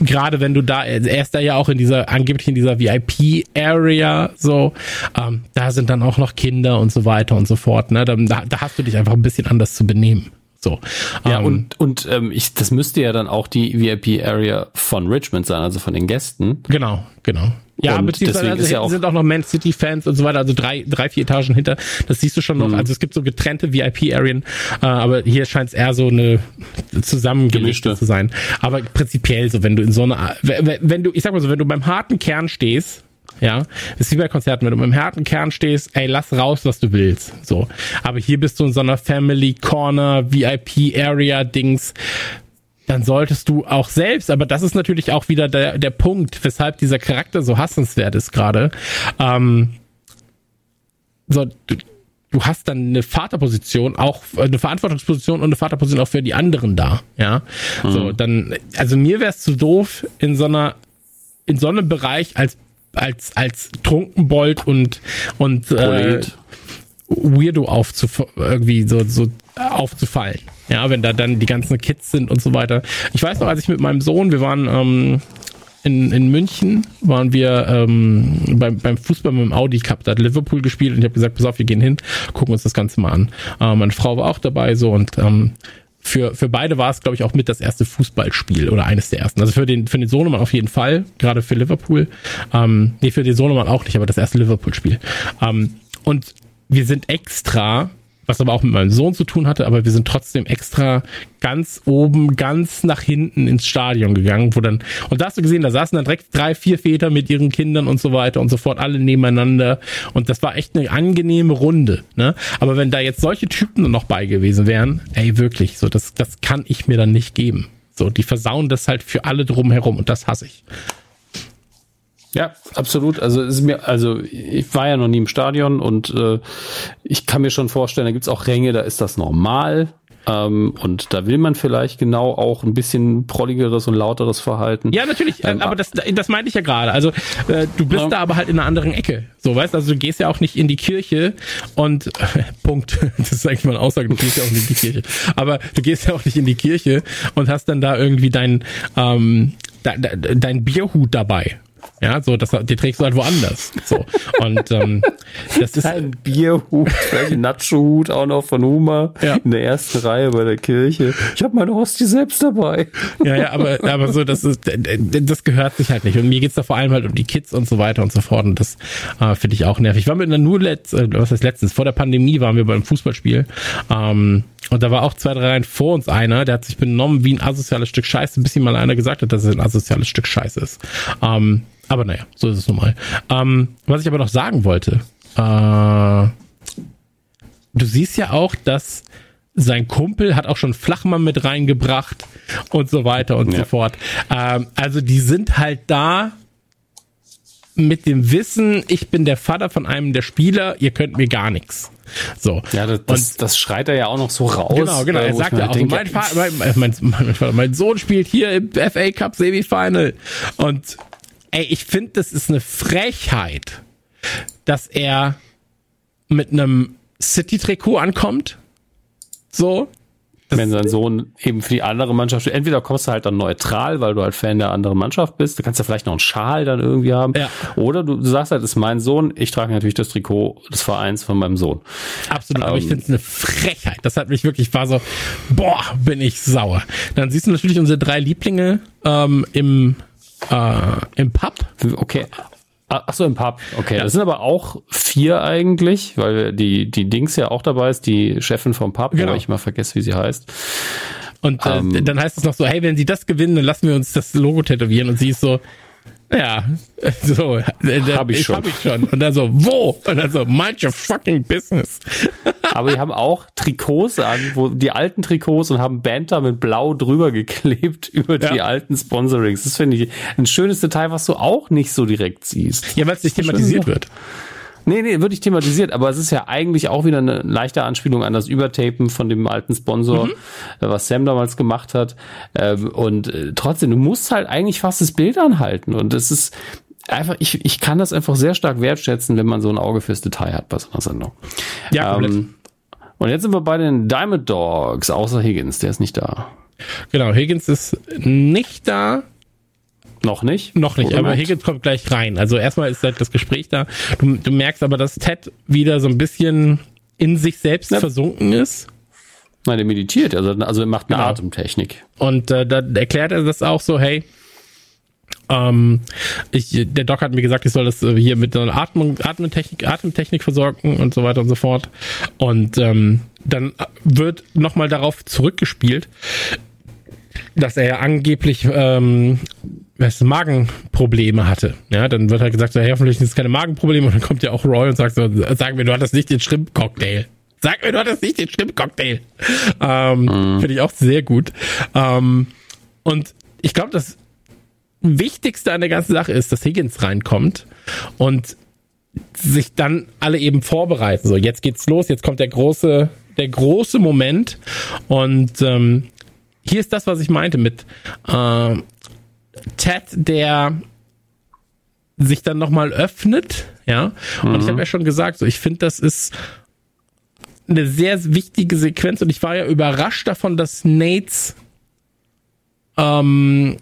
gerade wenn du da, er ist da ja auch in dieser, angeblich in dieser VIP-Area, so, ähm, da sind dann auch noch Kinder und so weiter und so fort, ne, da, da hast du dich einfach ein bisschen anders zu benehmen. So. Ja, ähm, und, und ähm, ich, das müsste ja dann auch die VIP-Area von Richmond sein, also von den Gästen. Genau, genau. Ja, und beziehungsweise also, ja auch sind auch noch Man City Fans und so weiter, also drei, drei, vier Etagen hinter. Das siehst du schon noch. Mhm. Also es gibt so getrennte VIP-Arien, äh, aber hier scheint es eher so eine zusammengemischte zu sein. Aber prinzipiell so, wenn du in so einer, wenn du, ich sag mal so, wenn du beim harten Kern stehst, ja, das ist wie bei Konzerten, wenn du im harten Kern stehst, ey, lass raus, was du willst. So. Aber hier bist du in so einer Family Corner, VIP Area Dings dann solltest du auch selbst, aber das ist natürlich auch wieder der, der Punkt, weshalb dieser Charakter so hassenswert ist gerade. Ähm, so, du, du hast dann eine Vaterposition, auch eine Verantwortungsposition und eine Vaterposition auch für die anderen da, ja. Mhm. So, dann, also mir wäre es zu doof, in so einer, in so einem Bereich als als als Trunkenbold und und äh, Weirdo aufzuf irgendwie so so aufzufallen. Ja, wenn da dann die ganzen Kids sind und so weiter. Ich weiß noch, als ich mit meinem Sohn, wir waren ähm, in, in München, waren wir ähm, beim, beim Fußball mit dem Audi Cup, da hat Liverpool gespielt und ich habe gesagt, pass auf, wir gehen hin, gucken uns das Ganze mal an. Äh, meine Frau war auch dabei so und ähm, für, für beide war es, glaube ich, auch mit das erste Fußballspiel oder eines der ersten. Also für den, für den Sohnemann auf jeden Fall, gerade für Liverpool. Ähm, nee, für den Sohnemann auch nicht, aber das erste Liverpool-Spiel. Ähm, und wir sind extra was aber auch mit meinem Sohn zu tun hatte, aber wir sind trotzdem extra ganz oben, ganz nach hinten ins Stadion gegangen, wo dann, und da hast du gesehen, da saßen dann direkt drei, vier Väter mit ihren Kindern und so weiter und so fort, alle nebeneinander und das war echt eine angenehme Runde, ne? Aber wenn da jetzt solche Typen noch bei gewesen wären, ey, wirklich, so, das, das kann ich mir dann nicht geben. So, die versauen das halt für alle drumherum und das hasse ich. Ja, absolut. Also ist mir, also ich war ja noch nie im Stadion und äh, ich kann mir schon vorstellen, da gibt's auch Ränge, da ist das normal. Ähm, und da will man vielleicht genau auch ein bisschen prolligeres und lauteres Verhalten. Ja, natürlich, ähm, aber das, das meinte ich ja gerade. Also äh, du bist ja. da aber halt in einer anderen Ecke. So, weißt also du gehst ja auch nicht in die Kirche und äh, Punkt. Das ist eigentlich mal eine Aussage, du gehst ja auch nicht in die Kirche. Aber du gehst ja auch nicht in die Kirche und hast dann da irgendwie dein, ähm, dein, dein Bierhut dabei. Ja, so, das, die trägst du halt woanders. So. Und ähm, das ist ein Bierhut, ein Nacho-Hut auch noch von Huma ja. in der ersten Reihe bei der Kirche. Ich habe meine Hostie selbst dabei. Ja, ja, aber, aber so, das ist, das gehört sich halt nicht. Und mir geht's da vor allem halt um die Kids und so weiter und so fort. Und das äh, finde ich auch nervig. Ich war mit einer nur letzt, äh, was heißt letztens, vor der Pandemie waren wir beim Fußballspiel. Ähm, und da war auch zwei, drei Reihen vor uns einer, der hat sich benommen wie ein asoziales Stück Scheiße, bis ihm mal einer gesagt hat, dass er ein asoziales Stück Scheiße ist. Ähm, aber naja, so ist es nun mal. Ähm, was ich aber noch sagen wollte, äh, du siehst ja auch, dass sein Kumpel hat auch schon Flachmann mit reingebracht und so weiter und ja. so fort. Ähm, also die sind halt da mit dem Wissen, ich bin der Vater von einem der Spieler, ihr könnt mir gar nichts. So. Ja, das, das, das schreit er ja auch noch so raus. Genau, genau. Er sagt ja auch, denke, mein, Vater, mein, mein, mein, mein, Sohn spielt hier im FA Cup Semifinal und ey, ich finde, das ist eine Frechheit, dass er mit einem City-Trikot ankommt. So. wenn sein Sohn eben für die andere Mannschaft, entweder kommst du halt dann neutral, weil du halt Fan der anderen Mannschaft bist, du kannst ja vielleicht noch einen Schal dann irgendwie haben, ja. oder du, du sagst halt, das ist mein Sohn, ich trage natürlich das Trikot des Vereins von meinem Sohn. Absolut, ähm, aber ich ähm, finde es eine Frechheit. Das hat mich wirklich, war so, boah, bin ich sauer. Dann siehst du natürlich unsere drei Lieblinge ähm, im äh, im Pub. Okay. Ah, ach so, im Pub. Okay, ja. das sind aber auch vier eigentlich, weil die, die Dings ja auch dabei ist, die Chefin vom Pub, genau. ich mal vergesse, wie sie heißt. Und äh, ähm. dann heißt es noch so, hey, wenn sie das gewinnen, dann lassen wir uns das Logo tätowieren. Und sie ist so, ja, so, äh, hab ich schon. Hab ich schon. Und dann so, wo? Und dann so, mind your fucking business. Aber die haben auch Trikots an, wo die alten Trikots und haben Banter mit Blau drüber geklebt über ja. die alten Sponsorings. Das finde ich ein schönes Detail, was du auch nicht so direkt siehst. Ja, weil es nicht thematisiert wird. Nee, nee, wird nicht thematisiert, aber es ist ja eigentlich auch wieder eine leichte Anspielung an das Übertapen von dem alten Sponsor, mhm. Äh, was Sam damals gemacht hat. Ähm, und äh, trotzdem, du musst halt eigentlich fast das Bild anhalten. Und es ist einfach, ich, ich kann das einfach sehr stark wertschätzen, wenn man so ein Auge fürs Detail hat bei so einer Sendung. Ja, ähm, und jetzt sind wir bei den Diamond Dogs, außer Higgins, der ist nicht da. Genau, Higgins ist nicht da. Noch nicht? Noch nicht, aber Higgins kommt gleich rein. Also erstmal ist halt das Gespräch da. Du, du merkst aber, dass Ted wieder so ein bisschen in sich selbst ja. versunken ist. Nein, der meditiert, also, also er macht eine genau. Atemtechnik. Und äh, da erklärt er das auch so, hey, ähm, ich, der Doc hat mir gesagt, ich soll das äh, hier mit einer Atmung, Atemtechnik, Atemtechnik versorgen und so weiter und so fort. Und ähm, dann wird nochmal darauf zurückgespielt, dass er ja angeblich ähm, was, Magenprobleme hatte. Ja, dann wird halt gesagt, so, hey, hoffentlich sind es keine Magenprobleme. Und dann kommt ja auch Roy und sagt so, sag mir, du hattest nicht den Shrimp-Cocktail. Sag mir, du hattest nicht den Shrimp-Cocktail. Ähm, mhm. Finde ich auch sehr gut. Ähm, und ich glaube, das Wichtigste an der ganzen Sache ist, dass Higgins reinkommt und sich dann alle eben vorbereiten. So, jetzt geht's los, jetzt kommt der große, der große Moment. Und ähm, hier ist das, was ich meinte mit äh, Ted, der sich dann nochmal öffnet, ja. Und mhm. ich habe ja schon gesagt, so ich finde, das ist eine sehr wichtige Sequenz und ich war ja überrascht davon, dass Nates ähm,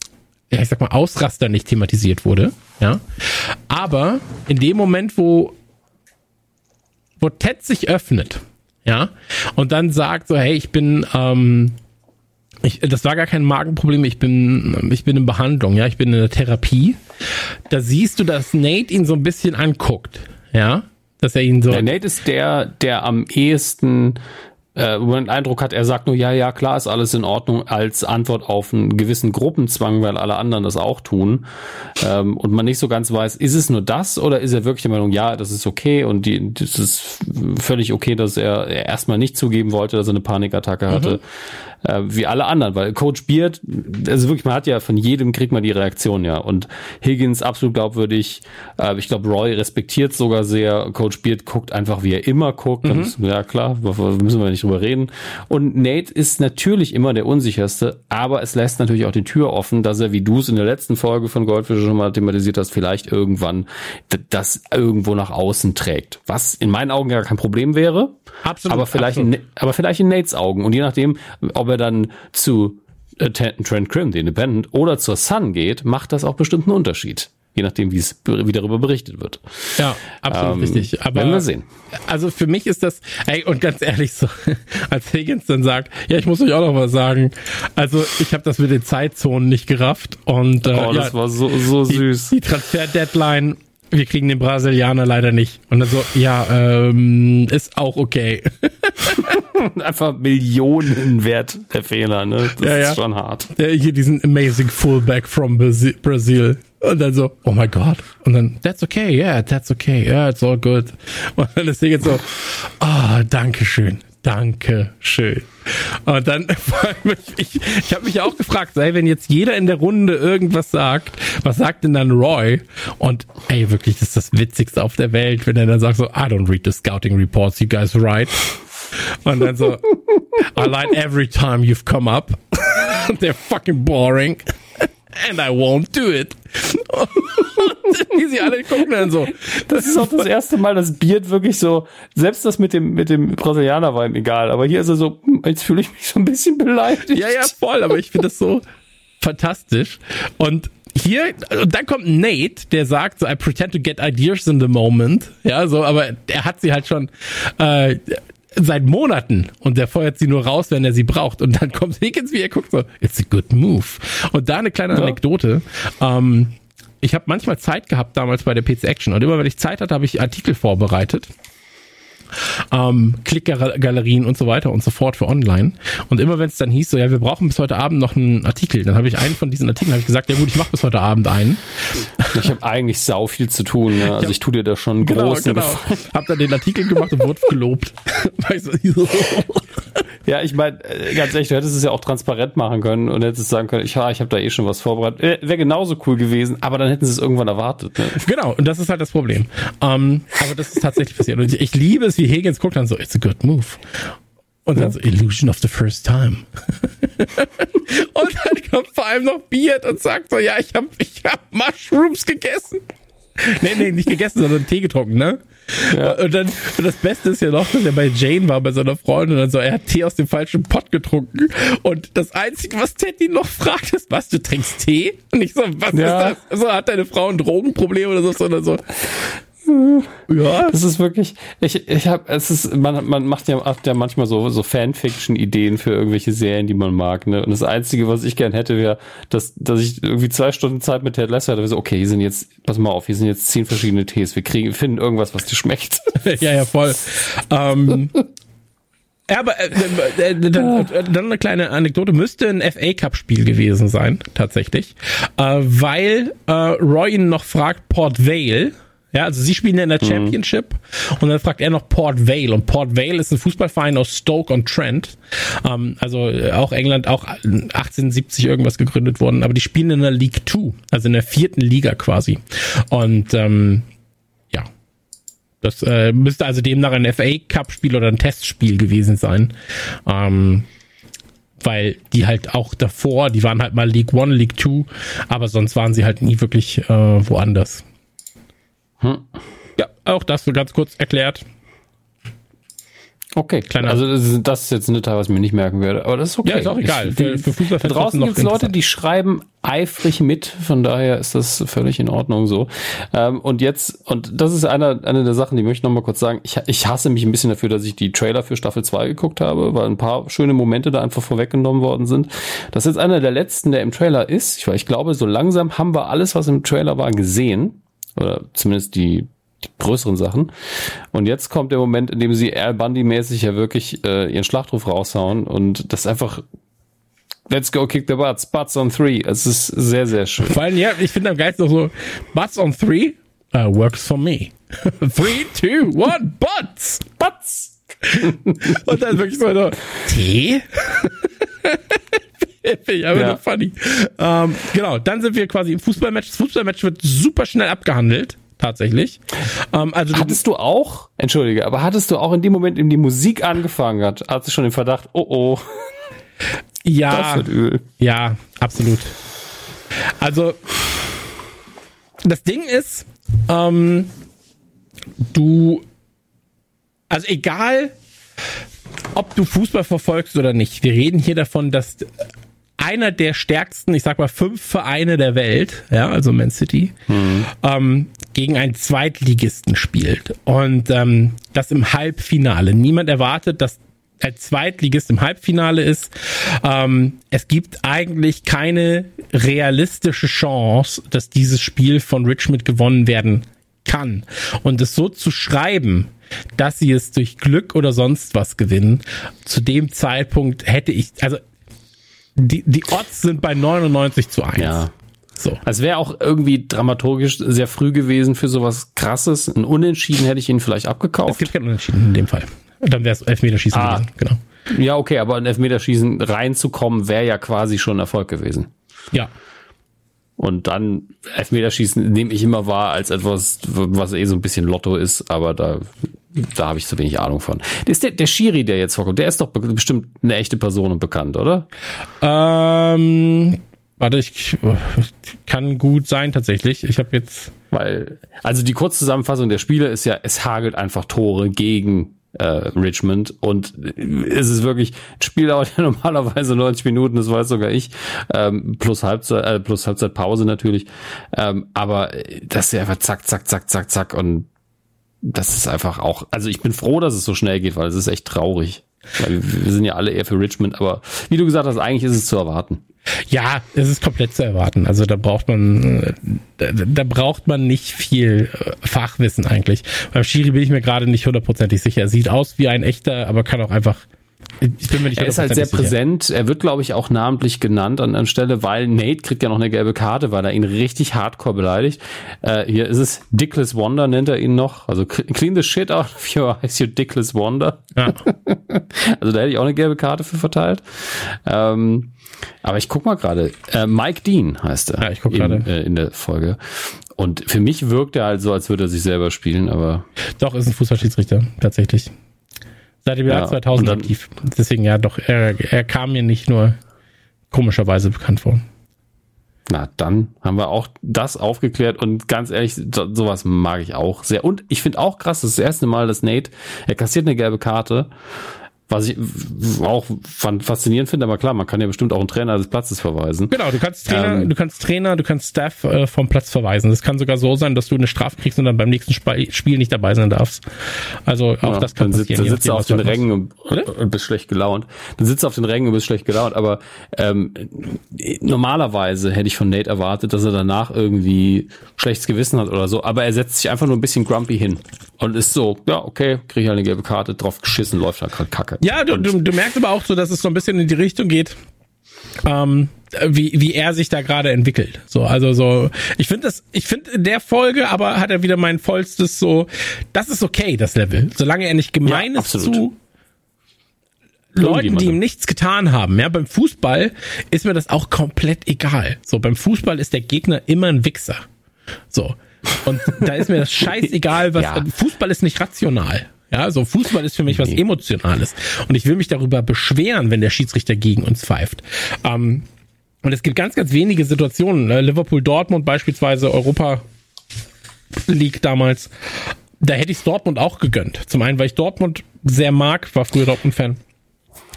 ja, ich sag mal, Ausraster nicht thematisiert wurde, ja. Aber in dem Moment, wo, wo Ted sich öffnet, ja, und dann sagt so, hey, ich bin, ähm, ich, das war gar kein Magenproblem, ich bin, ich bin in Behandlung, ja, ich bin in der Therapie. Da siehst du, dass Nate ihn so ein bisschen anguckt, ja, dass er ihn so. Der Nate ist der, der am ehesten äh, wo man den Eindruck hat, er sagt nur, ja, ja, klar ist alles in Ordnung, als Antwort auf einen gewissen Gruppenzwang, weil alle anderen das auch tun. Ähm, und man nicht so ganz weiß, ist es nur das oder ist er wirklich der Meinung, ja, das ist okay und die, das ist völlig okay, dass er, er erstmal nicht zugeben wollte, dass er eine Panikattacke hatte. Mhm äh, wie alle anderen, weil Coach Beard, also wirklich, man hat ja von jedem kriegt man die Reaktion ja und Higgins absolut glaubwürdig. Äh, ich glaube, Roy respektiert sogar sehr. Coach Beard guckt einfach, wie er immer guckt. Mhm. Ist, ja klar, müssen wir nicht drüber reden. Und Nate ist natürlich immer der unsicherste, aber es lässt natürlich auch die Tür offen, dass er, wie du es in der letzten Folge von Goldfish schon mal thematisiert hast, vielleicht irgendwann das irgendwo nach außen trägt. Was in meinen Augen ja kein Problem wäre. Absolut. Aber vielleicht, absolut. In, aber vielleicht in Nates Augen. Und je nachdem, ob er dann zu äh, Trent Crim, The Independent, oder zur Sun geht, macht das auch bestimmt einen Unterschied. Je nachdem, wie es wie darüber berichtet wird. Ja, absolut ähm, richtig. Aber werden wir sehen. Also für mich ist das, ey, und ganz ehrlich, so, als Higgins dann sagt, ja, ich muss euch auch noch was sagen. Also ich habe das mit den Zeitzonen nicht gerafft und äh, oh, das ja, war so so süß. Die, die Transfer-Deadline wir kriegen den Brasilianer leider nicht. Und dann so, ja, ähm, ist auch okay. Einfach Millionen wert der Fehler, ne? Das ja, ist ja. schon hart. Der, hier diesen amazing fullback from Brazil. Und dann so, oh my God. Und dann, that's okay, yeah, that's okay, yeah, it's all good. Und dann ist Ding jetzt so, ah, oh, danke schön. Danke schön. Und dann, ich, ich habe mich auch gefragt, sei, wenn jetzt jeder in der Runde irgendwas sagt, was sagt denn dann Roy? Und ey, wirklich, das ist das Witzigste auf der Welt, wenn er dann sagt so, I don't read the scouting reports, you guys write. Und dann so, I like every time you've come up. They're fucking boring. And I won't do it. Wie sie alle gucken dann so. Das ist auch das erste Mal, dass Beard wirklich so, selbst das mit dem, mit dem Brasilianer war ihm egal, aber hier ist er so, jetzt fühle ich mich so ein bisschen beleidigt. Ja, ja, voll, aber ich finde das so fantastisch. Und hier, und dann kommt Nate, der sagt so, I pretend to get ideas in the moment. Ja, so, aber er hat sie halt schon äh, seit Monaten und der feuert sie nur raus, wenn er sie braucht. Und dann kommt Higgins, wie er guckt so, it's a good move. Und da eine kleine Ja. Anekdote. Ähm, ich habe manchmal Zeit gehabt damals bei der PC Action und immer wenn ich Zeit hatte, habe ich Artikel vorbereitet. Ähm, Klickgalerien und so weiter und so fort für online. Und immer wenn es dann hieß, so ja, wir brauchen bis heute Abend noch einen Artikel, dann habe ich einen von diesen Artikeln habe ich gesagt, ja gut, ich mache bis heute Abend einen. Ich habe eigentlich sau viel zu tun. Ne? Also ich tue dir da schon Genau, großen genau. Gefallen. Hab dann den Artikel gemacht und wurde gelobt. Ja, ich meine, ganz ehrlich, du hättest es ja auch transparent machen können und hättest sagen können, ich, ja, ich habe da eh schon was vorbereitet. Wäre wär genauso cool gewesen, aber dann hätten sie es irgendwann erwartet. Ne? Genau, und das ist halt das Problem. Ähm, aber das ist tatsächlich passiert. Und ich, ich liebe es, wie Higgins guckt dann so, it's a good move. Und dann so, Illusion of the first time. und dann kommt vor allem noch Beard und sagt so, ja, ich habe ich hab Mushrooms gegessen. Nee, nee, nicht gegessen, sondern Tee getrunken, ne? Ja. Und dann, und das Beste ist ja noch, dass er bei Jane war, bei seiner Freundin, und dann so, er hat Tee aus dem falschen Pott getrunken. Und das Einzige, was Ted ihn noch fragt, ist, was, du trinkst Tee? Und ich so, was Ja. ist das? So, hat deine Frau ein Drogenproblem oder so, sondern so. Ja, Das ist wirklich, ich, ich habe, es ist, man, man macht ja, macht ja manchmal so, so Fanfiction-Ideen für irgendwelche Serien, die man mag, ne? Und das Einzige, was ich gern hätte, wäre, dass, dass ich irgendwie zwei Stunden Zeit mit Ted Lasso hatte, so, okay, hier sind jetzt, pass mal auf, hier sind jetzt zehn verschiedene Tees, wir kriegen, finden irgendwas, was dir schmeckt. ja, ja, voll. ähm, ja, aber äh, äh, äh, dann, äh, dann eine kleine Anekdote. Müsste ein FA Cup Spiel gewesen sein, tatsächlich. Äh, weil äh, Roy ihn noch fragt, Port Vale. Ja, also sie spielen in der Championship und dann fragt er noch Port Vale und Port Vale ist ein Fußballverein aus Stoke on Trent. Ähm, also äh, auch England, auch 1870 irgendwas gegründet worden, aber die spielen in der League Two, also in der vierten Liga quasi. Und ähm, ja, das äh, müsste also demnach ein FA Cup Spiel oder ein Testspiel gewesen sein. Ähm, weil die halt auch davor, die waren halt mal League One, League Two, aber sonst waren sie halt nie wirklich äh, woanders. Hm. Ja, auch das so ganz kurz erklärt. Okay, Kleiner- Also das ist, das ist jetzt ein Detail, was ich mir nicht merken werde, aber das ist okay. Ja, ist auch egal. Ich, Für- für Fußballfans da draußen gibt es Leute, die schreiben eifrig mit, von daher ist das völlig in Ordnung so. Ähm, und jetzt, und das ist einer eine der Sachen, die möchte ich noch mal kurz sagen. Ich, ich hasse mich ein bisschen dafür, dass ich die Trailer für Staffel 2 geguckt habe, weil ein paar schöne Momente da einfach vorweggenommen worden sind. Das ist jetzt einer der letzten, der im Trailer ist. Ich, ich glaube, so langsam haben wir alles, was im Trailer war, gesehen. Oder zumindest die, die größeren Sachen. Und jetzt kommt der Moment, in dem sie Al Bundy-mäßig ja wirklich äh, ihren Schlachtruf raushauen und das einfach Let's go kick the butts, butts on three. Es ist sehr, sehr schön. Vor allem, ja, ich finde am geilsten auch so, Butts on three uh, works for me. three, two, one, Butts! Butts! Und dann wirklich so, so Tee? Ich aber Ja. funny. Ähm, genau, dann sind wir quasi im Fußballmatch. Das Fußballmatch wird super schnell abgehandelt, tatsächlich. Ähm, also du, Hattest du auch, entschuldige, aber hattest du auch in dem Moment, in dem die Musik angefangen hat, hattest du schon den Verdacht, oh oh, das ja, wird übel. ja, absolut. Also, das Ding ist, ähm, du, also egal, ob du Fußball verfolgst oder nicht, wir reden hier davon, dass einer der stärksten, ich sag mal, fünf Vereine der Welt, ja, also Man City, ähm, gegen einen Zweitligisten spielt. Und ähm, das im Halbfinale. Niemand erwartet, dass ein Zweitligist im Halbfinale ist. Ähm, es gibt eigentlich keine realistische Chance, dass dieses Spiel von Richmond gewonnen werden kann. Und es so zu schreiben, dass sie es durch Glück oder sonst was gewinnen, zu dem Zeitpunkt hätte ich, also die, die Odds sind bei 99 zu 1. Ja. So. Es wäre auch irgendwie dramaturgisch sehr früh gewesen für sowas krasses. Ein Unentschieden hätte ich ihn vielleicht Es abgekauft. gibt keinen Unentschieden in dem Fall. Dann wäre es Elfmeterschießen Ah. gewesen. Genau. Ja, okay, aber in Elfmeterschießen reinzukommen, wäre ja quasi schon ein Erfolg gewesen. Ja. Und dann Elfmeterschießen nehme ich immer wahr als etwas, was eh so ein bisschen Lotto ist, aber da, da habe ich zu wenig Ahnung von. Ist der, der Schiri, der jetzt vorkommt, der ist doch be- bestimmt eine echte Person und bekannt, oder? Ähm, Warte, ich kann gut sein tatsächlich. Ich habe jetzt. Weil, also die Kurzzusammenfassung der Spiele ist ja, es hagelt einfach Tore gegen äh, Richmond und es ist wirklich, ein Spiel dauert ja normalerweise 90 Minuten, das weiß sogar ich, ähm, plus Halbzeit, äh, plus Halbzeitpause natürlich, ähm, aber das ist ja einfach zack, zack, zack, zack, zack und das ist einfach auch, also ich bin froh, dass es so schnell geht, weil es ist echt traurig. Weil wir sind ja alle eher für Richmond, aber wie du gesagt hast, eigentlich ist es zu erwarten. Ja, es ist komplett zu erwarten. Also da braucht man, äh, da, da braucht man nicht viel äh, Fachwissen eigentlich. Beim Schiri bin ich mir gerade nicht hundertprozentig sicher. Er sieht aus wie ein echter, aber kann auch einfach ich bin mir nicht er ist halt sehr sicher. präsent. Er wird, glaube ich, auch namentlich genannt an, an Stelle, weil Nate kriegt ja noch eine gelbe Karte, weil er ihn richtig hardcore beleidigt. Äh, hier ist es Dickless Wonder, nennt er ihn noch. Also clean the shit out of your eyes, you Dickless Wonder. Ja. also da hätte ich auch eine gelbe Karte für verteilt. Ähm, aber ich guck mal gerade. Äh, Mike Dean heißt er. Ja, ich guck gerade. Äh, in der Folge. Und für mich wirkt er halt so, als würde er sich selber spielen, aber. Doch, ist ein Fußballschiedsrichter, tatsächlich. Seit dem Jahr ja, 2000 dann, aktiv. Deswegen ja, doch, er, er kam mir nicht nur komischerweise bekannt vor. Na, dann haben wir auch das aufgeklärt und ganz ehrlich, sowas mag ich auch sehr. Und ich finde auch krass, das ist das erste Mal, dass Nate, er kassiert eine gelbe Karte was ich auch faszinierend finde, aber klar, man kann ja bestimmt auch einen Trainer des Platzes verweisen. Genau, du kannst Trainer, ähm, du kannst Trainer, du kannst Staff äh, vom Platz verweisen. Das kann sogar so sein, dass du eine Strafe kriegst und dann beim nächsten Sp Spiel nicht dabei sein darfst. Also auch ja, das kann dann passieren. Dann sitzt du auf den Rängen und, und, bist schlecht gelaunt. Dann sitzt du auf den Rängen und bist schlecht gelaunt. Aber ähm, normalerweise hätte ich von Nate erwartet, dass er danach irgendwie schlechtes Gewissen hat oder so. Aber er setzt sich einfach nur ein bisschen grumpy hin und ist so, ja okay, kriege ich halt eine gelbe Karte, drauf geschissen, läuft halt gerade kacke. Ja, du, du, du merkst aber auch so, dass es so ein bisschen in die Richtung geht, ähm, wie, wie er sich da gerade entwickelt. So, also so, ich finde das, ich finde in der Folge aber hat er wieder mein vollstes so, das ist okay, das Level. Solange er nicht gemein ja, ist zu Leuten, die ihm nichts getan haben. Ja, beim Fußball ist mir das auch komplett egal. So, beim Fußball ist der Gegner immer ein Wichser. So. Und da ist mir das scheißegal, was, ja. Fußball ist nicht rational. Ja, so Fußball ist für mich was Emotionales. Und ich will mich darüber beschweren, wenn der Schiedsrichter gegen uns pfeift. Ähm, und es gibt ganz, ganz wenige Situationen. Ne? Liverpool Dortmund beispielsweise, Europa League damals. Da hätte ich Dortmund auch gegönnt. Zum einen, weil ich Dortmund sehr mag, war früher Dortmund-Fan.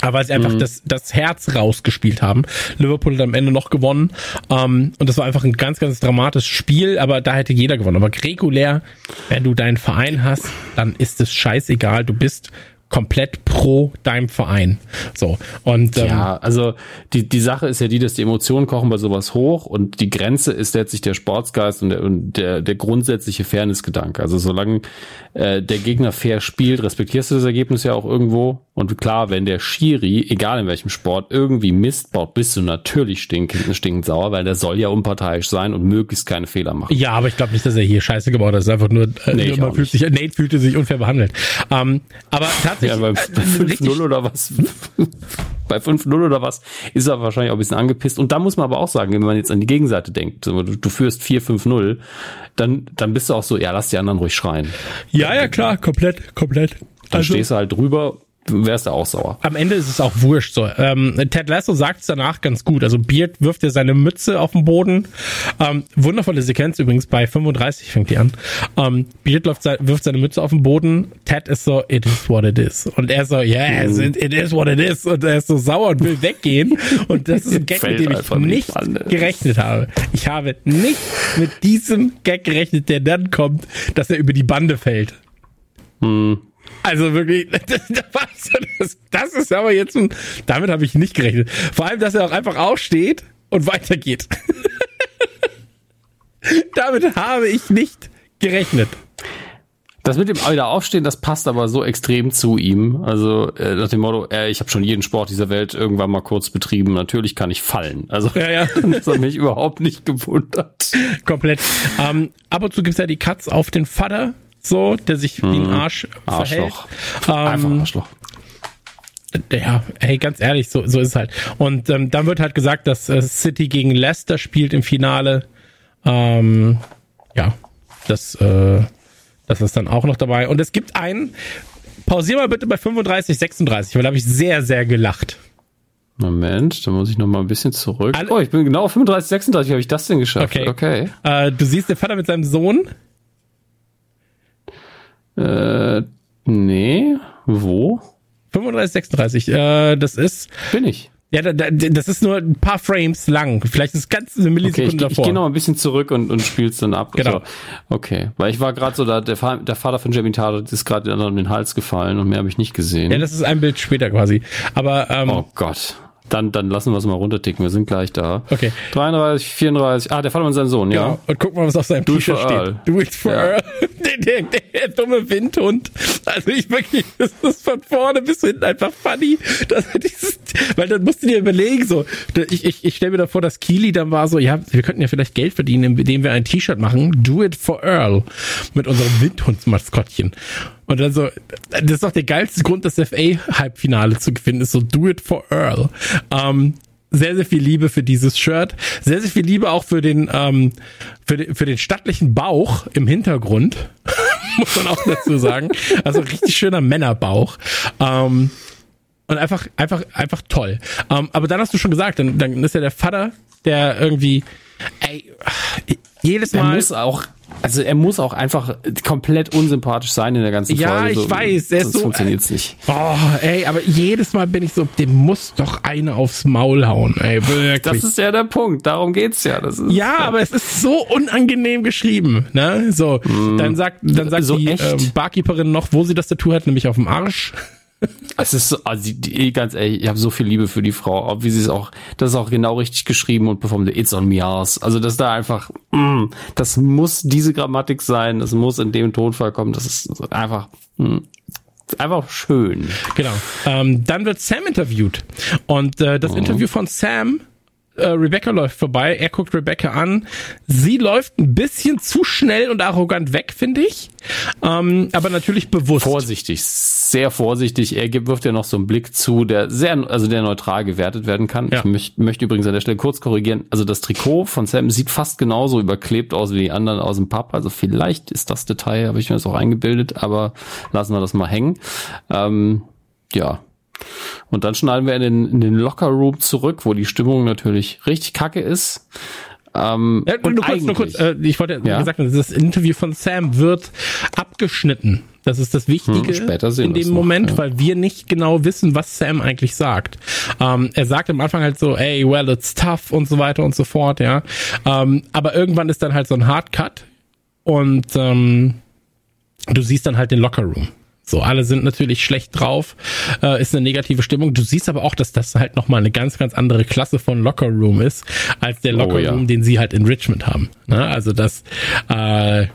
Aber weil sie einfach mhm. das, das Herz rausgespielt haben. Liverpool hat am Ende noch gewonnen. Ähm, und das war einfach ein ganz, ganz dramatisches Spiel, aber da hätte jeder gewonnen. Aber regulär, wenn du deinen Verein hast, dann ist es scheißegal. Du bist komplett pro deinem Verein. So. Und ähm, ja, also die, die Sache ist ja die, dass die Emotionen kochen bei sowas hoch und die Grenze ist letztlich der Sportsgeist und der, und der, der grundsätzliche Fairnessgedanke. Also solange äh, der Gegner fair spielt, respektierst du das Ergebnis ja auch irgendwo. Und klar, wenn der Schiri, egal in welchem Sport, irgendwie Mist baut, bist du natürlich stinkend, stinkend sauer, weil der soll ja unparteiisch sein und möglichst keine Fehler machen. Ja, aber ich glaube nicht, dass er hier Scheiße gebaut hat. Das ist einfach nur, äh, nee, man fühlt sich, Nate fühlte sich unfair behandelt. Ähm, aber tatsächlich. Ja, bei, bei 5-0 oder was? bei 5-0 oder was, ist er wahrscheinlich auch ein bisschen angepisst. Und da muss man aber auch sagen, wenn man jetzt an die Gegenseite denkt, du, du führst 4-5-0, dann, dann bist du auch so, ja, lass die anderen ruhig schreien. Ja, ja, klar, komplett, komplett. Dann also, stehst du halt drüber wärst du auch sauer. Am Ende ist es auch wurscht so. Ähm, Ted Lasso sagt es danach ganz gut. Also Beard wirft ja seine Mütze auf den Boden. Ähm, wundervolle Sequenz übrigens, bei 35 fängt die an. Ähm, Beard läuft, wirft seine Mütze auf den Boden. Ted ist so, it is what it is. Und er so, yes, it, it is what it is. Und er ist so sauer und will weggehen. Und das ist ein Gag, mit dem ich nicht gerechnet habe. Ich habe nicht mit diesem Gag gerechnet, der dann kommt, dass er über die Bande fällt. Hm. Also wirklich, das, das, das ist aber jetzt ein, damit habe ich nicht gerechnet. Vor allem, dass er auch einfach aufsteht und weitergeht. damit habe ich nicht gerechnet. Das mit dem wieder aufstehen, das passt aber so extrem zu ihm. Also äh, nach dem Motto, äh, ich habe schon jeden Sport dieser Welt irgendwann mal kurz betrieben. Natürlich kann ich fallen. Also ja, ja. das hat mich überhaupt nicht gewundert. Komplett. Ähm, ab und zu gibt's ja die Cuts auf den Vater, so, der sich mhm. wie ein mhm. Arsch Arschloch. verhält. Einfach ähm, Arschloch. Ja, hey, ganz ehrlich, so, so ist es halt. Und ähm, dann wird halt gesagt, dass äh, City gegen Leicester spielt im Finale. Ähm, ja, das, äh, das ist dann auch noch dabei. Und es gibt einen, pausier mal bitte bei 35, 36, weil da habe ich sehr, sehr gelacht. Moment, da muss ich noch mal ein bisschen zurück. Alle- oh, ich bin genau auf 35, 36, wie habe ich das denn geschafft? Okay. Okay. Äh, du siehst den Vater mit seinem Sohn. Äh, nee, wo 35, 36. Äh, das ist, bin ich? ja, da, da, das ist nur ein paar Frames lang. Vielleicht ist es ganz eine Okay, Millisekunde ich, ich davor. gehe noch ein bisschen zurück und, und spiel's dann ab. Genau. So, okay, weil ich war gerade so da, der, der Vater von Jamie Tart ist gerade den anderen um den Hals gefallen und mehr habe ich nicht gesehen. ja, das ist ein Bild später quasi. Aber ähm, oh Gott. Dann, dann lassen wir es mal runterticken. Wir sind gleich da. Okay. 33, 34. Ah, der Vater und sein Sohn, ja. Ja. Und guck mal, was auf seinem T-Shirt steht. Earl. Do it for Ja. Earl. Der, der, der dumme Windhund. Also ich wirklich, das ist von vorne bis hinten einfach funny. Das, dieses, weil dann musst du dir überlegen, so, ich, ich, ich stelle mir da vor, dass Keely dann war so, ja, wir könnten ja vielleicht Geld verdienen, indem wir ein T-Shirt machen. Do it for Earl. Mit unserem Windhundsmaskottchen. Und dann so, das ist doch der geilste Grund, das FA-Halbfinale zu gewinnen, ist so, do it for Earl. Ähm, sehr, sehr viel Liebe für dieses Shirt. Sehr, sehr viel Liebe auch für den, ähm, für den, für den stattlichen Bauch im Hintergrund. Muss man auch dazu sagen. Also richtig schöner Männerbauch. Ähm, und einfach, einfach, einfach toll. Ähm, aber dann hast du schon gesagt, dann, dann ist ja der Vater, der irgendwie, ey, jedes Mal. muss auch, also er muss auch einfach komplett unsympathisch sein in der ganzen Ja, Folge. ich weiß, er ist so- funktioniert's nicht. Oh, ey, aber jedes Mal bin ich so, dem muss doch eine aufs Maul hauen, ey, wirklich. Das ist ja der Punkt. Darum geht's ja. Das ist, Ja, aber es ist so unangenehm geschrieben, ne? So, dann sagt, dann sagt So die echt? ähm, Barkeeperin noch, wo sie das Tattoo hat, nämlich auf dem Arsch. Es ist so, also die, ganz ehrlich, ich habe so viel Liebe für die Frau, wie sie es auch, das ist auch genau richtig geschrieben und performt. It's on me ass. Also das da einfach, mm, das muss diese Grammatik sein, das muss in dem Tonfall kommen. Das ist einfach, mm, einfach schön. Genau. Ähm, dann wird Sam interviewt und äh, das Interview von Sam. Äh, Rebecca läuft vorbei, er guckt Rebecca an. Sie läuft ein bisschen zu schnell und arrogant weg, finde ich. Ähm, aber natürlich bewusst. Vorsichtig, sehr vorsichtig. Er gibt, wirft ja noch so einen Blick zu, der sehr, also der neutral gewertet werden kann. Ja. Ich möcht, möchte übrigens an der Stelle kurz korrigieren. Also das Trikot von Sam sieht fast genauso überklebt aus wie die anderen aus dem Pub. Also vielleicht ist das Detail, habe ich mir das auch eingebildet, aber lassen wir das mal hängen. Ähm, ja. Und dann schneiden wir in den, in den Locker Room zurück, wo die Stimmung natürlich richtig kacke ist. Ähm, Ja, und nur kurz, nur kurz, äh, ich wollte Ja. gesagt, das Interview von Sam wird abgeschnitten. Das ist das Wichtige Hm, später sehen in dem noch, Moment, ja. weil wir nicht genau wissen, was Sam eigentlich sagt. Ähm, er sagt am Anfang halt so, ey, well, it's tough und so weiter und so fort, ja. Ähm, aber irgendwann ist dann halt so ein Hardcut und ähm, du siehst dann halt den Locker Room. So, alle sind natürlich schlecht drauf, äh, ist eine negative Stimmung. Du siehst aber auch, dass das halt nochmal eine ganz, ganz andere Klasse von Locker Room ist, als der Locker Oh, ja. Den sie halt in Richmond haben. Ne? Also das, äh,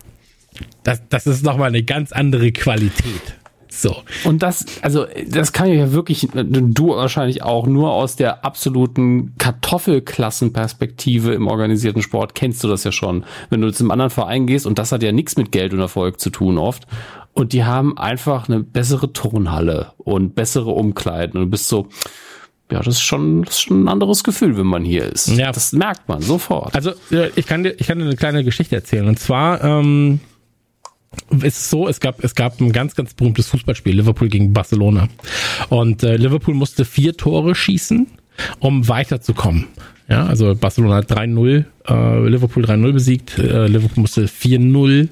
das, das ist nochmal eine ganz andere Qualität. So. Und das, also das kann ja wirklich, du wahrscheinlich auch, nur aus der absoluten Kartoffelklassenperspektive im organisierten Sport kennst du das ja schon. Wenn du zu einem anderen Verein gehst, und das hat ja nichts mit Geld und Erfolg zu tun oft, und die haben einfach eine bessere Turnhalle und bessere Umkleiden und du bist so, ja, das ist schon, das ist schon ein anderes Gefühl, wenn man hier ist. Ja. Das merkt man sofort. Also ich kann dir, ich kann dir eine kleine Geschichte erzählen. Und zwar ähm, ist es so, es gab, es gab ein ganz, ganz berühmtes Fußballspiel, Liverpool gegen Barcelona. Und äh, Liverpool musste vier Tore schießen, um weiterzukommen. Ja, also Barcelona hat 3-0, äh, Liverpool 3-0 besiegt, äh, Liverpool musste 4-0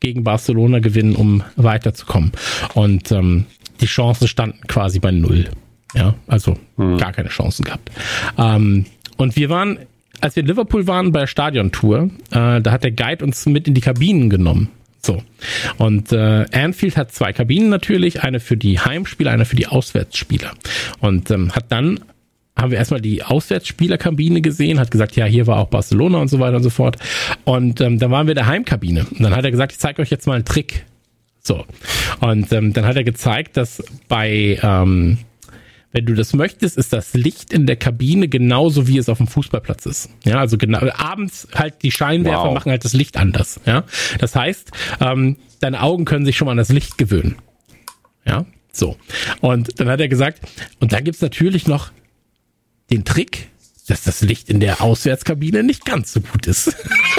gegen Barcelona gewinnen, um weiterzukommen. Und ähm, die Chancen standen quasi bei null. Ja, also gar keine Chancen gehabt. Ähm, und wir waren, als wir in Liverpool waren bei der Stadiontour, äh, da hat der Guide uns mit in die Kabinen genommen. So. Und äh, Anfield hat zwei Kabinen natürlich, eine für die Heimspieler, eine für die Auswärtsspieler. Und ähm, hat dann haben wir erstmal die Auswärtsspielerkabine gesehen, hat gesagt, ja, hier war auch Barcelona und so weiter und so fort. Und ähm, dann waren wir in der Heimkabine. Und dann hat er gesagt, ich zeige euch jetzt mal einen Trick. So. Und ähm, dann hat er gezeigt, dass bei, ähm, wenn du das möchtest, ist das Licht in der Kabine genauso wie es auf dem Fußballplatz ist. Ja, also genau, abends halt die Scheinwerfer Wow. machen halt das Licht anders. Ja, das heißt, ähm, deine Augen können sich schon mal an das Licht gewöhnen. Ja, so. Und dann hat er gesagt, und dann gibt's natürlich noch den Trick, dass das Licht in der Auswärtskabine nicht ganz so gut ist.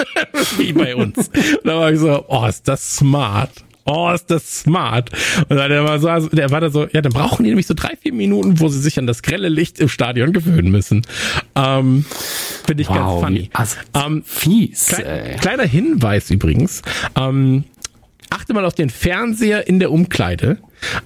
Wie bei uns. Und da war ich so, oh, ist das smart. oh, ist das smart. Und dann war, so, der war da so, ja, dann brauchen die nämlich so drei, vier Minuten, wo sie sich an das grelle Licht im Stadion gewöhnen müssen. Ähm, Finde ich wow, ganz funny. Also, ähm, fies. Klein, kleiner Hinweis übrigens. Ähm, achte mal auf den Fernseher in der Umkleide.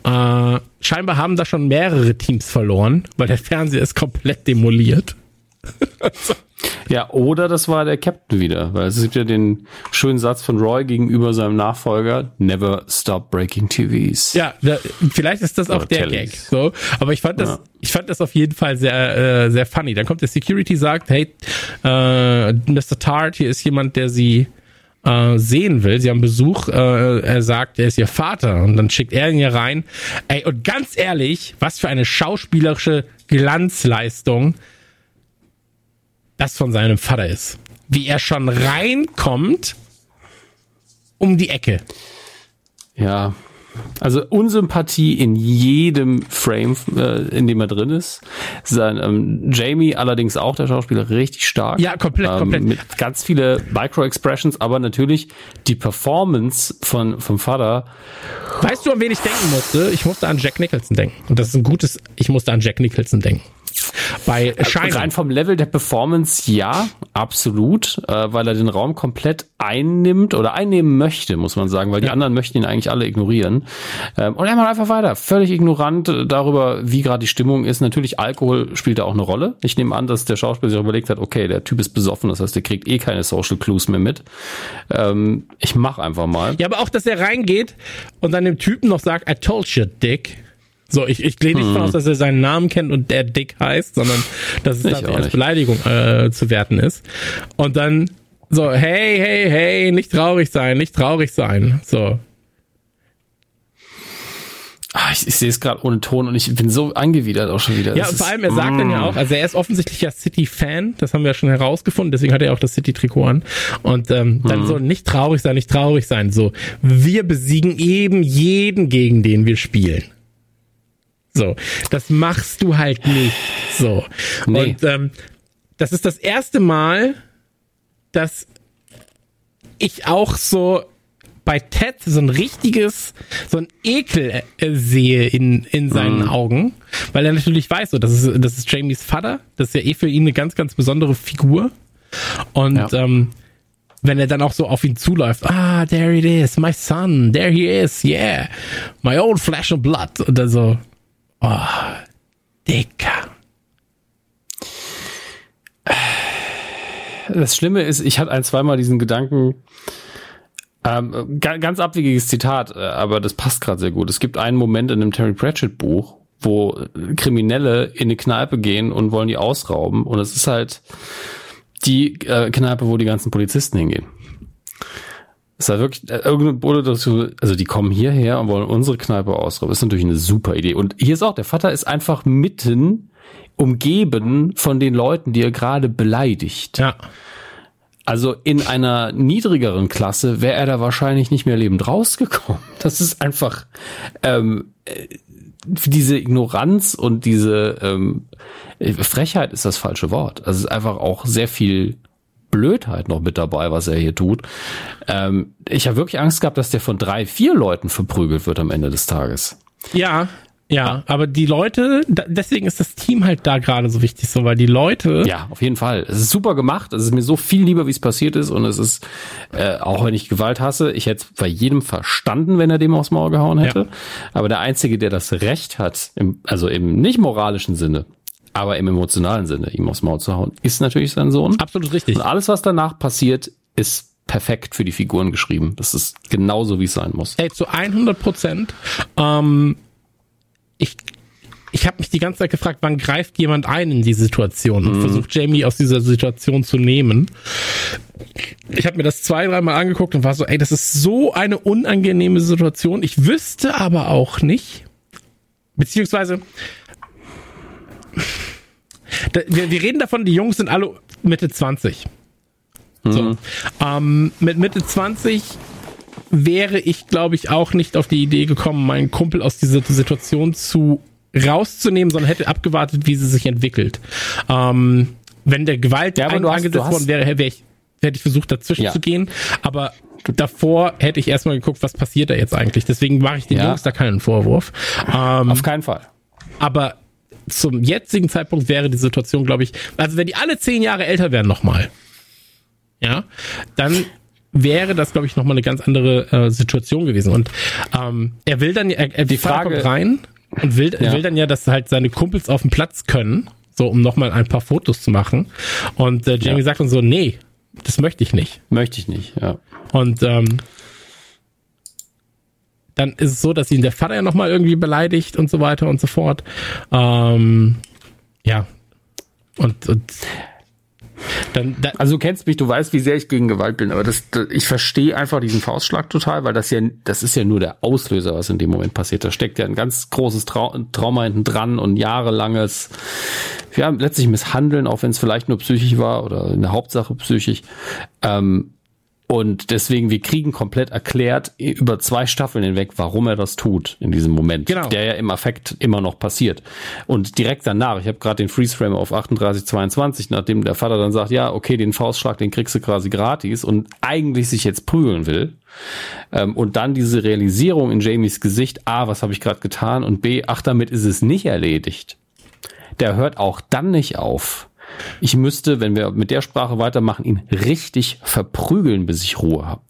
Äh, scheinbar haben da schon mehrere Teams verloren, weil der Fernseher ist komplett demoliert. Ja, oder das war der Captain wieder, weil es gibt ja den schönen Satz von Roy gegenüber seinem Nachfolger, never stop breaking TVs. Ja, da, vielleicht ist das auch oder der Gag, so, aber ich fand das ja. ich fand das auf jeden Fall sehr äh, sehr funny. Dann kommt der Security sagt, hey, äh, Mr. Tart, hier ist jemand, der sie äh, sehen will. Sie haben Besuch, äh, er sagt, er ist ihr Vater und dann schickt er ihn hier rein. Ey, und ganz ehrlich, was für eine schauspielerische Glanzleistung das von seinem Vater ist. Wie er schon reinkommt um die Ecke. Ja, also Unsympathie in jedem Frame, äh, in dem er drin ist. Sein, ähm, Jamie allerdings auch, der Schauspieler, richtig stark. Ja, komplett, ähm, komplett. Mit ganz viele Micro-Expressions, aber natürlich die Performance von, vom Vater. Weißt du, an wen ich denken musste? Ich musste an Jack Nicholson denken. Und das ist ein gutes, ich musste an Jack Nicholson denken. Bei also Shining. Rein vom Level der Performance ja, absolut, äh, weil er den Raum komplett einnimmt oder einnehmen möchte, muss man sagen, weil die anderen möchten ihn eigentlich alle ignorieren. Ähm, und er macht einfach weiter, völlig ignorant darüber, wie gerade die Stimmung ist. Natürlich, Alkohol spielt da auch eine Rolle. Ich nehme an, dass der Schauspieler sich überlegt hat, okay, der Typ ist besoffen, das heißt, der kriegt eh keine Social Clues mehr mit. Ähm, ich mach einfach mal. Ja, aber auch, dass er reingeht und dann dem Typen noch sagt, I told you, Dick. So, ich, ich gehe nicht hm. aus, dass er seinen Namen kennt und der Dick heißt, sondern dass es das als Beleidigung äh, zu werten ist. Und dann so, hey, hey, hey, nicht traurig sein, nicht traurig sein. So. Ah, ich, ich sehe es gerade ohne Ton und ich bin so angewidert auch schon wieder. Ja, und vor allem, er sagt mm. dann ja auch, also er ist offensichtlich ja City-Fan, das haben wir ja schon herausgefunden, deswegen hat er auch das City-Trikot an. Und ähm, dann mm. so, nicht traurig sein, nicht traurig sein. So, wir besiegen eben jeden, gegen den wir spielen. So, das machst du halt nicht. So. Nee. Und ähm, das ist das erste Mal, dass ich auch so bei Ted so ein richtiges, so ein Ekel äh, sehe in, in seinen mm. Augen, weil er natürlich weiß, so, das ist, das ist Jamies Vater, das ist ja eh für ihn eine ganz, ganz besondere Figur. Und ja. ähm, wenn er dann auch so auf ihn zuläuft, ah, there it is, my son, there he is, yeah, my old flesh and blood. Dann so, Oh, Dicker. Das Schlimme ist, ich hatte ein, zweimal diesen Gedanken, ähm, ganz abwegiges Zitat, äh, aber das passt gerade sehr gut. Es gibt einen Moment in einem Terry Pratchett Buch, wo Kriminelle in eine Kneipe gehen und wollen die ausrauben und es ist halt die äh, Kneipe, wo die ganzen Polizisten hingehen. Es war wirklich, äh, irgendeine dazu, also die kommen hierher und wollen unsere Kneipe ausrauben. Das ist natürlich eine super Idee. Und hier ist auch, der Vater ist einfach mitten umgeben von den Leuten, die er gerade beleidigt. Ja. Also in einer niedrigeren Klasse wäre er da wahrscheinlich nicht mehr lebend rausgekommen. Das ist einfach ähm, äh, diese Ignoranz und diese ähm, Frechheit ist das falsche Wort. Also es ist einfach auch sehr viel Blödheit noch mit dabei, was er hier tut. Ähm, ich habe wirklich Angst gehabt, dass der von drei, vier Leuten verprügelt wird am Ende des Tages. Ja, ja, aber die Leute, deswegen ist das Team halt da gerade so wichtig, so, weil die Leute. Ja, auf jeden Fall. Es ist super gemacht. Es ist mir so viel lieber, wie es passiert ist. Und es ist, äh, auch wenn ich Gewalt hasse, ich hätte bei jedem verstanden, wenn er dem aufs Maul gehauen hätte. Ja. Aber der Einzige, der das Recht hat, im, also im nicht moralischen Sinne, aber im emotionalen Sinne, ihm aufs Maul zu hauen, ist natürlich sein Sohn. Absolut richtig. Und alles, was danach passiert, ist perfekt für die Figuren geschrieben. Das ist genauso, wie es sein muss. Ey, zu 100 Prozent. Ähm, ich ich habe mich die ganze Zeit gefragt, wann greift jemand ein in die Situation und mhm. versucht Jamie aus dieser Situation zu nehmen. Ich habe mir das zwei, dreimal angeguckt und war so, ey, das ist so eine unangenehme Situation. Ich wüsste aber auch nicht, beziehungsweise wir, wir reden davon, die Jungs sind alle Mitte 20. So. Mhm. Ähm, mit Mitte 20 wäre ich, glaube ich, auch nicht auf die Idee gekommen, meinen Kumpel aus dieser Situation zu rauszunehmen, sondern hätte abgewartet, wie sie sich entwickelt. Ähm, wenn der Gewalt ja, ein, angesetzt worden wäre, wäre ich, hätte ich versucht, dazwischen Ja. zu gehen. Aber davor hätte ich erstmal geguckt, was passiert da jetzt eigentlich. Deswegen mache ich den Ja. Jungs da keinen Vorwurf. Ähm, Auf keinen Fall. aber zum jetzigen Zeitpunkt wäre die Situation, glaube ich, also wenn die alle zehn Jahre älter wären nochmal, ja, dann wäre das, glaube ich, nochmal eine ganz andere äh, Situation gewesen. Und ähm, er will dann, er, er Die Frage- kommt rein und will, Ja. will dann ja, dass halt seine Kumpels auf dem Platz können, so um nochmal ein paar Fotos zu machen. Und äh, Jamie Ja. sagt dann so, nee, das möchte ich nicht. Möchte ich nicht, ja. Und ähm, dann ist es so, dass ihn der Vater ja nochmal irgendwie beleidigt und so weiter und so fort. Ähm, ja. Und, und dann, da, Also du kennst mich, du weißt, wie sehr ich gegen Gewalt bin, aber das, das ich verstehe einfach diesen Faustschlag total, weil das ja, das ist ja nur der Auslöser, was in dem Moment passiert. Da steckt ja ein ganz großes Trau Trauma hinten dran und jahrelanges, ja, letztlich Misshandeln, auch wenn es vielleicht nur psychisch war oder in der Hauptsache psychisch. Ähm, und deswegen, wir kriegen komplett erklärt über zwei Staffeln hinweg, warum er das tut in diesem Moment, Genau. der ja im Affekt immer noch passiert. Und direkt danach, ich habe gerade den Freeze-Frame auf 38, 22, nachdem der Vater dann sagt, ja, okay, den Faustschlag, den kriegst du quasi gratis und eigentlich sich jetzt prügeln will. Ähm, und dann diese Realisierung in Jamies Gesicht, A, was habe ich gerade getan und B, ach, damit ist es nicht erledigt. Der hört auch dann nicht auf. Ich müsste, wenn wir mit der Sprache weitermachen, ihn richtig verprügeln, bis ich Ruhe habe.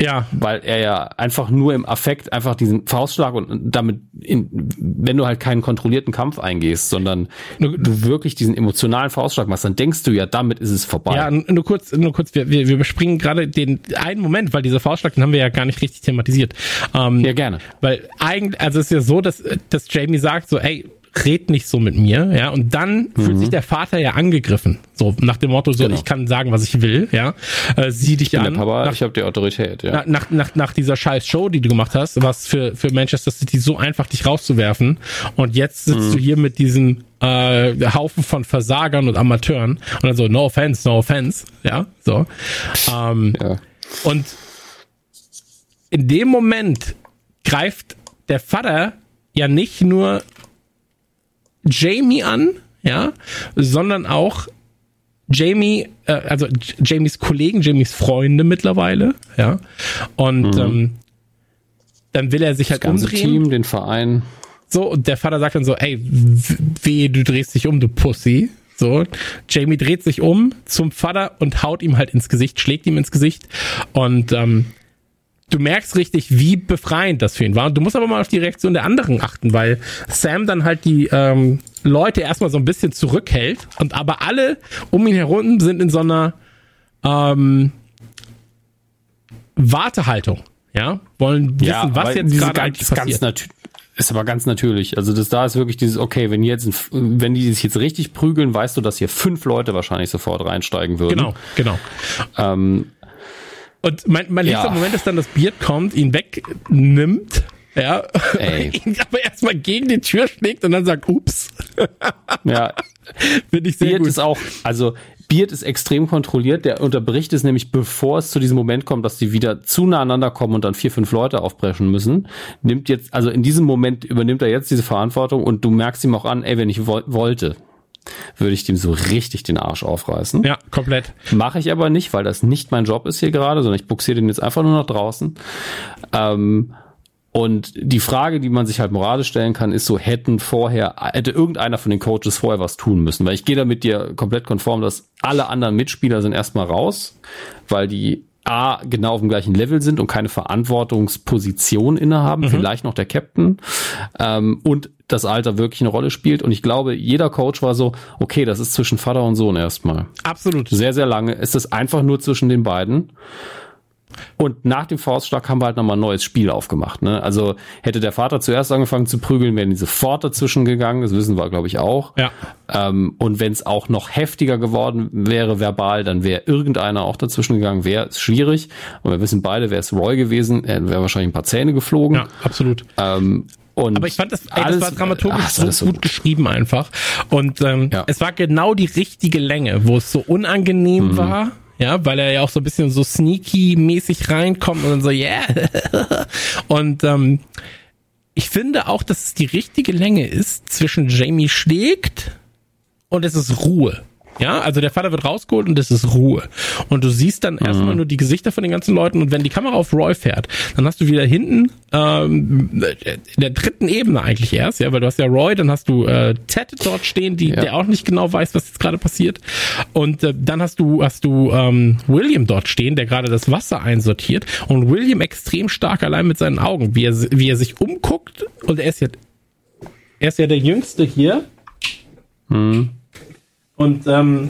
ja, Weil er ja einfach nur im Affekt einfach diesen Faustschlag und damit, in, wenn du halt keinen kontrollierten Kampf eingehst, sondern du, wirklich diesen emotionalen Faustschlag machst, dann denkst du ja, damit ist es vorbei. ja, nur kurz, nur kurz, wir, wir, wir überspringen gerade den einen Moment, weil dieser Vorschlag, den haben wir ja gar nicht richtig thematisiert. Ähm, ja gerne. Weil eigentlich, also es ist ja so, dass, dass Jamie sagt so, ey, red nicht so mit mir, ja, und dann fühlt sich der Vater ja angegriffen, so nach dem Motto, so, Mhm. Genau. ich kann sagen, was ich will, ja, äh, sieh dich Der an, Papa, nach, ich habe die Autorität, ja. nach, nach, nach, nach dieser scheiß Show, die du gemacht hast, was für, für Manchester City so einfach, dich rauszuwerfen, und jetzt sitzt Mhm. du hier mit diesem äh, Haufen von Versagern und Amateuren, und dann so, no offense, no offense, ja, so, ähm, ja. und in dem Moment greift der Vater ja nicht nur Jamie an, ja, sondern auch Jamie, äh, also Jamies Kollegen, Jamies Freunde mittlerweile, ja. Und ähm, dann will er sich halt Das ganze umdrehen. Team, den Verein. So, und der Vater sagt dann so, ey, weh, du drehst dich um, du Pussy. So, Jamie dreht sich um zum Vater und haut ihm halt ins Gesicht, schlägt ihm ins Gesicht. Und ähm, du merkst richtig, wie befreiend das für ihn war. Und du musst aber mal auf die Reaktion der anderen achten, weil Sam dann halt die ähm, Leute erstmal so ein bisschen zurückhält und aber alle um ihn herum sind in so einer ähm, Wartehaltung. Ja, wollen wissen, was aber jetzt gerade eigentlich passiert. ist aber ganz natürlich. Also das da ist wirklich dieses, okay, wenn die jetzt, wenn die sich jetzt richtig prügeln, weißt du, dass hier fünf Leute wahrscheinlich sofort reinsteigen würden. Genau, genau. Ähm, Und mein, mein Ja. liebster Moment ist dann, dass Beard kommt, ihn wegnimmt, ja, aber erstmal gegen die Tür schlägt und dann sagt, ups, ja, finde ich sehr Beard gut. ist auch, also Beard ist extrem kontrolliert, der unterbricht es nämlich, bevor es zu diesem Moment kommt, dass die wieder zu nah aneinander kommen und dann vier, fünf Leute aufbrechen müssen. Nimmt jetzt, also in diesem Moment übernimmt er jetzt diese Verantwortung und du merkst ihm auch an, ey, wenn ich wo wollte, würde ich dem so richtig den Arsch aufreißen. ja, komplett. Mache ich aber nicht, weil das nicht mein Job ist hier gerade, sondern ich buxiere den jetzt einfach nur nach draußen. Ähm, und die Frage, die man sich halt moralisch stellen kann, ist so, hätten vorher, hätte irgendeiner von den Coaches vorher was tun müssen? Weil ich gehe da mit dir komplett konform, dass alle anderen Mitspieler sind erstmal raus, weil die A, genau auf dem gleichen Level sind und keine Verantwortungsposition innehaben, vielleicht noch der Captain, ähm, und das Alter wirklich eine Rolle spielt. Und ich glaube, jeder Coach war so, okay, das ist zwischen Vater und Sohn erstmal Absolut. sehr, sehr lange ist es einfach nur zwischen den beiden. Und nach dem Faustschlag haben wir halt nochmal ein neues Spiel aufgemacht. Ne? Also hätte der Vater zuerst angefangen zu prügeln, wären die sofort dazwischen gegangen. Das wissen wir, glaube ich, auch. Ja. Ähm, und wenn es auch noch heftiger geworden wäre verbal, dann wäre irgendeiner auch dazwischen gegangen. Wäre schwierig. Und wir wissen beide, wäre es Roy gewesen, er wäre wahrscheinlich ein paar Zähne geflogen. Ja, absolut. Ähm, und Aber ich fand das, ey, das alles- war dramaturgisch ach, so, war alles gut, geschrieben einfach. Und ähm, Ja. es war genau die richtige Länge, wo es so unangenehm Mhm. war. Ja, weil er ja auch so ein bisschen so sneaky-mäßig reinkommt und dann so, yeah. und ähm, ich finde auch, dass es die richtige Länge ist zwischen Jamie schlägt und es ist Ruhe. Ja, also der Vater wird rausgeholt und es ist Ruhe. Und du siehst dann mhm. erstmal nur die Gesichter von den ganzen Leuten und wenn die Kamera auf Roy fährt, dann hast du wieder hinten ähm, in der dritten Ebene eigentlich erst, ja, weil du hast ja Roy, dann hast du äh, Ted dort stehen, die, ja. der auch nicht genau weiß, was jetzt gerade passiert. Und äh, dann hast du hast du ähm, William dort stehen, der gerade das Wasser einsortiert und William extrem stark allein mit seinen Augen, wie er wie er sich umguckt und er ist ja er ist ja der Jüngste hier. Mhm. Und, ähm,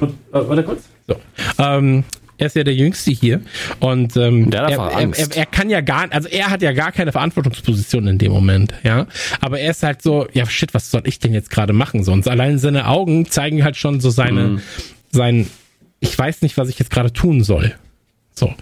und äh, warte kurz. So. Ähm, er ist ja der Jüngste hier und ähm, er, er, er, er, kann ja gar, also er hat ja gar keine Verantwortungsposition in dem Moment, ja. Aber er ist halt so, ja shit, was soll ich denn jetzt gerade machen sonst? Allein seine Augen zeigen halt schon so seine, mhm. sein, ich weiß nicht, was ich jetzt gerade tun soll. So.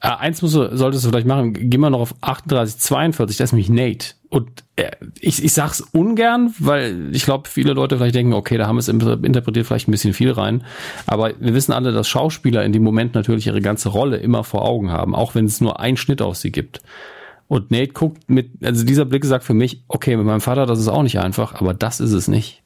Äh, eins musst du, solltest du vielleicht machen, geh mal noch auf 38, 42, das ist nämlich Nate. Und äh, ich, ich sag's ungern, weil ich glaube, viele Leute vielleicht denken, okay, da haben es interpretiert vielleicht ein bisschen viel rein. Aber wir wissen alle, dass Schauspieler in dem Moment natürlich ihre ganze Rolle immer vor Augen haben, auch wenn es nur einen Schnitt auf sie gibt. Und Nate guckt mit, also dieser Blick sagt für mich, okay, mit meinem Vater, das ist auch nicht einfach, aber das ist es nicht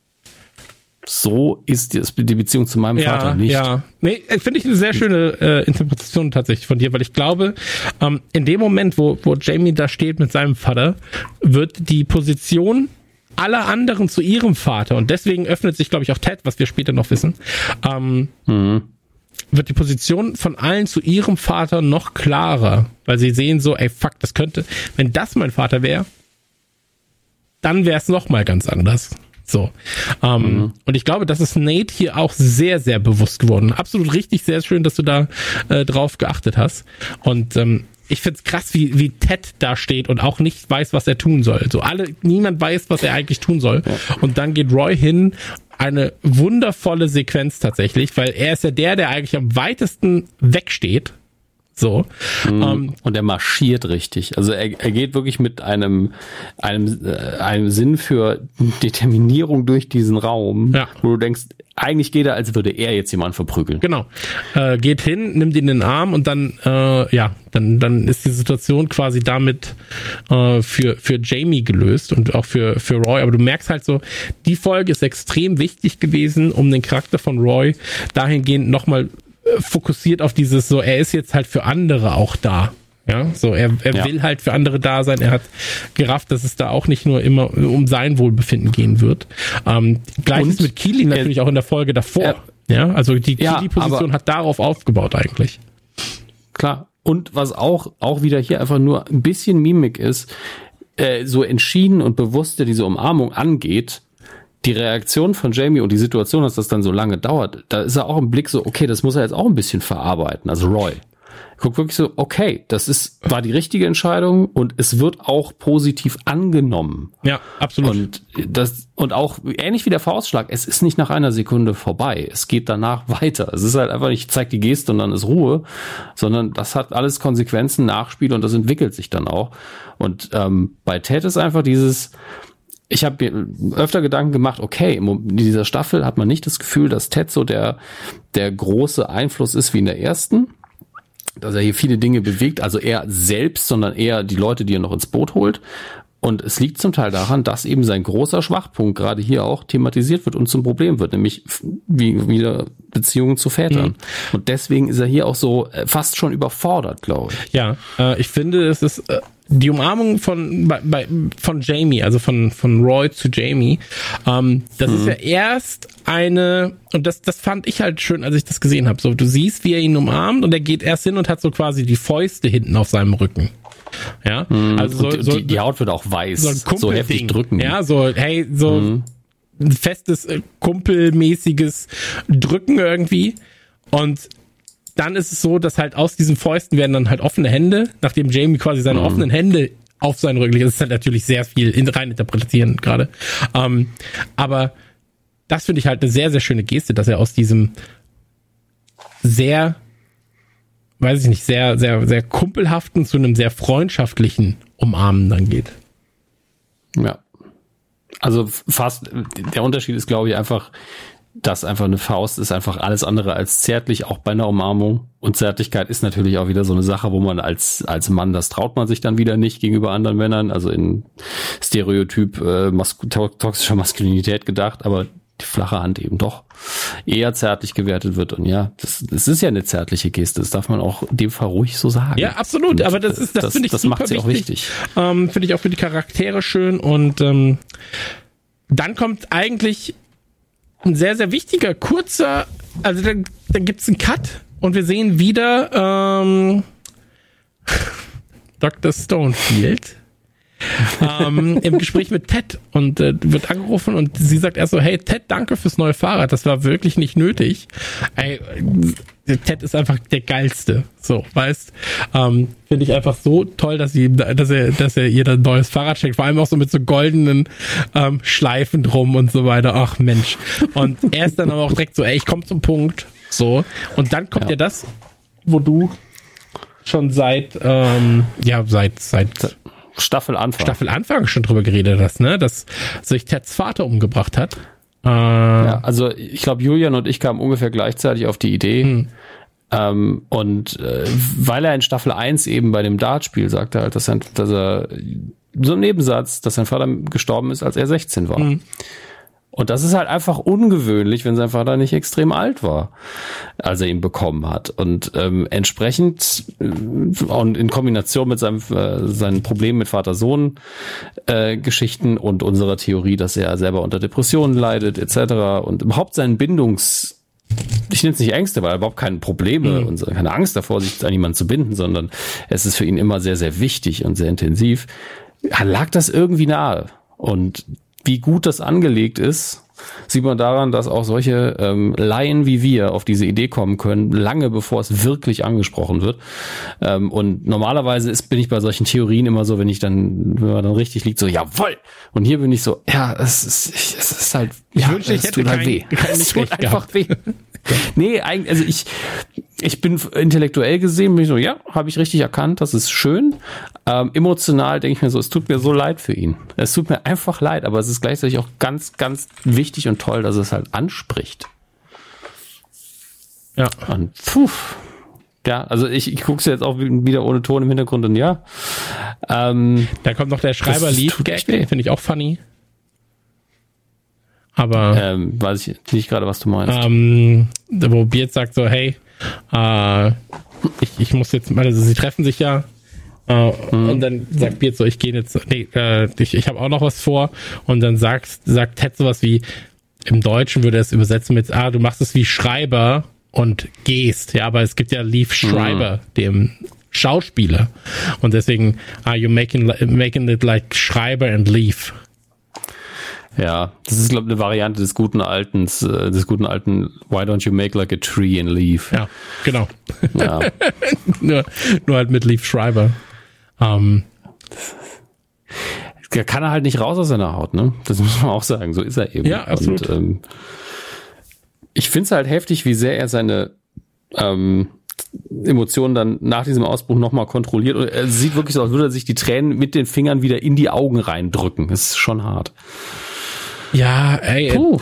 so ist die Beziehung zu meinem ja, Vater nicht. Ja, nee, äh, finde ich eine sehr schöne äh, Interpretation tatsächlich von dir, weil ich glaube, ähm, in dem Moment, wo, wo Jamie da steht mit seinem Vater, wird die Position aller anderen zu ihrem Vater und deswegen öffnet sich, glaube ich, auch Ted, was wir später noch wissen, ähm, mhm. wird die Position von allen zu ihrem Vater noch klarer, weil sie sehen so, ey, fuck, das könnte, wenn das mein Vater wäre, dann wäre es noch mal ganz anders. So. Ähm, mhm. Und ich glaube, das ist Nate hier auch sehr, sehr bewusst geworden. Absolut richtig, sehr schön, dass du da äh, drauf geachtet hast. Und ähm, ich find's krass, wie, wie Ted da steht und auch nicht weiß, was er tun soll. So alle, niemand weiß, was er eigentlich tun soll. Und dann geht Roy hin, eine wundervolle Sequenz tatsächlich, weil er ist ja der, der eigentlich am weitesten wegsteht so. Mhm. Ähm, und er marschiert richtig. Also er, er geht wirklich mit einem, einem, äh, einem Sinn für Determinierung durch diesen Raum, ja. wo du denkst, eigentlich geht er, als würde er jetzt jemanden verprügeln. Genau. Äh, geht hin, nimmt ihn in den Arm und dann, äh, ja, dann, dann ist die Situation quasi damit äh, für, für Jamie gelöst und auch für, für Roy. Aber du merkst halt so, die Folge ist extrem wichtig gewesen, um den Charakter von Roy dahingehend nochmal fokussiert auf dieses so, er ist jetzt halt für andere auch da. Ja, so er, er ja. will halt für andere da sein. Er hat gerafft, dass es da auch nicht nur immer um sein Wohlbefinden gehen wird. Ähm, Gleiches mit Keely natürlich er, auch in der Folge davor. Er, ja, also die ja, Keely-Position hat darauf aufgebaut eigentlich. Klar. Und was auch auch wieder hier einfach nur ein bisschen Mimik ist, äh, so entschieden und bewusst der diese Umarmung angeht, die Reaktion von Jamie und die Situation, dass das dann so lange dauert, da ist er auch im Blick so, okay, das muss er jetzt auch ein bisschen verarbeiten, also Roy. Guckt wirklich so, okay, das ist, war die richtige Entscheidung und es wird auch positiv angenommen. Ja, absolut. Und das, und auch ähnlich wie der Faustschlag, es ist nicht nach einer Sekunde vorbei. Es geht danach weiter. Es ist halt einfach nicht, zeig die Geste und dann ist Ruhe, sondern das hat alles Konsequenzen, Nachspiel und das entwickelt sich dann auch. Und ähm, bei Ted ist einfach dieses, ich habe mir öfter Gedanken gemacht, okay, in dieser Staffel hat man nicht das Gefühl, dass Ted so der, der große Einfluss ist wie in der ersten, dass er hier viele Dinge bewegt, also er selbst, sondern eher die Leute, die er noch ins Boot holt. Und es liegt zum Teil daran, dass eben sein großer Schwachpunkt gerade hier auch thematisiert wird und zum Problem wird, nämlich wie wieder Beziehungen zu Vätern. Mhm. Und deswegen ist er hier auch so äh, fast schon überfordert, glaube ich. Ja, äh, ich finde, es ist äh, die Umarmung von bei, bei, von Jamie, also von von Roy zu Jamie, ähm, das mhm. ist ja erst eine und das das fand ich halt schön, als ich das gesehen habe. So, du siehst, wie er ihn umarmt und er geht erst hin und hat so quasi die Fäuste hinten auf seinem Rücken. Ja, mhm. also so, so, die, die, Haut wird auch weiß, so, so heftig drücken. Ja, so hey, so mhm. ein festes äh, kumpelmäßiges Drücken irgendwie und dann ist es so, dass halt aus diesen Fäusten werden dann halt offene Hände, nachdem Jamie quasi seine mhm. offenen Hände auf seinen Rücken legt. Das ist halt natürlich sehr viel in, rein interpretieren gerade. Ähm, aber das finde ich halt eine sehr, sehr schöne Geste, dass er aus diesem sehr weiß ich nicht, sehr, sehr, sehr kumpelhaften zu einem sehr freundschaftlichen Umarmen dann geht. Ja. Also fast, der Unterschied ist, glaube ich, einfach, das einfach eine Faust ist einfach alles andere als zärtlich, auch bei einer Umarmung. Und Zärtlichkeit ist natürlich auch wieder so eine Sache, wo man als, als Mann, das traut man sich dann wieder nicht gegenüber anderen Männern, also in Stereotyp äh, mas toxischer Maskulinität gedacht, aber die flache Hand eben doch eher zärtlich gewertet wird. Und ja, das, das ist ja eine zärtliche Geste. Das darf man auch in dem Fall ruhig so sagen. Ja, absolut. Aber das ist, das, das finde ich das macht sie auch wichtig. Ähm, finde ich auch für die Charaktere schön. Und ähm, dann kommt eigentlich ein sehr, sehr wichtiger, kurzer, also dann, dann gibt's einen Cut und wir sehen wieder ähm, Dr. Stonefield ähm, im Gespräch mit Ted und äh, wird angerufen und sie sagt erst so, hey Ted, danke fürs neue Fahrrad, das war wirklich nicht nötig. Ey, Ted ist einfach der geilste, so, weißt, ähm, finde ich einfach so toll, dass sie, dass er, dass er ihr dann ein neues Fahrrad schenkt, vor allem auch so mit so goldenen ähm, Schleifen drum und so weiter. Ach Mensch. Und er ist dann aber auch direkt so, ey, ich komme zum Punkt, so. Und dann kommt ja, ja das, wo du schon seit, ähm, ja, seit, seit Staffel Anfang. Staffel Anfang schon drüber geredet hast, ne? Dass sich Teds Vater umgebracht hat. Äh, ja, also ich glaube, Julian und ich kamen ungefähr gleichzeitig auf die Idee. Hm. Ähm, und äh, weil er in Staffel 1 eben bei dem Dartspiel sagte halt, dass er, dass er so ein Nebensatz, dass sein Vater gestorben ist, als er 16 war. Hm. Und das ist halt einfach ungewöhnlich, wenn sein Vater nicht extrem alt war, als er ihn bekommen hat. Und ähm, entsprechend äh, und in Kombination mit seinem äh, seinen Problemen mit Vater-Sohn-Geschichten äh, und unserer Theorie, dass er selber unter Depressionen leidet, etc. und überhaupt seinen Bindungs ich nenne es nicht Ängste, weil er überhaupt keine Probleme mhm. und keine Angst davor, sich an jemanden zu binden, sondern es ist für ihn immer sehr, sehr wichtig und sehr intensiv. Lag das irgendwie nahe? Und wie gut das angelegt ist, sieht man daran, dass auch solche ähm, Laien wie wir auf diese Idee kommen können, lange bevor es wirklich angesprochen wird. Ähm, und normalerweise ist, bin ich bei solchen Theorien immer so, wenn ich dann, wenn man dann richtig liegt, so, jawoll! Und hier bin ich so, ja, es ist, es ist halt, ich ja, wünschte, ich hätte tut halt kein, weh. Es tut einfach weh. nee, eigentlich, also ich, ich bin intellektuell gesehen, bin ich so, ja, habe ich richtig erkannt, das ist schön. Ähm, emotional denke ich mir so, es tut mir so leid für ihn. Es tut mir einfach leid, aber es ist gleichzeitig auch ganz, ganz wichtig und toll, dass es halt anspricht. Ja. Und puh. Ja, also ich, ich gucke es jetzt auch wieder ohne Ton im Hintergrund und ja. Ähm, da kommt noch der Schreiber-Lied-Gag, finde ich auch funny. Aber ähm, weiß ich nicht gerade, was du meinst. Ähm, wo Beard sagt so, hey, äh, ich, ich muss jetzt, also sie treffen sich ja äh, mhm. Und dann sagt Beard so, ich gehe jetzt, nee, äh, ich, ich habe auch noch was vor. Und dann sagt, sagt Ted sowas wie, im Deutschen würde er es übersetzen mit, ah, du machst es wie Schreiber und gehst. Ja, aber es gibt ja Leaf Schreiber, mhm. dem Schauspieler. Und deswegen, are you making, making it like Schreiber and Leaf? Ja, das ist, glaube ich, eine Variante des guten alten, äh, des guten alten Why don't you make like a tree and leaf? Ja, genau. Ja. nur, nur halt mit Leaf Schreiber. Ähm. Da kann er halt nicht raus aus seiner Haut, ne? Das muss man auch sagen. So ist er eben. Ja, absolut. Und, ähm, ich finde es halt heftig, wie sehr er seine ähm, Emotionen dann nach diesem Ausbruch nochmal kontrolliert. Und er sieht wirklich so, als würde er sich die Tränen mit den Fingern wieder in die Augen reindrücken. Das ist schon hart. Ja, ey, Puh.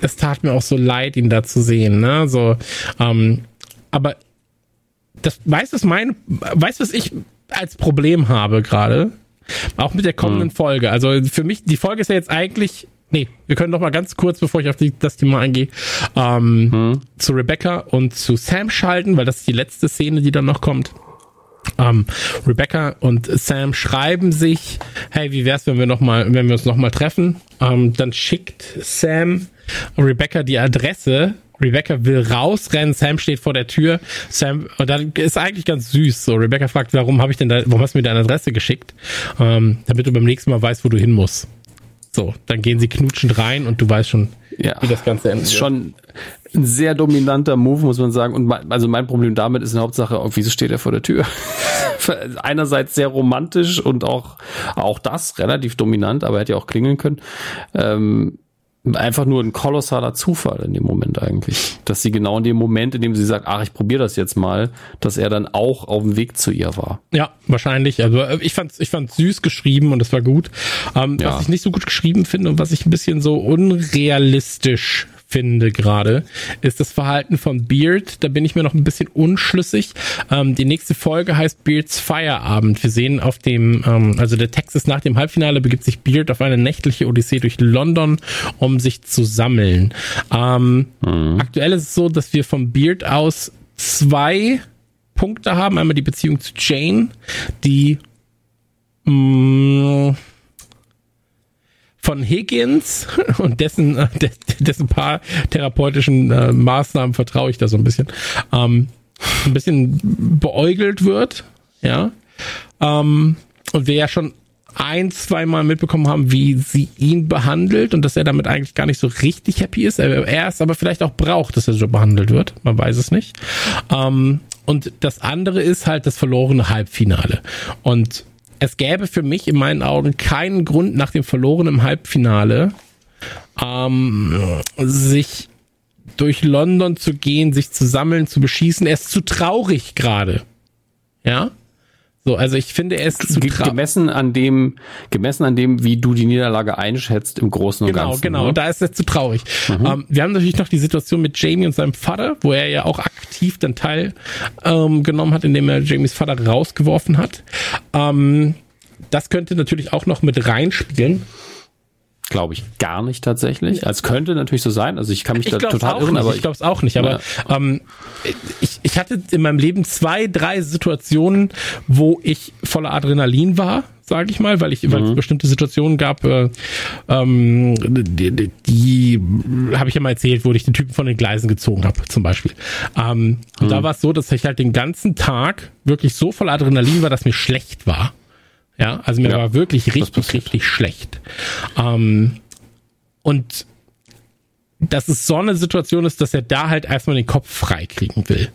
es tat mir auch so leid, ihn da zu sehen, ne? So, ähm, aber das weißt du, mein, weißt was ich als Problem habe gerade? Auch mit der kommenden hm. Folge. Also für mich, die Folge ist ja jetzt eigentlich Nee, wir können noch mal ganz kurz, bevor ich auf die, das Thema eingehe, ähm, hm. zu Rebecca und zu Sam schalten, weil das ist die letzte Szene, die dann noch kommt. Ähm, Rebecca und Sam schreiben sich, hey, wie wär's, wenn wir noch mal, wenn wir uns noch mal treffen? Ähm, dann schickt Sam Rebecca die Adresse. Rebecca will rausrennen, Sam steht vor der Tür. Sam, und dann ist eigentlich ganz süß. So, Rebecca fragt, warum habe ich denn da, warum hast du mir deine Adresse geschickt? Ähm, damit du beim nächsten Mal weißt, wo du hin musst. So, dann gehen sie knutschend rein und du weißt schon, ja, wie das Ganze endet. Ist schon ein sehr dominanter Move, muss man sagen. Und mein, also mein Problem damit ist in Hauptsache, wieso steht er vor der Tür? Einerseits sehr romantisch und auch, auch das relativ dominant, aber er hätte ja auch klingeln können. Ähm, einfach nur ein kolossaler Zufall in dem Moment eigentlich. Dass sie genau in dem Moment, in dem sie sagt, ach, ich probiere das jetzt mal, dass er dann auch auf dem Weg zu ihr war. Ja, wahrscheinlich. Also äh, ich fand ich fand süß geschrieben und es war gut. Ähm, ja. Was ich nicht so gut geschrieben finde und was ich ein bisschen so unrealistisch finde gerade, ist das Verhalten von Beard. Da bin ich mir noch ein bisschen unschlüssig. Ähm, die nächste Folge heißt Beards Feierabend. Wir sehen auf dem, ähm, also der Text ist nach dem Halbfinale begibt sich Beard auf eine nächtliche Odyssee durch London, um sich zu sammeln. Ähm, mhm. Aktuell ist es so, dass wir vom Beard aus zwei Punkte haben. Einmal die Beziehung zu Jane, die mh, mm, von Higgins und dessen, äh, dessen paar therapeutischen äh, Maßnahmen vertraue ich da so ein bisschen, ähm, ein bisschen beäugelt wird, ja. Ähm, und wir ja schon ein, zwei Mal mitbekommen haben, wie sie ihn behandelt und dass er damit eigentlich gar nicht so richtig happy ist. Er, er es aber vielleicht auch braucht, dass er so behandelt wird. Man weiß es nicht. Ähm, und das andere ist halt das verlorene Halbfinale. Und es gäbe für mich in meinen Augen keinen Grund nach dem verlorenen Halbfinale, ähm, sich durch London zu gehen, sich zu sammeln, zu beschießen. Er ist zu traurig gerade. Ja? So, also ich finde es zu gemessen an dem gemessen an dem, wie du die Niederlage einschätzt im Großen und genau, Ganzen. Genau, genau. Da ist es zu traurig. Mhm. Ähm, wir haben natürlich noch die Situation mit Jamie und seinem Vater, wo er ja auch aktiv dann teil ähm, genommen hat, indem er Jamies Vater rausgeworfen hat. Ähm, das könnte natürlich auch noch mit reinspielen. Glaube ich gar nicht tatsächlich. Also könnte natürlich so sein. Also ich kann mich ich da total irren, nicht. aber ich glaube es auch nicht. Aber ja. ähm, ich, ich hatte in meinem Leben zwei, drei Situationen, wo ich voller Adrenalin war, sage ich mal, weil ich, mhm. weil es mhm. bestimmte Situationen gab, äh, ähm, die, die, die habe ich ja mal erzählt, wo ich den Typen von den Gleisen gezogen habe, zum Beispiel. Ähm, und da mhm. war es so, dass ich halt den ganzen Tag wirklich so voll Adrenalin war, dass mir schlecht war. Ja, also mir ja, war wirklich richtig, richtig schlecht. Ähm, und dass es so eine Situation ist, dass er da halt erstmal den Kopf frei kriegen will.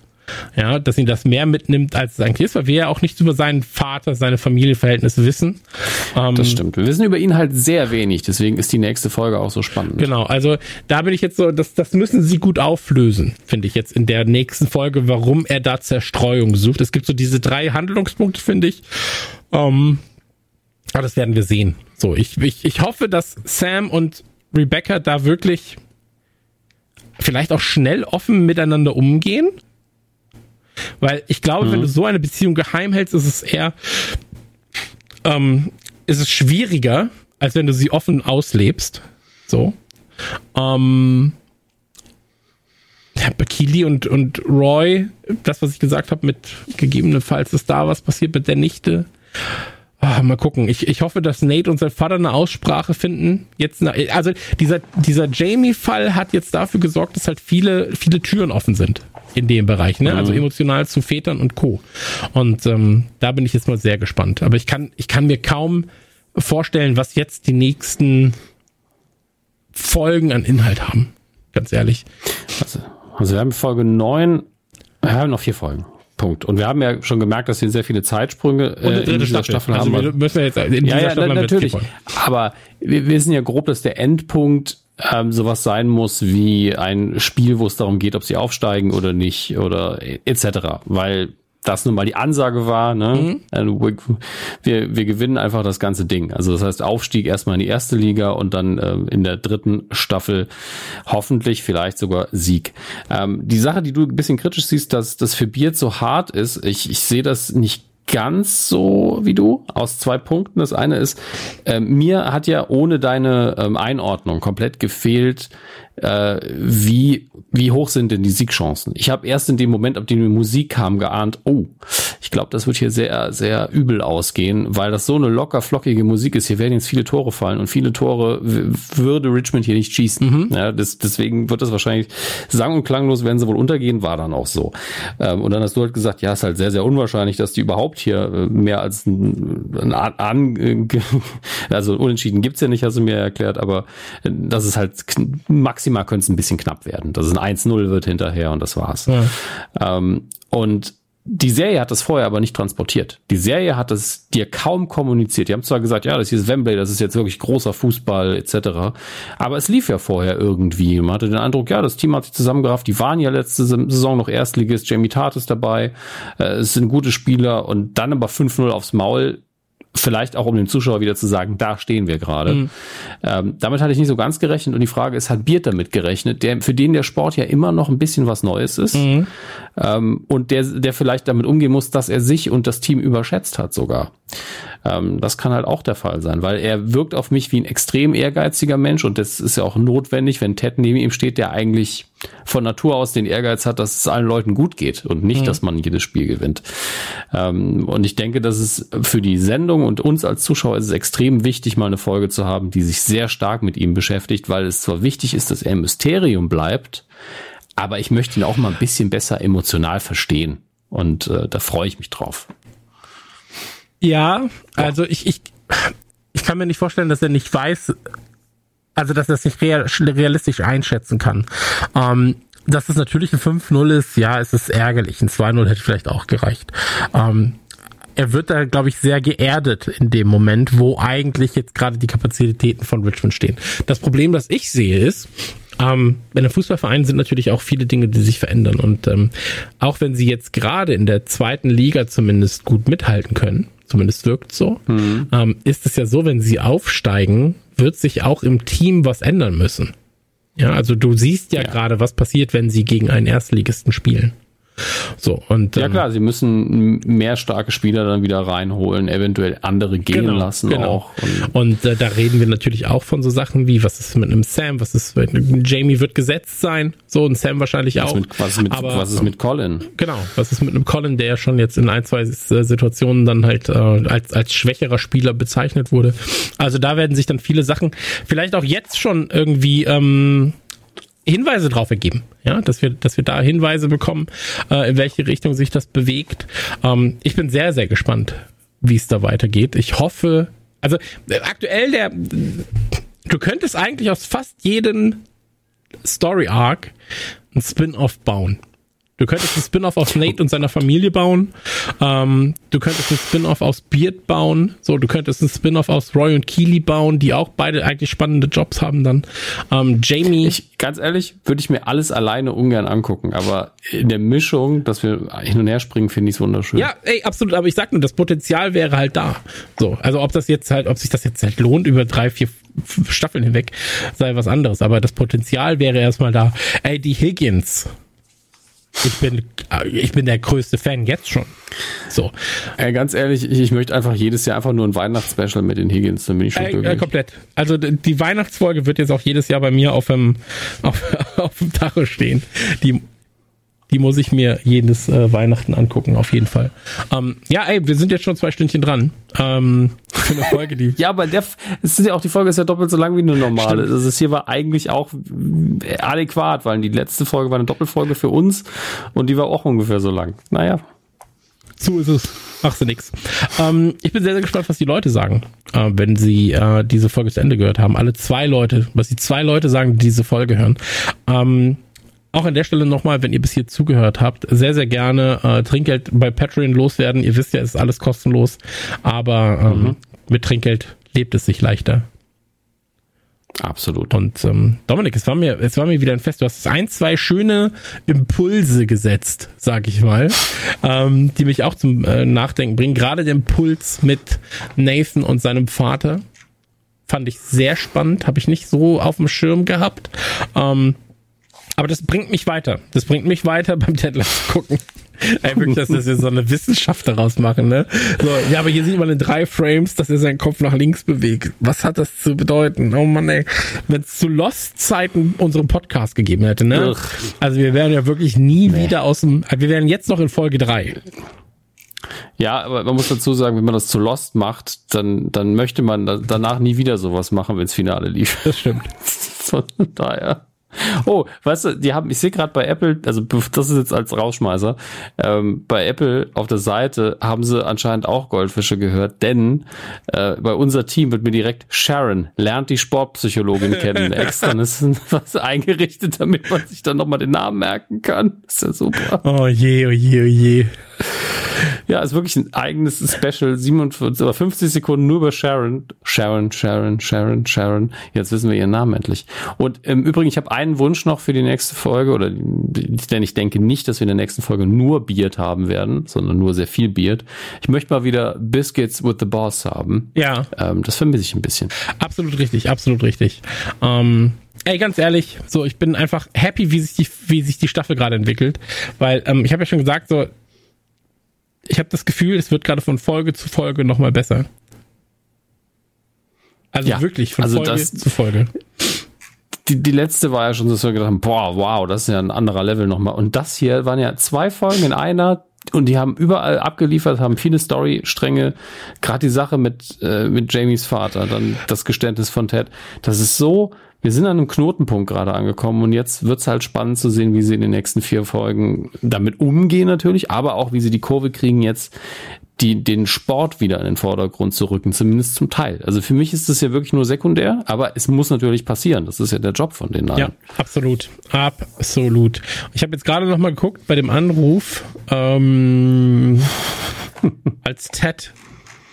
Ja, dass ihn das mehr mitnimmt, als es eigentlich ist, weil wir ja auch nichts über seinen Vater, seine Familienverhältnisse wissen. Ähm, das stimmt. Wir wissen über ihn halt sehr wenig, deswegen ist die nächste Folge auch so spannend. Genau, also da bin ich jetzt so, das, das müssen sie gut auflösen, finde ich jetzt in der nächsten Folge, warum er da Zerstreuung sucht. Es gibt so diese drei Handlungspunkte, finde ich. Ähm, aber das werden wir sehen. So, ich, ich, ich hoffe, dass Sam und Rebecca da wirklich vielleicht auch schnell offen miteinander umgehen. Weil ich glaube, mhm. wenn du so eine Beziehung geheim hältst, ist es eher, ähm, ist es schwieriger, als wenn du sie offen auslebst. So. Ähm, ja, Bakili und, und Roy, das, was ich gesagt habe, mit gegebenenfalls ist da was passiert mit der Nichte. Oh, mal gucken. Ich, ich hoffe, dass Nate und sein Vater eine Aussprache finden. Jetzt, also dieser, dieser Jamie-Fall hat jetzt dafür gesorgt, dass halt viele, viele Türen offen sind in dem Bereich, ne? Also mhm. emotional zu Vätern und Co. Und ähm, da bin ich jetzt mal sehr gespannt. Aber ich kann, ich kann mir kaum vorstellen, was jetzt die nächsten Folgen an Inhalt haben. Ganz ehrlich. Also, also wir haben Folge 9, wir haben noch vier Folgen. Punkt. Und wir haben ja schon gemerkt, dass wir sehr viele Zeitsprünge äh, in dieser Staffel, Staffel also haben. Wir müssen jetzt in dieser ja, Staffel na, natürlich. Aber wir wissen ja grob, dass der Endpunkt ähm, sowas sein muss wie ein Spiel, wo es darum geht, ob sie aufsteigen oder nicht oder etc. Weil das nun mal die Ansage war, ne? Mhm. Also wir, wir gewinnen einfach das ganze Ding. Also das heißt Aufstieg erstmal in die erste Liga und dann ähm, in der dritten Staffel hoffentlich vielleicht sogar Sieg. Ähm, die Sache, die du ein bisschen kritisch siehst, dass das für Bier so hart ist, ich, ich sehe das nicht ganz so wie du aus zwei Punkten. Das eine ist, äh, mir hat ja ohne deine ähm, Einordnung komplett gefehlt, äh, wie, wie hoch sind denn die Siegchancen? Ich habe erst in dem Moment, ab dem die Musik kam, geahnt, oh, ich glaube, das wird hier sehr, sehr übel ausgehen, weil das so eine locker flockige Musik ist. Hier werden jetzt viele Tore fallen und viele Tore würde Richmond hier nicht schießen. Mhm. Ja, das, deswegen wird das wahrscheinlich sang- und klanglos werden sie wohl untergehen, war dann auch so. Ähm, und dann hast du halt gesagt, ja, ist halt sehr, sehr unwahrscheinlich, dass die überhaupt hier äh, mehr als ein, ein an, also unentschieden gibt's ja nicht, hast du mir erklärt, aber äh, das ist halt maximal maximal könnte es ein bisschen knapp werden. Dass es ein 1-0 wird hinterher und das war's. Ja. Ähm, und die Serie hat das vorher aber nicht transportiert. Die Serie hat es dir kaum kommuniziert. Die haben zwar gesagt, ja, das hier ist Wembley, das ist jetzt wirklich großer Fußball etc. Aber es lief ja vorher irgendwie. Man hatte den Eindruck, ja, das Team hat sich zusammengerafft. Die waren ja letzte Saison noch Erstligist. Jamie Tart ist dabei. Äh, es sind gute Spieler und dann aber 5-0 aufs Maul vielleicht auch um dem Zuschauer wieder zu sagen, da stehen wir gerade. Mhm. Ähm, damit hatte ich nicht so ganz gerechnet und die Frage ist, hat Biert damit gerechnet, der, für den der Sport ja immer noch ein bisschen was Neues ist mhm. ähm, und der, der vielleicht damit umgehen muss, dass er sich und das Team überschätzt hat sogar. Ähm, das kann halt auch der Fall sein, weil er wirkt auf mich wie ein extrem ehrgeiziger Mensch und das ist ja auch notwendig, wenn Ted neben ihm steht, der eigentlich von Natur aus den Ehrgeiz hat, dass es allen Leuten gut geht und nicht, mhm. dass man jedes Spiel gewinnt. Ähm, und ich denke, dass es für die Sendung und uns als Zuschauer ist es extrem wichtig, mal eine Folge zu haben, die sich sehr stark mit ihm beschäftigt, weil es zwar wichtig ist, dass er ein Mysterium bleibt, aber ich möchte ihn auch mal ein bisschen besser emotional verstehen. Und äh, da freue ich mich drauf. Ja, also ich, ich, ich kann mir nicht vorstellen, dass er nicht weiß, also dass er es nicht realistisch einschätzen kann. Ähm, dass es natürlich ein 5-0 ist, ja, es ist ärgerlich. Ein 2-0 hätte vielleicht auch gereicht. Ähm, er wird da, glaube ich, sehr geerdet in dem Moment, wo eigentlich jetzt gerade die Kapazitäten von Richmond stehen. Das Problem, das ich sehe, ist, ähm, in einem Fußballverein sind natürlich auch viele Dinge, die sich verändern. Und ähm, auch wenn sie jetzt gerade in der zweiten Liga zumindest gut mithalten können, zumindest wirkt so, mhm. ähm, ist es ja so, wenn sie aufsteigen, wird sich auch im Team was ändern müssen. Ja, also du siehst ja, ja. gerade, was passiert, wenn sie gegen einen Erstligisten spielen. So, und, ja ähm, klar, sie müssen mehr starke Spieler dann wieder reinholen, eventuell andere gehen genau, lassen genau. auch. Und, und äh, da reden wir natürlich auch von so Sachen wie, was ist mit einem Sam, was ist mit Jamie wird gesetzt sein, so und Sam wahrscheinlich was auch. Mit, was, ist mit, Aber, was ist mit Colin? Genau, was ist mit einem Colin, der schon jetzt in ein, zwei Situationen dann halt äh, als, als schwächerer Spieler bezeichnet wurde. Also da werden sich dann viele Sachen vielleicht auch jetzt schon irgendwie ähm, Hinweise drauf ergeben, ja, dass wir, dass wir da Hinweise bekommen, äh, in welche Richtung sich das bewegt. Ähm, ich bin sehr, sehr gespannt, wie es da weitergeht. Ich hoffe, also äh, aktuell der, du könntest eigentlich aus fast jedem Story Arc ein Spin-off bauen. Du könntest ein Spin-off aus Nate und seiner Familie bauen. Ähm, du könntest ein Spin-off aus Beard bauen. So, du könntest ein Spin-off aus Roy und Keely bauen, die auch beide eigentlich spannende Jobs haben dann. Ähm, Jamie. Ich, ganz ehrlich, würde ich mir alles alleine ungern angucken, aber in der Mischung, dass wir hin und her springen, finde ich es wunderschön. Ja, ey, absolut. Aber ich sag nur, das Potenzial wäre halt da. So, also ob das jetzt halt, ob sich das jetzt halt lohnt über drei, vier Staffeln hinweg, sei was anderes. Aber das Potenzial wäre erstmal da. Ey, die Higgins ich bin, ich bin der größte Fan jetzt schon. So. Ey, ganz ehrlich, ich, ich, möchte einfach jedes Jahr einfach nur ein Weihnachtsspecial mit den Higgins, dann bin ich schon äh. Äh, komplett. Also die Weihnachtsfolge wird jetzt auch jedes Jahr bei mir auf dem, auf, auf dem Tacho stehen. Die die muss ich mir jedes äh, Weihnachten angucken, auf jeden Fall. Ähm, ja, ey, wir sind jetzt schon zwei Stündchen dran. Ähm, für eine Folge, die. ja, aber der, es ist ja auch, die Folge ist ja doppelt so lang wie eine normale. Stimmt. Also das hier war eigentlich auch äh, adäquat, weil die letzte Folge war eine Doppelfolge für uns und die war auch ungefähr so lang. Naja. So ist es. Machst du nix. Ähm, ich bin sehr, sehr gespannt, was die Leute sagen, äh, wenn sie äh, diese Folge zu Ende gehört haben. Alle zwei Leute, was die zwei Leute sagen, die diese Folge hören. Ähm, auch an der Stelle nochmal, wenn ihr bis hier zugehört habt, sehr, sehr gerne äh, Trinkgeld bei Patreon loswerden. Ihr wisst ja, es ist alles kostenlos, aber ähm, mhm. mit Trinkgeld lebt es sich leichter. Absolut. Und ähm, Dominik, es war mir, es war mir wieder ein Fest. Du hast ein, zwei schöne Impulse gesetzt, sag ich mal, ähm, die mich auch zum äh, Nachdenken bringen. Gerade der Impuls mit Nathan und seinem Vater fand ich sehr spannend, habe ich nicht so auf dem Schirm gehabt. Ähm, aber das bringt mich weiter. Das bringt mich weiter beim Deadline zu gucken. Ey, wirklich, dass wir so eine Wissenschaft daraus machen, ne? So, ja, aber hier sieht man in drei Frames, dass er seinen Kopf nach links bewegt. Was hat das zu bedeuten? Oh Mann, ey. Wenn es zu Lost-Zeiten unseren Podcast gegeben hätte, ne? Ugh. Also wir wären ja wirklich nie nee. wieder aus dem, wir wären jetzt noch in Folge drei. Ja, aber man muss dazu sagen, wenn man das zu Lost macht, dann, dann möchte man danach nie wieder sowas machen, wenns Finale lief. Das stimmt. Von daher. Oh, weißt du, die haben, ich sehe gerade bei Apple, also das ist jetzt als Rausschmeißer, ähm, bei Apple auf der Seite haben sie anscheinend auch Goldfische gehört, denn äh, bei unser Team wird mir direkt Sharon lernt die Sportpsychologin kennen. Extra ist was eingerichtet, damit man sich dann nochmal den Namen merken kann. ist ja super. Oh je, oh je, oh je. Ja, ist wirklich ein eigenes Special, 47 oder 50 Sekunden nur über Sharon. Sharon, Sharon, Sharon, Sharon. Jetzt wissen wir ihren Namen endlich. Und im Übrigen, ich habe einen Wunsch noch für die nächste Folge, oder denn ich denke nicht, dass wir in der nächsten Folge nur Beard haben werden, sondern nur sehr viel Beard. Ich möchte mal wieder Biscuits with the Boss haben. Ja. Ähm, das vermisse ich ein bisschen. Absolut richtig, absolut richtig. Ähm, ey, ganz ehrlich, so ich bin einfach happy, wie sich die, wie sich die Staffel gerade entwickelt, weil ähm, ich habe ja schon gesagt, so ich habe das Gefühl, es wird gerade von Folge zu Folge nochmal besser. Also ja, wirklich von also Folge das, zu Folge. Die, die letzte war ja schon so, dass wir gedacht haben, boah, wow, das ist ja ein anderer Level nochmal. Und das hier waren ja zwei Folgen in einer, und die haben überall abgeliefert, haben viele Storystränge, gerade die Sache mit äh, mit Jamies Vater, dann das Geständnis von Ted. Das ist so, wir sind an einem Knotenpunkt gerade angekommen und jetzt wird's halt spannend zu sehen, wie sie in den nächsten vier Folgen damit umgehen natürlich, aber auch wie sie die Kurve kriegen jetzt die, den Sport wieder in den Vordergrund zu rücken, zumindest zum Teil. Also für mich ist das ja wirklich nur sekundär, aber es muss natürlich passieren. Das ist ja der Job von den allen. Ja, absolut. Absolut. Ich habe jetzt gerade noch mal geguckt bei dem Anruf, ähm, als Ted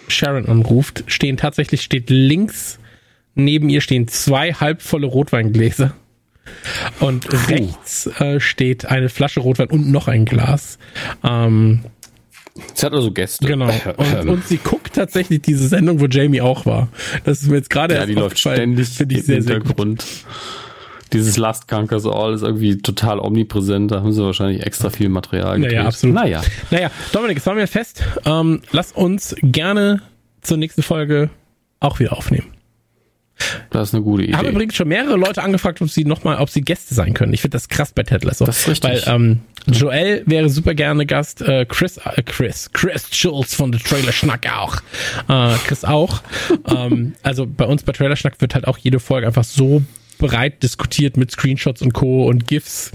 Sharon anruft, stehen tatsächlich, steht links neben ihr stehen zwei halbvolle Rotweingläser. Und rechts äh, steht eine Flasche Rotwein und noch ein Glas. Ähm, Sie hat also Gäste. Genau. Und, und, sie guckt tatsächlich diese Sendung, wo Jamie auch war. Das ist mir jetzt gerade Ja, die läuft ständig finde ich sehr, sehr gut. Dieses Last Conquers All ist irgendwie total omnipräsent. Da haben sie wahrscheinlich extra viel Material gedreht. Naja, absolut. Naja. Naja, Dominik, jetzt waren wir fest. Ähm, lass uns gerne zur nächsten Folge auch wieder aufnehmen. Das ist eine gute Idee. Haben übrigens schon mehrere Leute angefragt, ob sie nochmal, ob sie Gäste sein können. Ich finde das krass bei Ted Lasso. Das ist richtig. Weil ähm, Joel wäre super gerne Gast, äh, Chris, äh, Chris, Chris Schulz von The Trailer Schnack auch. Äh, Chris auch. ähm, also bei uns bei Trailer Schnack wird halt auch jede Folge einfach so breit diskutiert mit Screenshots und Co. und GIFs.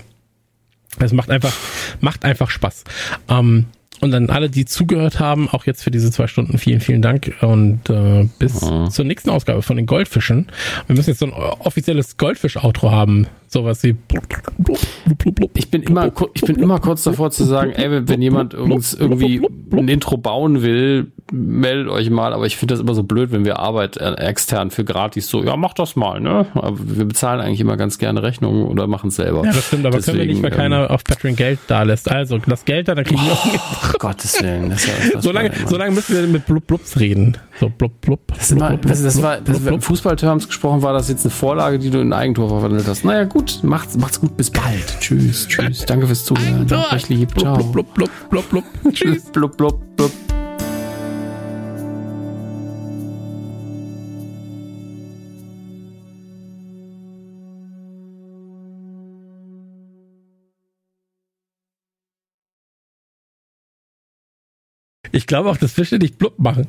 Es macht einfach, macht einfach Spaß. Ähm, und an alle, die zugehört haben, auch jetzt für diese zwei Stunden vielen, vielen Dank und äh, bis ja. zur nächsten Ausgabe von den Goldfischen. Wir müssen jetzt so ein offizielles Goldfisch-Outro haben. Sowas wie. Ich bin immer, ich bin immer kurz davor zu sagen, ey, wenn jemand irgendwie ein Intro bauen will, meldet euch mal, aber ich finde das immer so blöd, wenn wir Arbeit äh, extern für gratis so, ja, mach das mal, ne? Aber wir bezahlen eigentlich immer ganz gerne Rechnungen oder machen es selber. Ja, das stimmt, aber Deswegen, können wir nicht, weil ähm, keiner auf Patreon Geld da lässt. Also, das Geld da, dann kriegen wir auch. Gottes Willen. Das ist ja, so, lange, so lange müssen wir mit Blub Blubs reden. So, blub, blub. Das, blub, blub, das, das war, das, blub, Fußballterms gesprochen war das jetzt eine Vorlage, die du in Eigentor verwandelt hast. Naja, gut, macht's, macht's gut, bis bald. Tschüss, tschüss. Danke fürs Zuhören. Euch lieb. Ciao. Blub, blub, blub, blub, blub. Tschüss. blub, blub, blub. Ich glaube auch, dass Fische nicht blub machen.